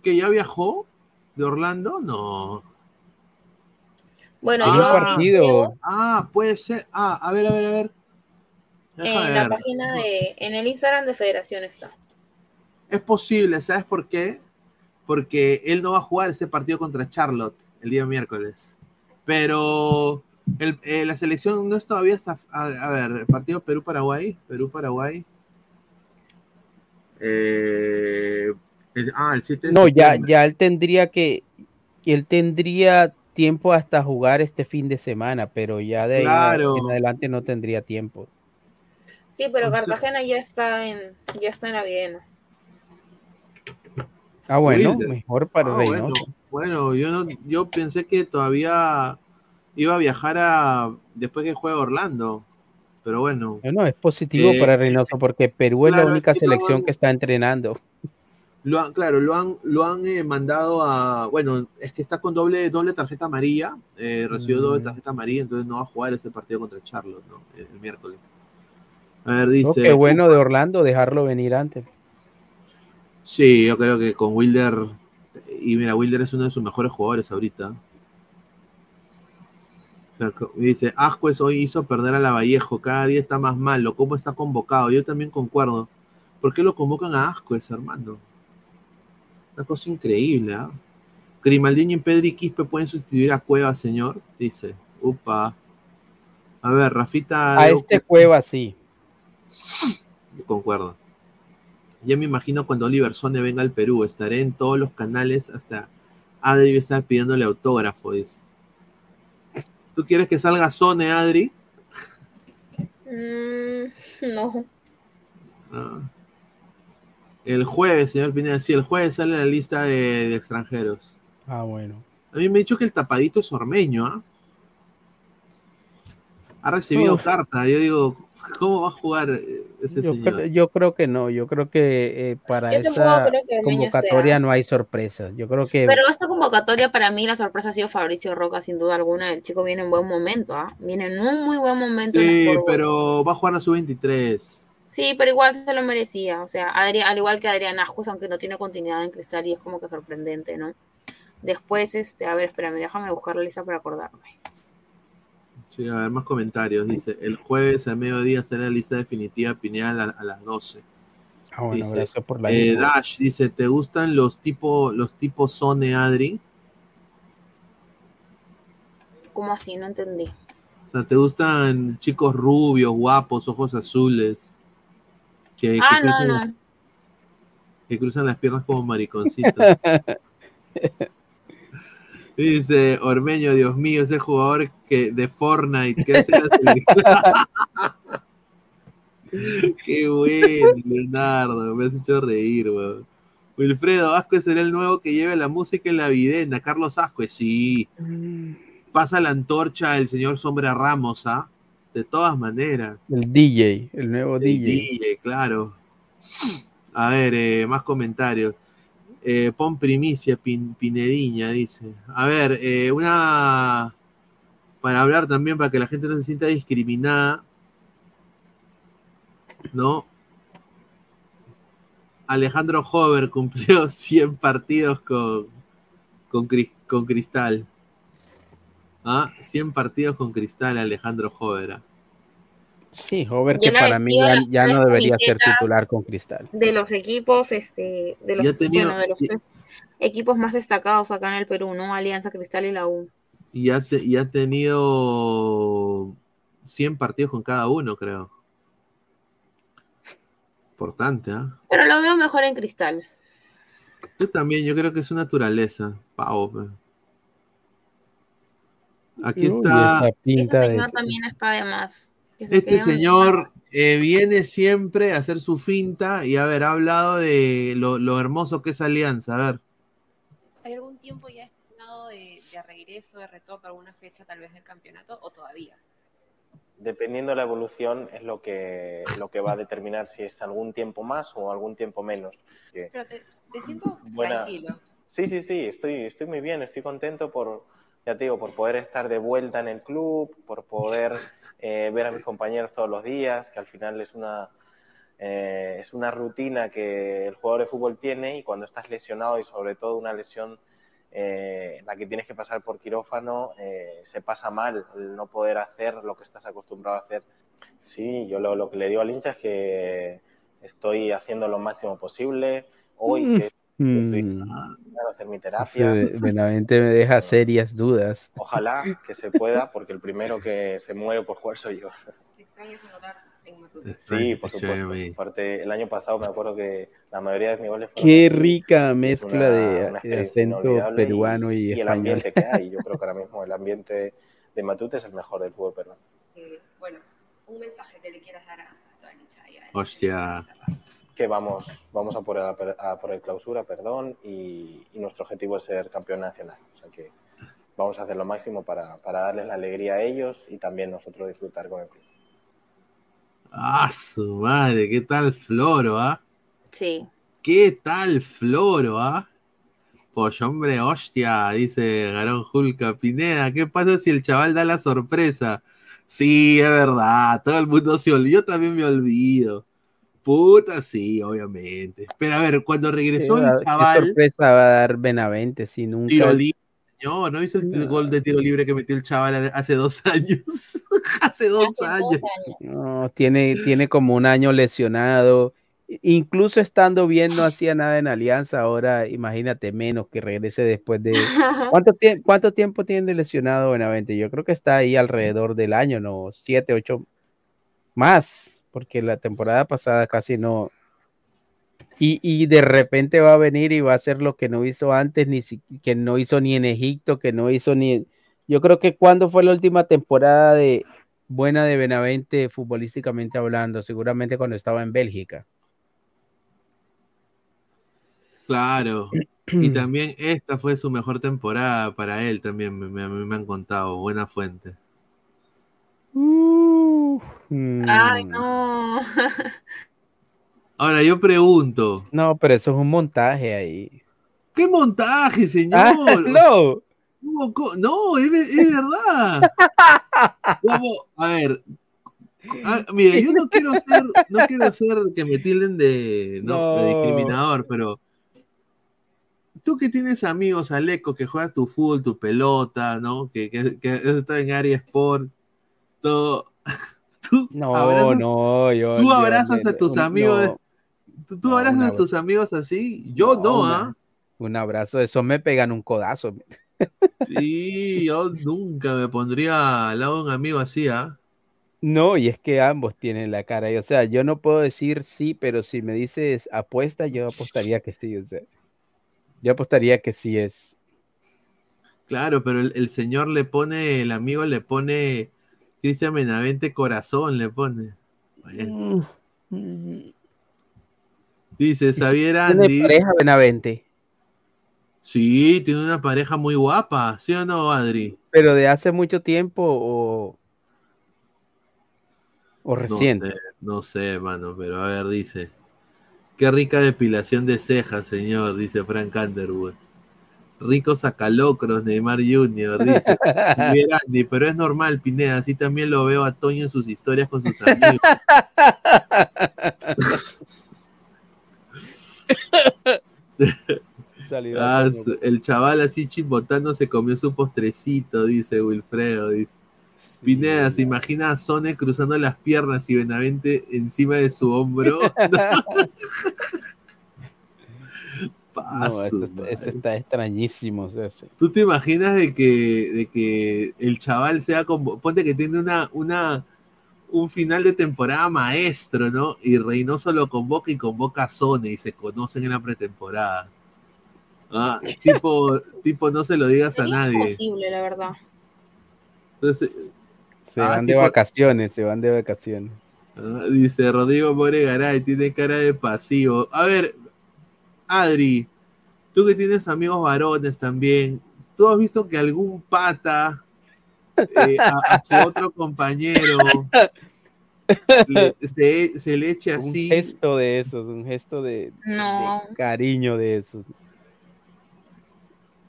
¿Que ya viajó de Orlando? No. Bueno, Ah, yo partido. Ah, puede ser. Ah, a ver, a ver, a ver. Déjame En la ver. página de, en el Instagram de Federación está. Es posible, ¿sabes por qué? Porque él no va a jugar ese partido contra Charlotte el día miércoles. Pero el- eh, la selección no es todavía hasta. A, a ver, el partido Perú-Paraguay. Perú-Paraguay. Eh, el- ah, el 7 de No, ya, ya él tendría que, él tendría tiempo hasta jugar este fin de semana, pero ya de ahí en adelante no tendría tiempo. Sí, pero O sea- Cartagena ya está en, ya está en la Videna. Ah, bueno, Wilder. mejor para Ah, bueno, Reynoso. bueno, yo no, yo pensé que todavía iba a viajar a después que juegue Orlando. Pero bueno. Bueno, es positivo Eh, para Reynoso porque Perú es la única no- selección que está entrenando. Lo han, claro, lo han, lo han eh, mandado a. Bueno, es que está con doble, doble tarjeta amarilla. eh, recibió doble Mm. tarjeta amarilla, entonces no va a jugar ese partido contra Charlotte, ¿no? El, el miércoles. A ver, No, dice. qué bueno de Orlando dejarlo venir antes. Sí, yo creo que con Wilder. Y mira, Wilder es uno de sus mejores jugadores ahorita. Dice, Ascuez hoy hizo perder a la Vallejo, cada día está más malo, ¿cómo está convocado? Yo también concuerdo. ¿Por qué lo convocan a Ascuez, hermano? Una cosa increíble, ¿ah? Grimaldiño y Pedri Quispe pueden sustituir a Cueva, señor, dice. Upa. A ver, Rafita. A este Cueva sí. Yo concuerdo. Ya me imagino cuando Oliver Sone venga al Perú, estaré en todos los canales hasta Adri va a estar pidiéndole autógrafo, dice. ¿Tú quieres que salga Sone, Adri? Mm, no. Ah. El jueves, señor Pineda, sí, el jueves sale la lista de, de extranjeros. Ah, bueno. A mí me ha dicho que el tapadito es ormeño, ¿ah? Ha recibido Uf. carta. Yo digo, ¿cómo va a jugar eh, ese Yo señor? creo, yo creo que no, yo creo que eh, para Yo tampoco esa creo que Ormeño convocatoria sea. no hay sorpresas. Yo creo que Pero esta convocatoria para mí la sorpresa ha sido Fabricio Roca, sin duda alguna. El chico viene en buen momento, ¿ah? Viene en un muy buen momento. en Sí, pero va a jugar a su 23. Sí, pero igual se lo merecía. O sea, Adri- al igual que Adrián Ajuez, aunque no tiene continuidad en Cristal y es como que sorprendente, ¿no? Después, este, a ver, espérame, déjame buscar la lista para acordarme. Sí, a ver, más comentarios. Dice, el jueves al mediodía será la lista definitiva Pineda a, la- a las 12. Ah, bueno, Dice, gracias por la eh. Dash dice, ¿te gustan los tipo, los tipos Sone Adri? ¿Cómo así? No entendí. O sea, ¿te gustan chicos rubios, guapos, ojos azules? Que, que Ah, no, cruzan, no. que cruzan las piernas como mariconcitos. Dice Ormeño, Dios mío, ese jugador que de Fortnite que hace la. Qué bueno, Leonardo, me has hecho reír, weón. Wilfredo Asco será el nuevo que lleve la música en la videna. Carlos Asco, sí. Pasa la antorcha el señor Sombra Ramos, ¿ah? De todas maneras. El DJ, el nuevo El DJ. DJ, claro. A ver, eh, más comentarios. Eh, pon primicia, Pin- Pinediña, dice. A ver, eh, una. Para hablar también, para que la gente no se sienta discriminada. ¿No? Alejandro Hover cumplió 100 partidos con, con, Cris- con Cristal. ¿Ah? 100 partidos con Cristal, Alejandro Hover. Sí, Hover, que para mí ya, no debería ser titular con Cristal. De los equipos, este, de los, tenido- bueno, de los tres equipos más destacados acá en el Perú, ¿no? Alianza Cristal y la U. Y ha, te- y ha tenido 100 partidos con cada uno, creo. Importante, ¿ah? Pero lo veo mejor en Cristal. Yo también, yo creo que es su naturaleza. Pe. Aquí Uy, está. esa Ese de- señor también está de más. Se Este señor eh, viene siempre a hacer su finta y a ver, ha hablado de lo, lo hermoso que es Alianza. A ver, ¿Hay algún tiempo ya estimado de, de regreso, de retorno, alguna fecha tal vez del campeonato o todavía? Dependiendo de la evolución es lo que, lo que va a determinar si es algún tiempo más o algún tiempo menos. Pero te, te siento Buena- tranquilo. Sí, sí, sí, estoy, estoy muy bien, estoy contento por, ya te digo, por poder estar de vuelta en el club, por poder eh, ver a mis compañeros todos los días, que al final es una, eh, es una rutina que el jugador de fútbol tiene y cuando estás lesionado y sobre todo una lesión eh, en la que tienes que pasar por quirófano, eh, se pasa mal el no poder hacer lo que estás acostumbrado a hacer Sí, yo lo, lo que le digo al hincha es que estoy haciendo lo máximo posible. Hoy Mm. que estoy Mm. a hacer mi terapia. Benavente me deja serias dudas. Ojalá que se pueda, porque el primero que se muere por jugar soy yo. ¿Te extrañas anotar en Matute? Sí, por Qué supuesto. Aparte, el año pasado me acuerdo que la mayoría de mis goles fueron Qué rica mezcla una- de, una acento peruano y, y el español. ambiente que hay. Yo creo que ahora mismo el ambiente de Matute es el mejor del fútbol peruano. Eh, bueno, un mensaje que le quieras dar a, a toda la hinchada. Hostia. Que vamos, vamos a, por el, a por el clausura, perdón, y, y nuestro objetivo es ser campeón nacional. O sea que vamos a hacer lo máximo para, para darles la alegría a ellos y también nosotros disfrutar con el club. Ah, su madre, ¿qué tal Floro, ah? Sí. ¿Qué tal Floro, ah? Pues hombre, hostia, dice Garón Julca Pineda, ¿qué pasa si el chaval da la sorpresa? Sí, es verdad, todo el mundo se olvida, yo también me olvido. Puta, sí, obviamente. Pero a ver, cuando regresó ¿Qué, el va- qué chaval, sorpresa va a dar Benavente si nunca... tiro libre, señor, ¿no viste el gol de tiro libre que metió el chaval hace dos años? hace dos años. No, tiene, tiene como un año lesionado. Incluso estando bien, no hacía nada en Alianza. Ahora, imagínate, menos que regrese después de. ¿Cuánto, tie- cuánto tiempo tiene lesionado Benavente? Yo creo que está ahí alrededor del año, ¿no? Siete, ocho más, porque la temporada pasada casi no. Y, y de repente va a venir y va a hacer lo que no hizo antes, ni si- que no hizo ni en Egipto, que no hizo ni. en- Yo creo que cuando fue la última temporada de buena de Benavente futbolísticamente hablando, seguramente cuando estaba en Bélgica. Claro. Y también esta fue su mejor temporada para él también, me, me- me han contado, buena fuente. Ay, Mm. no. Ahora yo pregunto, No, pero eso es un montaje ahí. ¿qué montaje, señor? Ah, no. ¿Cómo, cómo? No, es, ve- es verdad. ¿Cómo? A ver, ah, mira, yo no quiero ser, no quiero ser que me tilden de, no, de No. discriminador, pero tú que tienes amigos, Aleco, que juegas tu fútbol, tu pelota, ¿no? Que, que, que has estado en área sport, todo. Tú No, abrazas, no, yo. tú yo- abrazas a tus amigos, no, tú, abrazas una- a tus amigos así, yo no, ¿ah? Un abrazo, eso me pegan un codazo. Sí, yo nunca me pondría al lado de un amigo así, ¿ah? No, y es que ambos tienen la cara. y, O sea, yo no puedo decir sí, pero si me dices apuesta, yo apostaría que sí. O sea, yo apostaría que sí es. Claro, pero el, el señor le pone, el amigo le pone, Cristian Benavente corazón le pone. Bueno. Dice Xavier ¿Tiene Andy. pareja Benavente? Sí, tiene una pareja muy guapa, ¿sí o no, Adri? Pero de hace mucho tiempo o, o reciente. No sé, no sé, mano, pero a ver, dice. Qué rica depilación de cejas, señor, dice Frank Underwood. Rico sacalocros, Neymar Jr., dice. Andy, pero es normal, Pineda, así también lo veo a Toño en sus historias con sus amigos. Ah, el chaval así chimbotando se comió su postrecito, dice Wilfredo. Dice. Pineda, ¿se imagina a Sone cruzando las piernas y Benavente encima de su hombro? No, eso, está extrañísimo. o sea, sí. ¿Tú te imaginas de que, de que el chaval sea como, ponte que tiene una, una, un final de temporada maestro, ¿no? Y Reynoso lo convoca y convoca a Sone y se conocen en la pretemporada. Ah, tipo, tipo, no se lo digas a nadie. imposible, la verdad. Entonces, Se Ah, van de vacaciones, se van de vacaciones. ah, dice Rodrigo More Garay, tiene cara de pasivo. A ver, Adri, tú que tienes amigos varones también, ¿tú has visto que algún pata eh, a, a su otro compañero le- se, se le eche Un así? gesto de esos, un gesto de, No, de cariño de esos.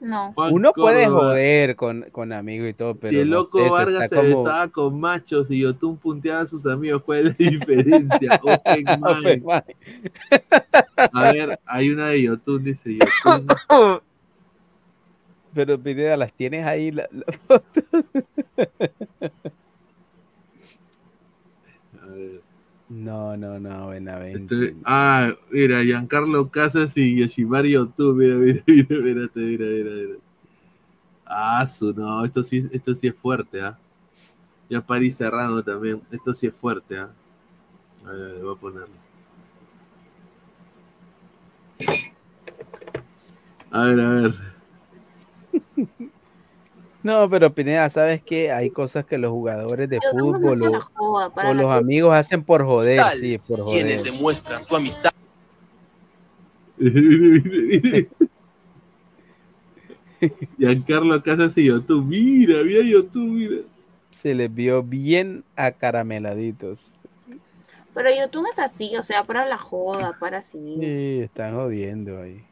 No. Juan Uno puede joder con, con amigos y todo, pero Si el loco Vargas se como- besaba con machos y Yotun punteaba a sus amigos, ¿cuál es la diferencia? Open mind. Open mind. A ver, hay una de Yotun, dice Yotun. Pero Pineda, las tienes ahí. la- la foto? No, no, no, Benavente. Estoy- ah, mira, Giancarlo Casas y Yoshimari Otu. Mira, mira, mira, espérate, mira, mira, mira. Ah, su, no, esto sí, esto sí es fuerte, ¿ah? Ya París Serrano también. Esto sí es fuerte, ¿ah? Ver, a ver, voy a ponerlo. A ver, a ver. No, pero Pineda, ¿sabes qué? Hay cosas que los jugadores de Pero ¿cómo fútbol o, joda los amigos hacen por joder, Tal, sí, por Quienes joder. demuestran su amistad. Giancarlo Casas y Youtube. Mira, mira YouTube, mira. Se les vio bien acarameladitos. Pero YouTube es así, o sea, para la joda, para así. Sí, están jodiendo ahí.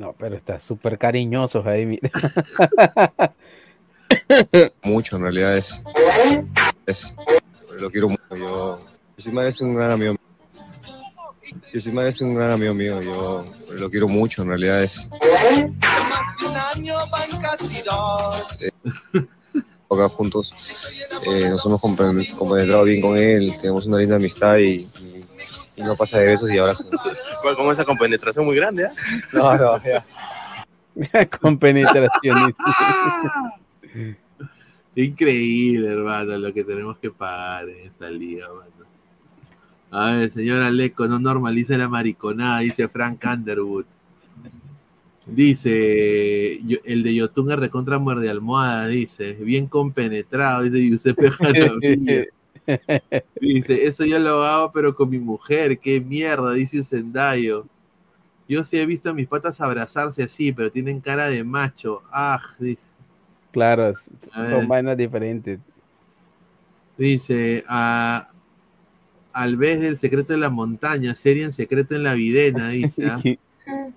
No, pero está súper cariñosos ahí, mira. mucho, en realidad es, es- lo quiero mucho. Yo, Yosimar es un gran amigo mío. Yosimar es un gran amigo mío. Yo lo quiero mucho, en realidad es Más de un año van casi dos. acá juntos. Eh, nos hemos compenetrado bien con él, tenemos una linda amistad y, y- no pasa de besos y abrazos. Con esa compenetración muy grande, ¿ah? No, no, ya. Con penetración. Increíble, hermano, lo que tenemos que pagar en esta liga, mano. A ver, señor Aleco, no normalice la mariconada, dice Frank Underwood. Dice, yo- el de Yotun es recontra muerde almohada, dice, bien compenetrado, dice Giuseppe Jaramillo. Dice, eso yo lo hago, pero con mi mujer, qué mierda, dice Sendayo. Yo sí he visto a mis patas abrazarse así, pero tienen cara de macho. Ah, dice. Claro, son vainas diferentes. Dice, a, al vez del secreto de la montaña, serie en secreto en la videna, dice. ¿ah?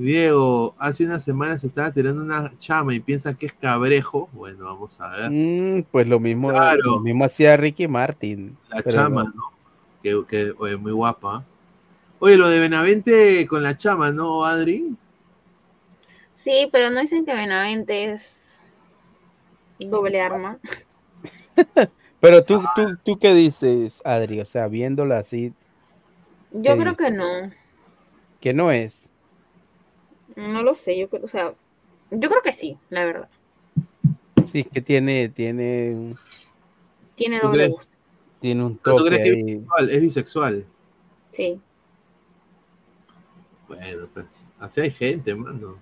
Diego, hace unas semanas estaba tirando una chama y piensa que es cabrejo. Bueno, vamos a ver. Mm, pues lo mismo, Claro. lo mismo hacía Ricky Martin. La chama, no. ¿no? Que, que oye, muy guapa. Oye, lo de Benavente con la chama, ¿no, Adri? Sí, pero no dicen que Benavente es doble arma. Pero tú, tú, tú qué dices, Adri, o sea, viéndola así, Yo ¿Qué creo dices? que no. que no es. No lo sé, yo creo, o sea, yo creo que sí, la verdad. Sí, es que tiene, tiene, Tiene ¿Tú doble crees? gusto. tiene un sea, ¿Tú toque crees que es ahí. bisexual? Es bisexual. Sí. Bueno, pues así hay gente, mano.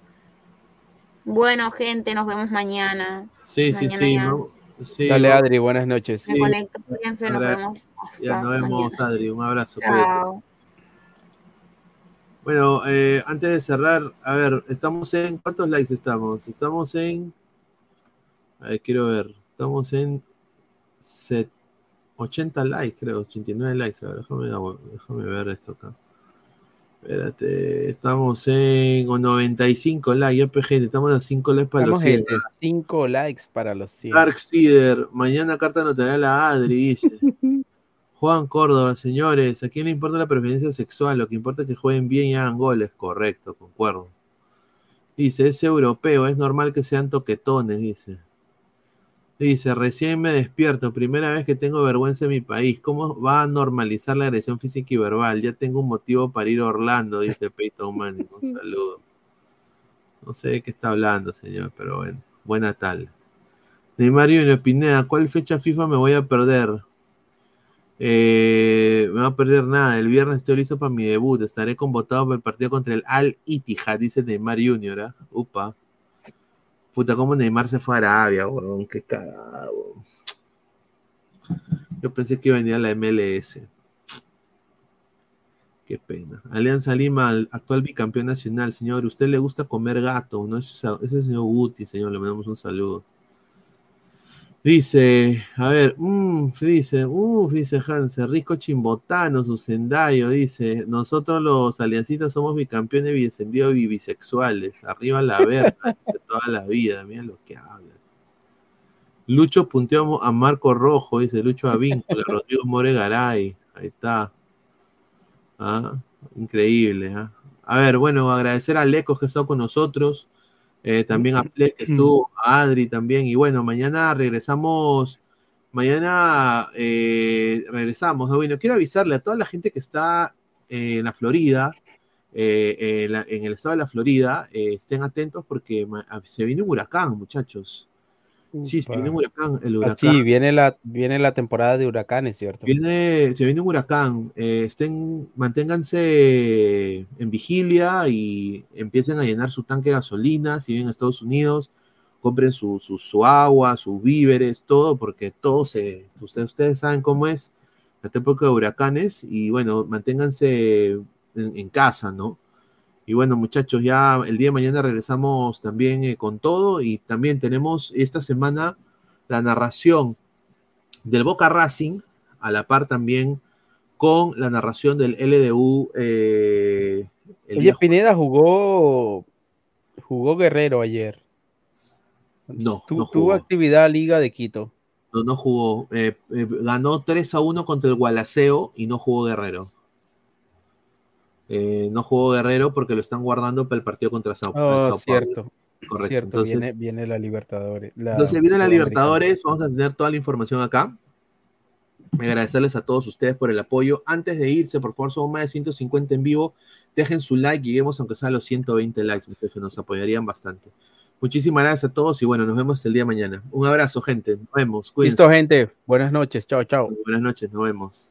Bueno, gente, nos vemos mañana. Sí, sí, Mañana sí. Dale, Adri, buenas noches. Me Sí. conecto, cuídense, nos vemos. Hasta Ya nos vemos, mañana. Adri. Un abrazo. cuídate. Chao. Bueno, eh, antes de cerrar, a ver, estamos en. ¿Cuántos likes estamos? Estamos en. A ver, quiero ver. Estamos en. set- 80 likes, creo, 89 likes. A ver, déjame, déjame ver esto acá. Espérate, estamos en o 95 likes, ya gente, estamos a 5 likes para Estamos los 100. gente, cinco likes para los 100. Dark Seeder, mañana carta notará la Adri, dice. Juan Córdoba, señores, ¿a quién le importa la preferencia sexual? Lo que importa es que jueguen bien y hagan goles, correcto, concuerdo. Dice, es europeo, es normal que sean toquetones, dice. Dice, recién me despierto, primera vez que tengo vergüenza en mi país. ¿Cómo va a normalizar la agresión física y verbal? Ya tengo un motivo para ir a Orlando, dice Peyton Manning. Un saludo. No sé de qué está hablando, señor, pero bueno, buena tal. Neymar Junior Pineda, ¿cuál fecha FIFA me voy a perder? Eh, me va a perder nada. El viernes estoy listo para mi debut. Estaré convocado para el partido contra el Al Ittihad, dice Neymar Junior. ¿ah? Upa. Puta, cómo Neymar se fue a Arabia, weón. Qué cagado. Yo pensé que iba a la MLS. Qué pena. Alianza Lima, al actual bicampeón nacional. Señor, ¿usted le gusta comer gato? ¿No? Ese es ese señor Guti, señor. Le mandamos un saludo. Dice, a ver, mm, dice, uff, dice Hansen, Rico Chimbotano, su sendayo, dice, nosotros los aliancistas somos bicampeones bidescendidos y bisexuales, arriba la verga, toda la vida, mira lo que habla. Lucho punteó a Marco Rojo, dice Lucho Avíncula, Rodrigo More Garay, ahí está. Ah, increíble, ¿ah? A ver, bueno, agradecer a Lecos que ha estado con nosotros. Eh, también a Fleck que estuvo, a Adri también. Y bueno, mañana regresamos Mañana eh, regresamos. ¿no? Bueno, quiero avisarle a toda la gente que está eh, en la Florida, en, la- en el estado de la Florida, estén atentos porque se viene un huracán, muchachos. Sí, se viene un huracán. El Ah, huracán. sí, viene la, viene la temporada de huracanes, ¿cierto? Viene, se viene un huracán. eh, estén, manténganse en vigilia y empiecen a llenar su tanque de gasolina. Si viven en Estados Unidos, compren su, su, su agua, sus víveres, todo, porque todo se. Ustedes, ustedes saben cómo es la época de huracanes. Y bueno, manténganse en, en casa, ¿no? Y bueno, muchachos, ya el día de mañana regresamos también eh, con todo. Y también tenemos esta semana la narración del Boca Racing, a la par también con la narración del LDU. eh, el Oye, Pineda jugó, jugó Guerrero ayer. No, Tu- no tuvo jugó. actividad Liga de Quito. No, no jugó. Eh, eh, ganó 3 a 1 contra el Gualaceo y no jugó Guerrero. Eh, no jugó Guerrero porque lo están guardando para el partido contra Sao, Oh, Sao Paulo. cierto. Correcto. Cierto, Entonces, viene, viene la Libertadores. la Entonces viene la. Libertadores, vamos a tener toda la información acá. Agradecerles a todos ustedes por el apoyo. Antes de irse, por favor, son más de 150 en vivo. Dejen su like, lleguemos aunque sea a los 120 likes, nos apoyarían bastante. Muchísimas gracias a todos y bueno, nos vemos el día de mañana. Un abrazo, gente. Nos vemos. Cuídense. Listo, gente. Buenas noches. Chao, chao. Buenas noches, nos vemos.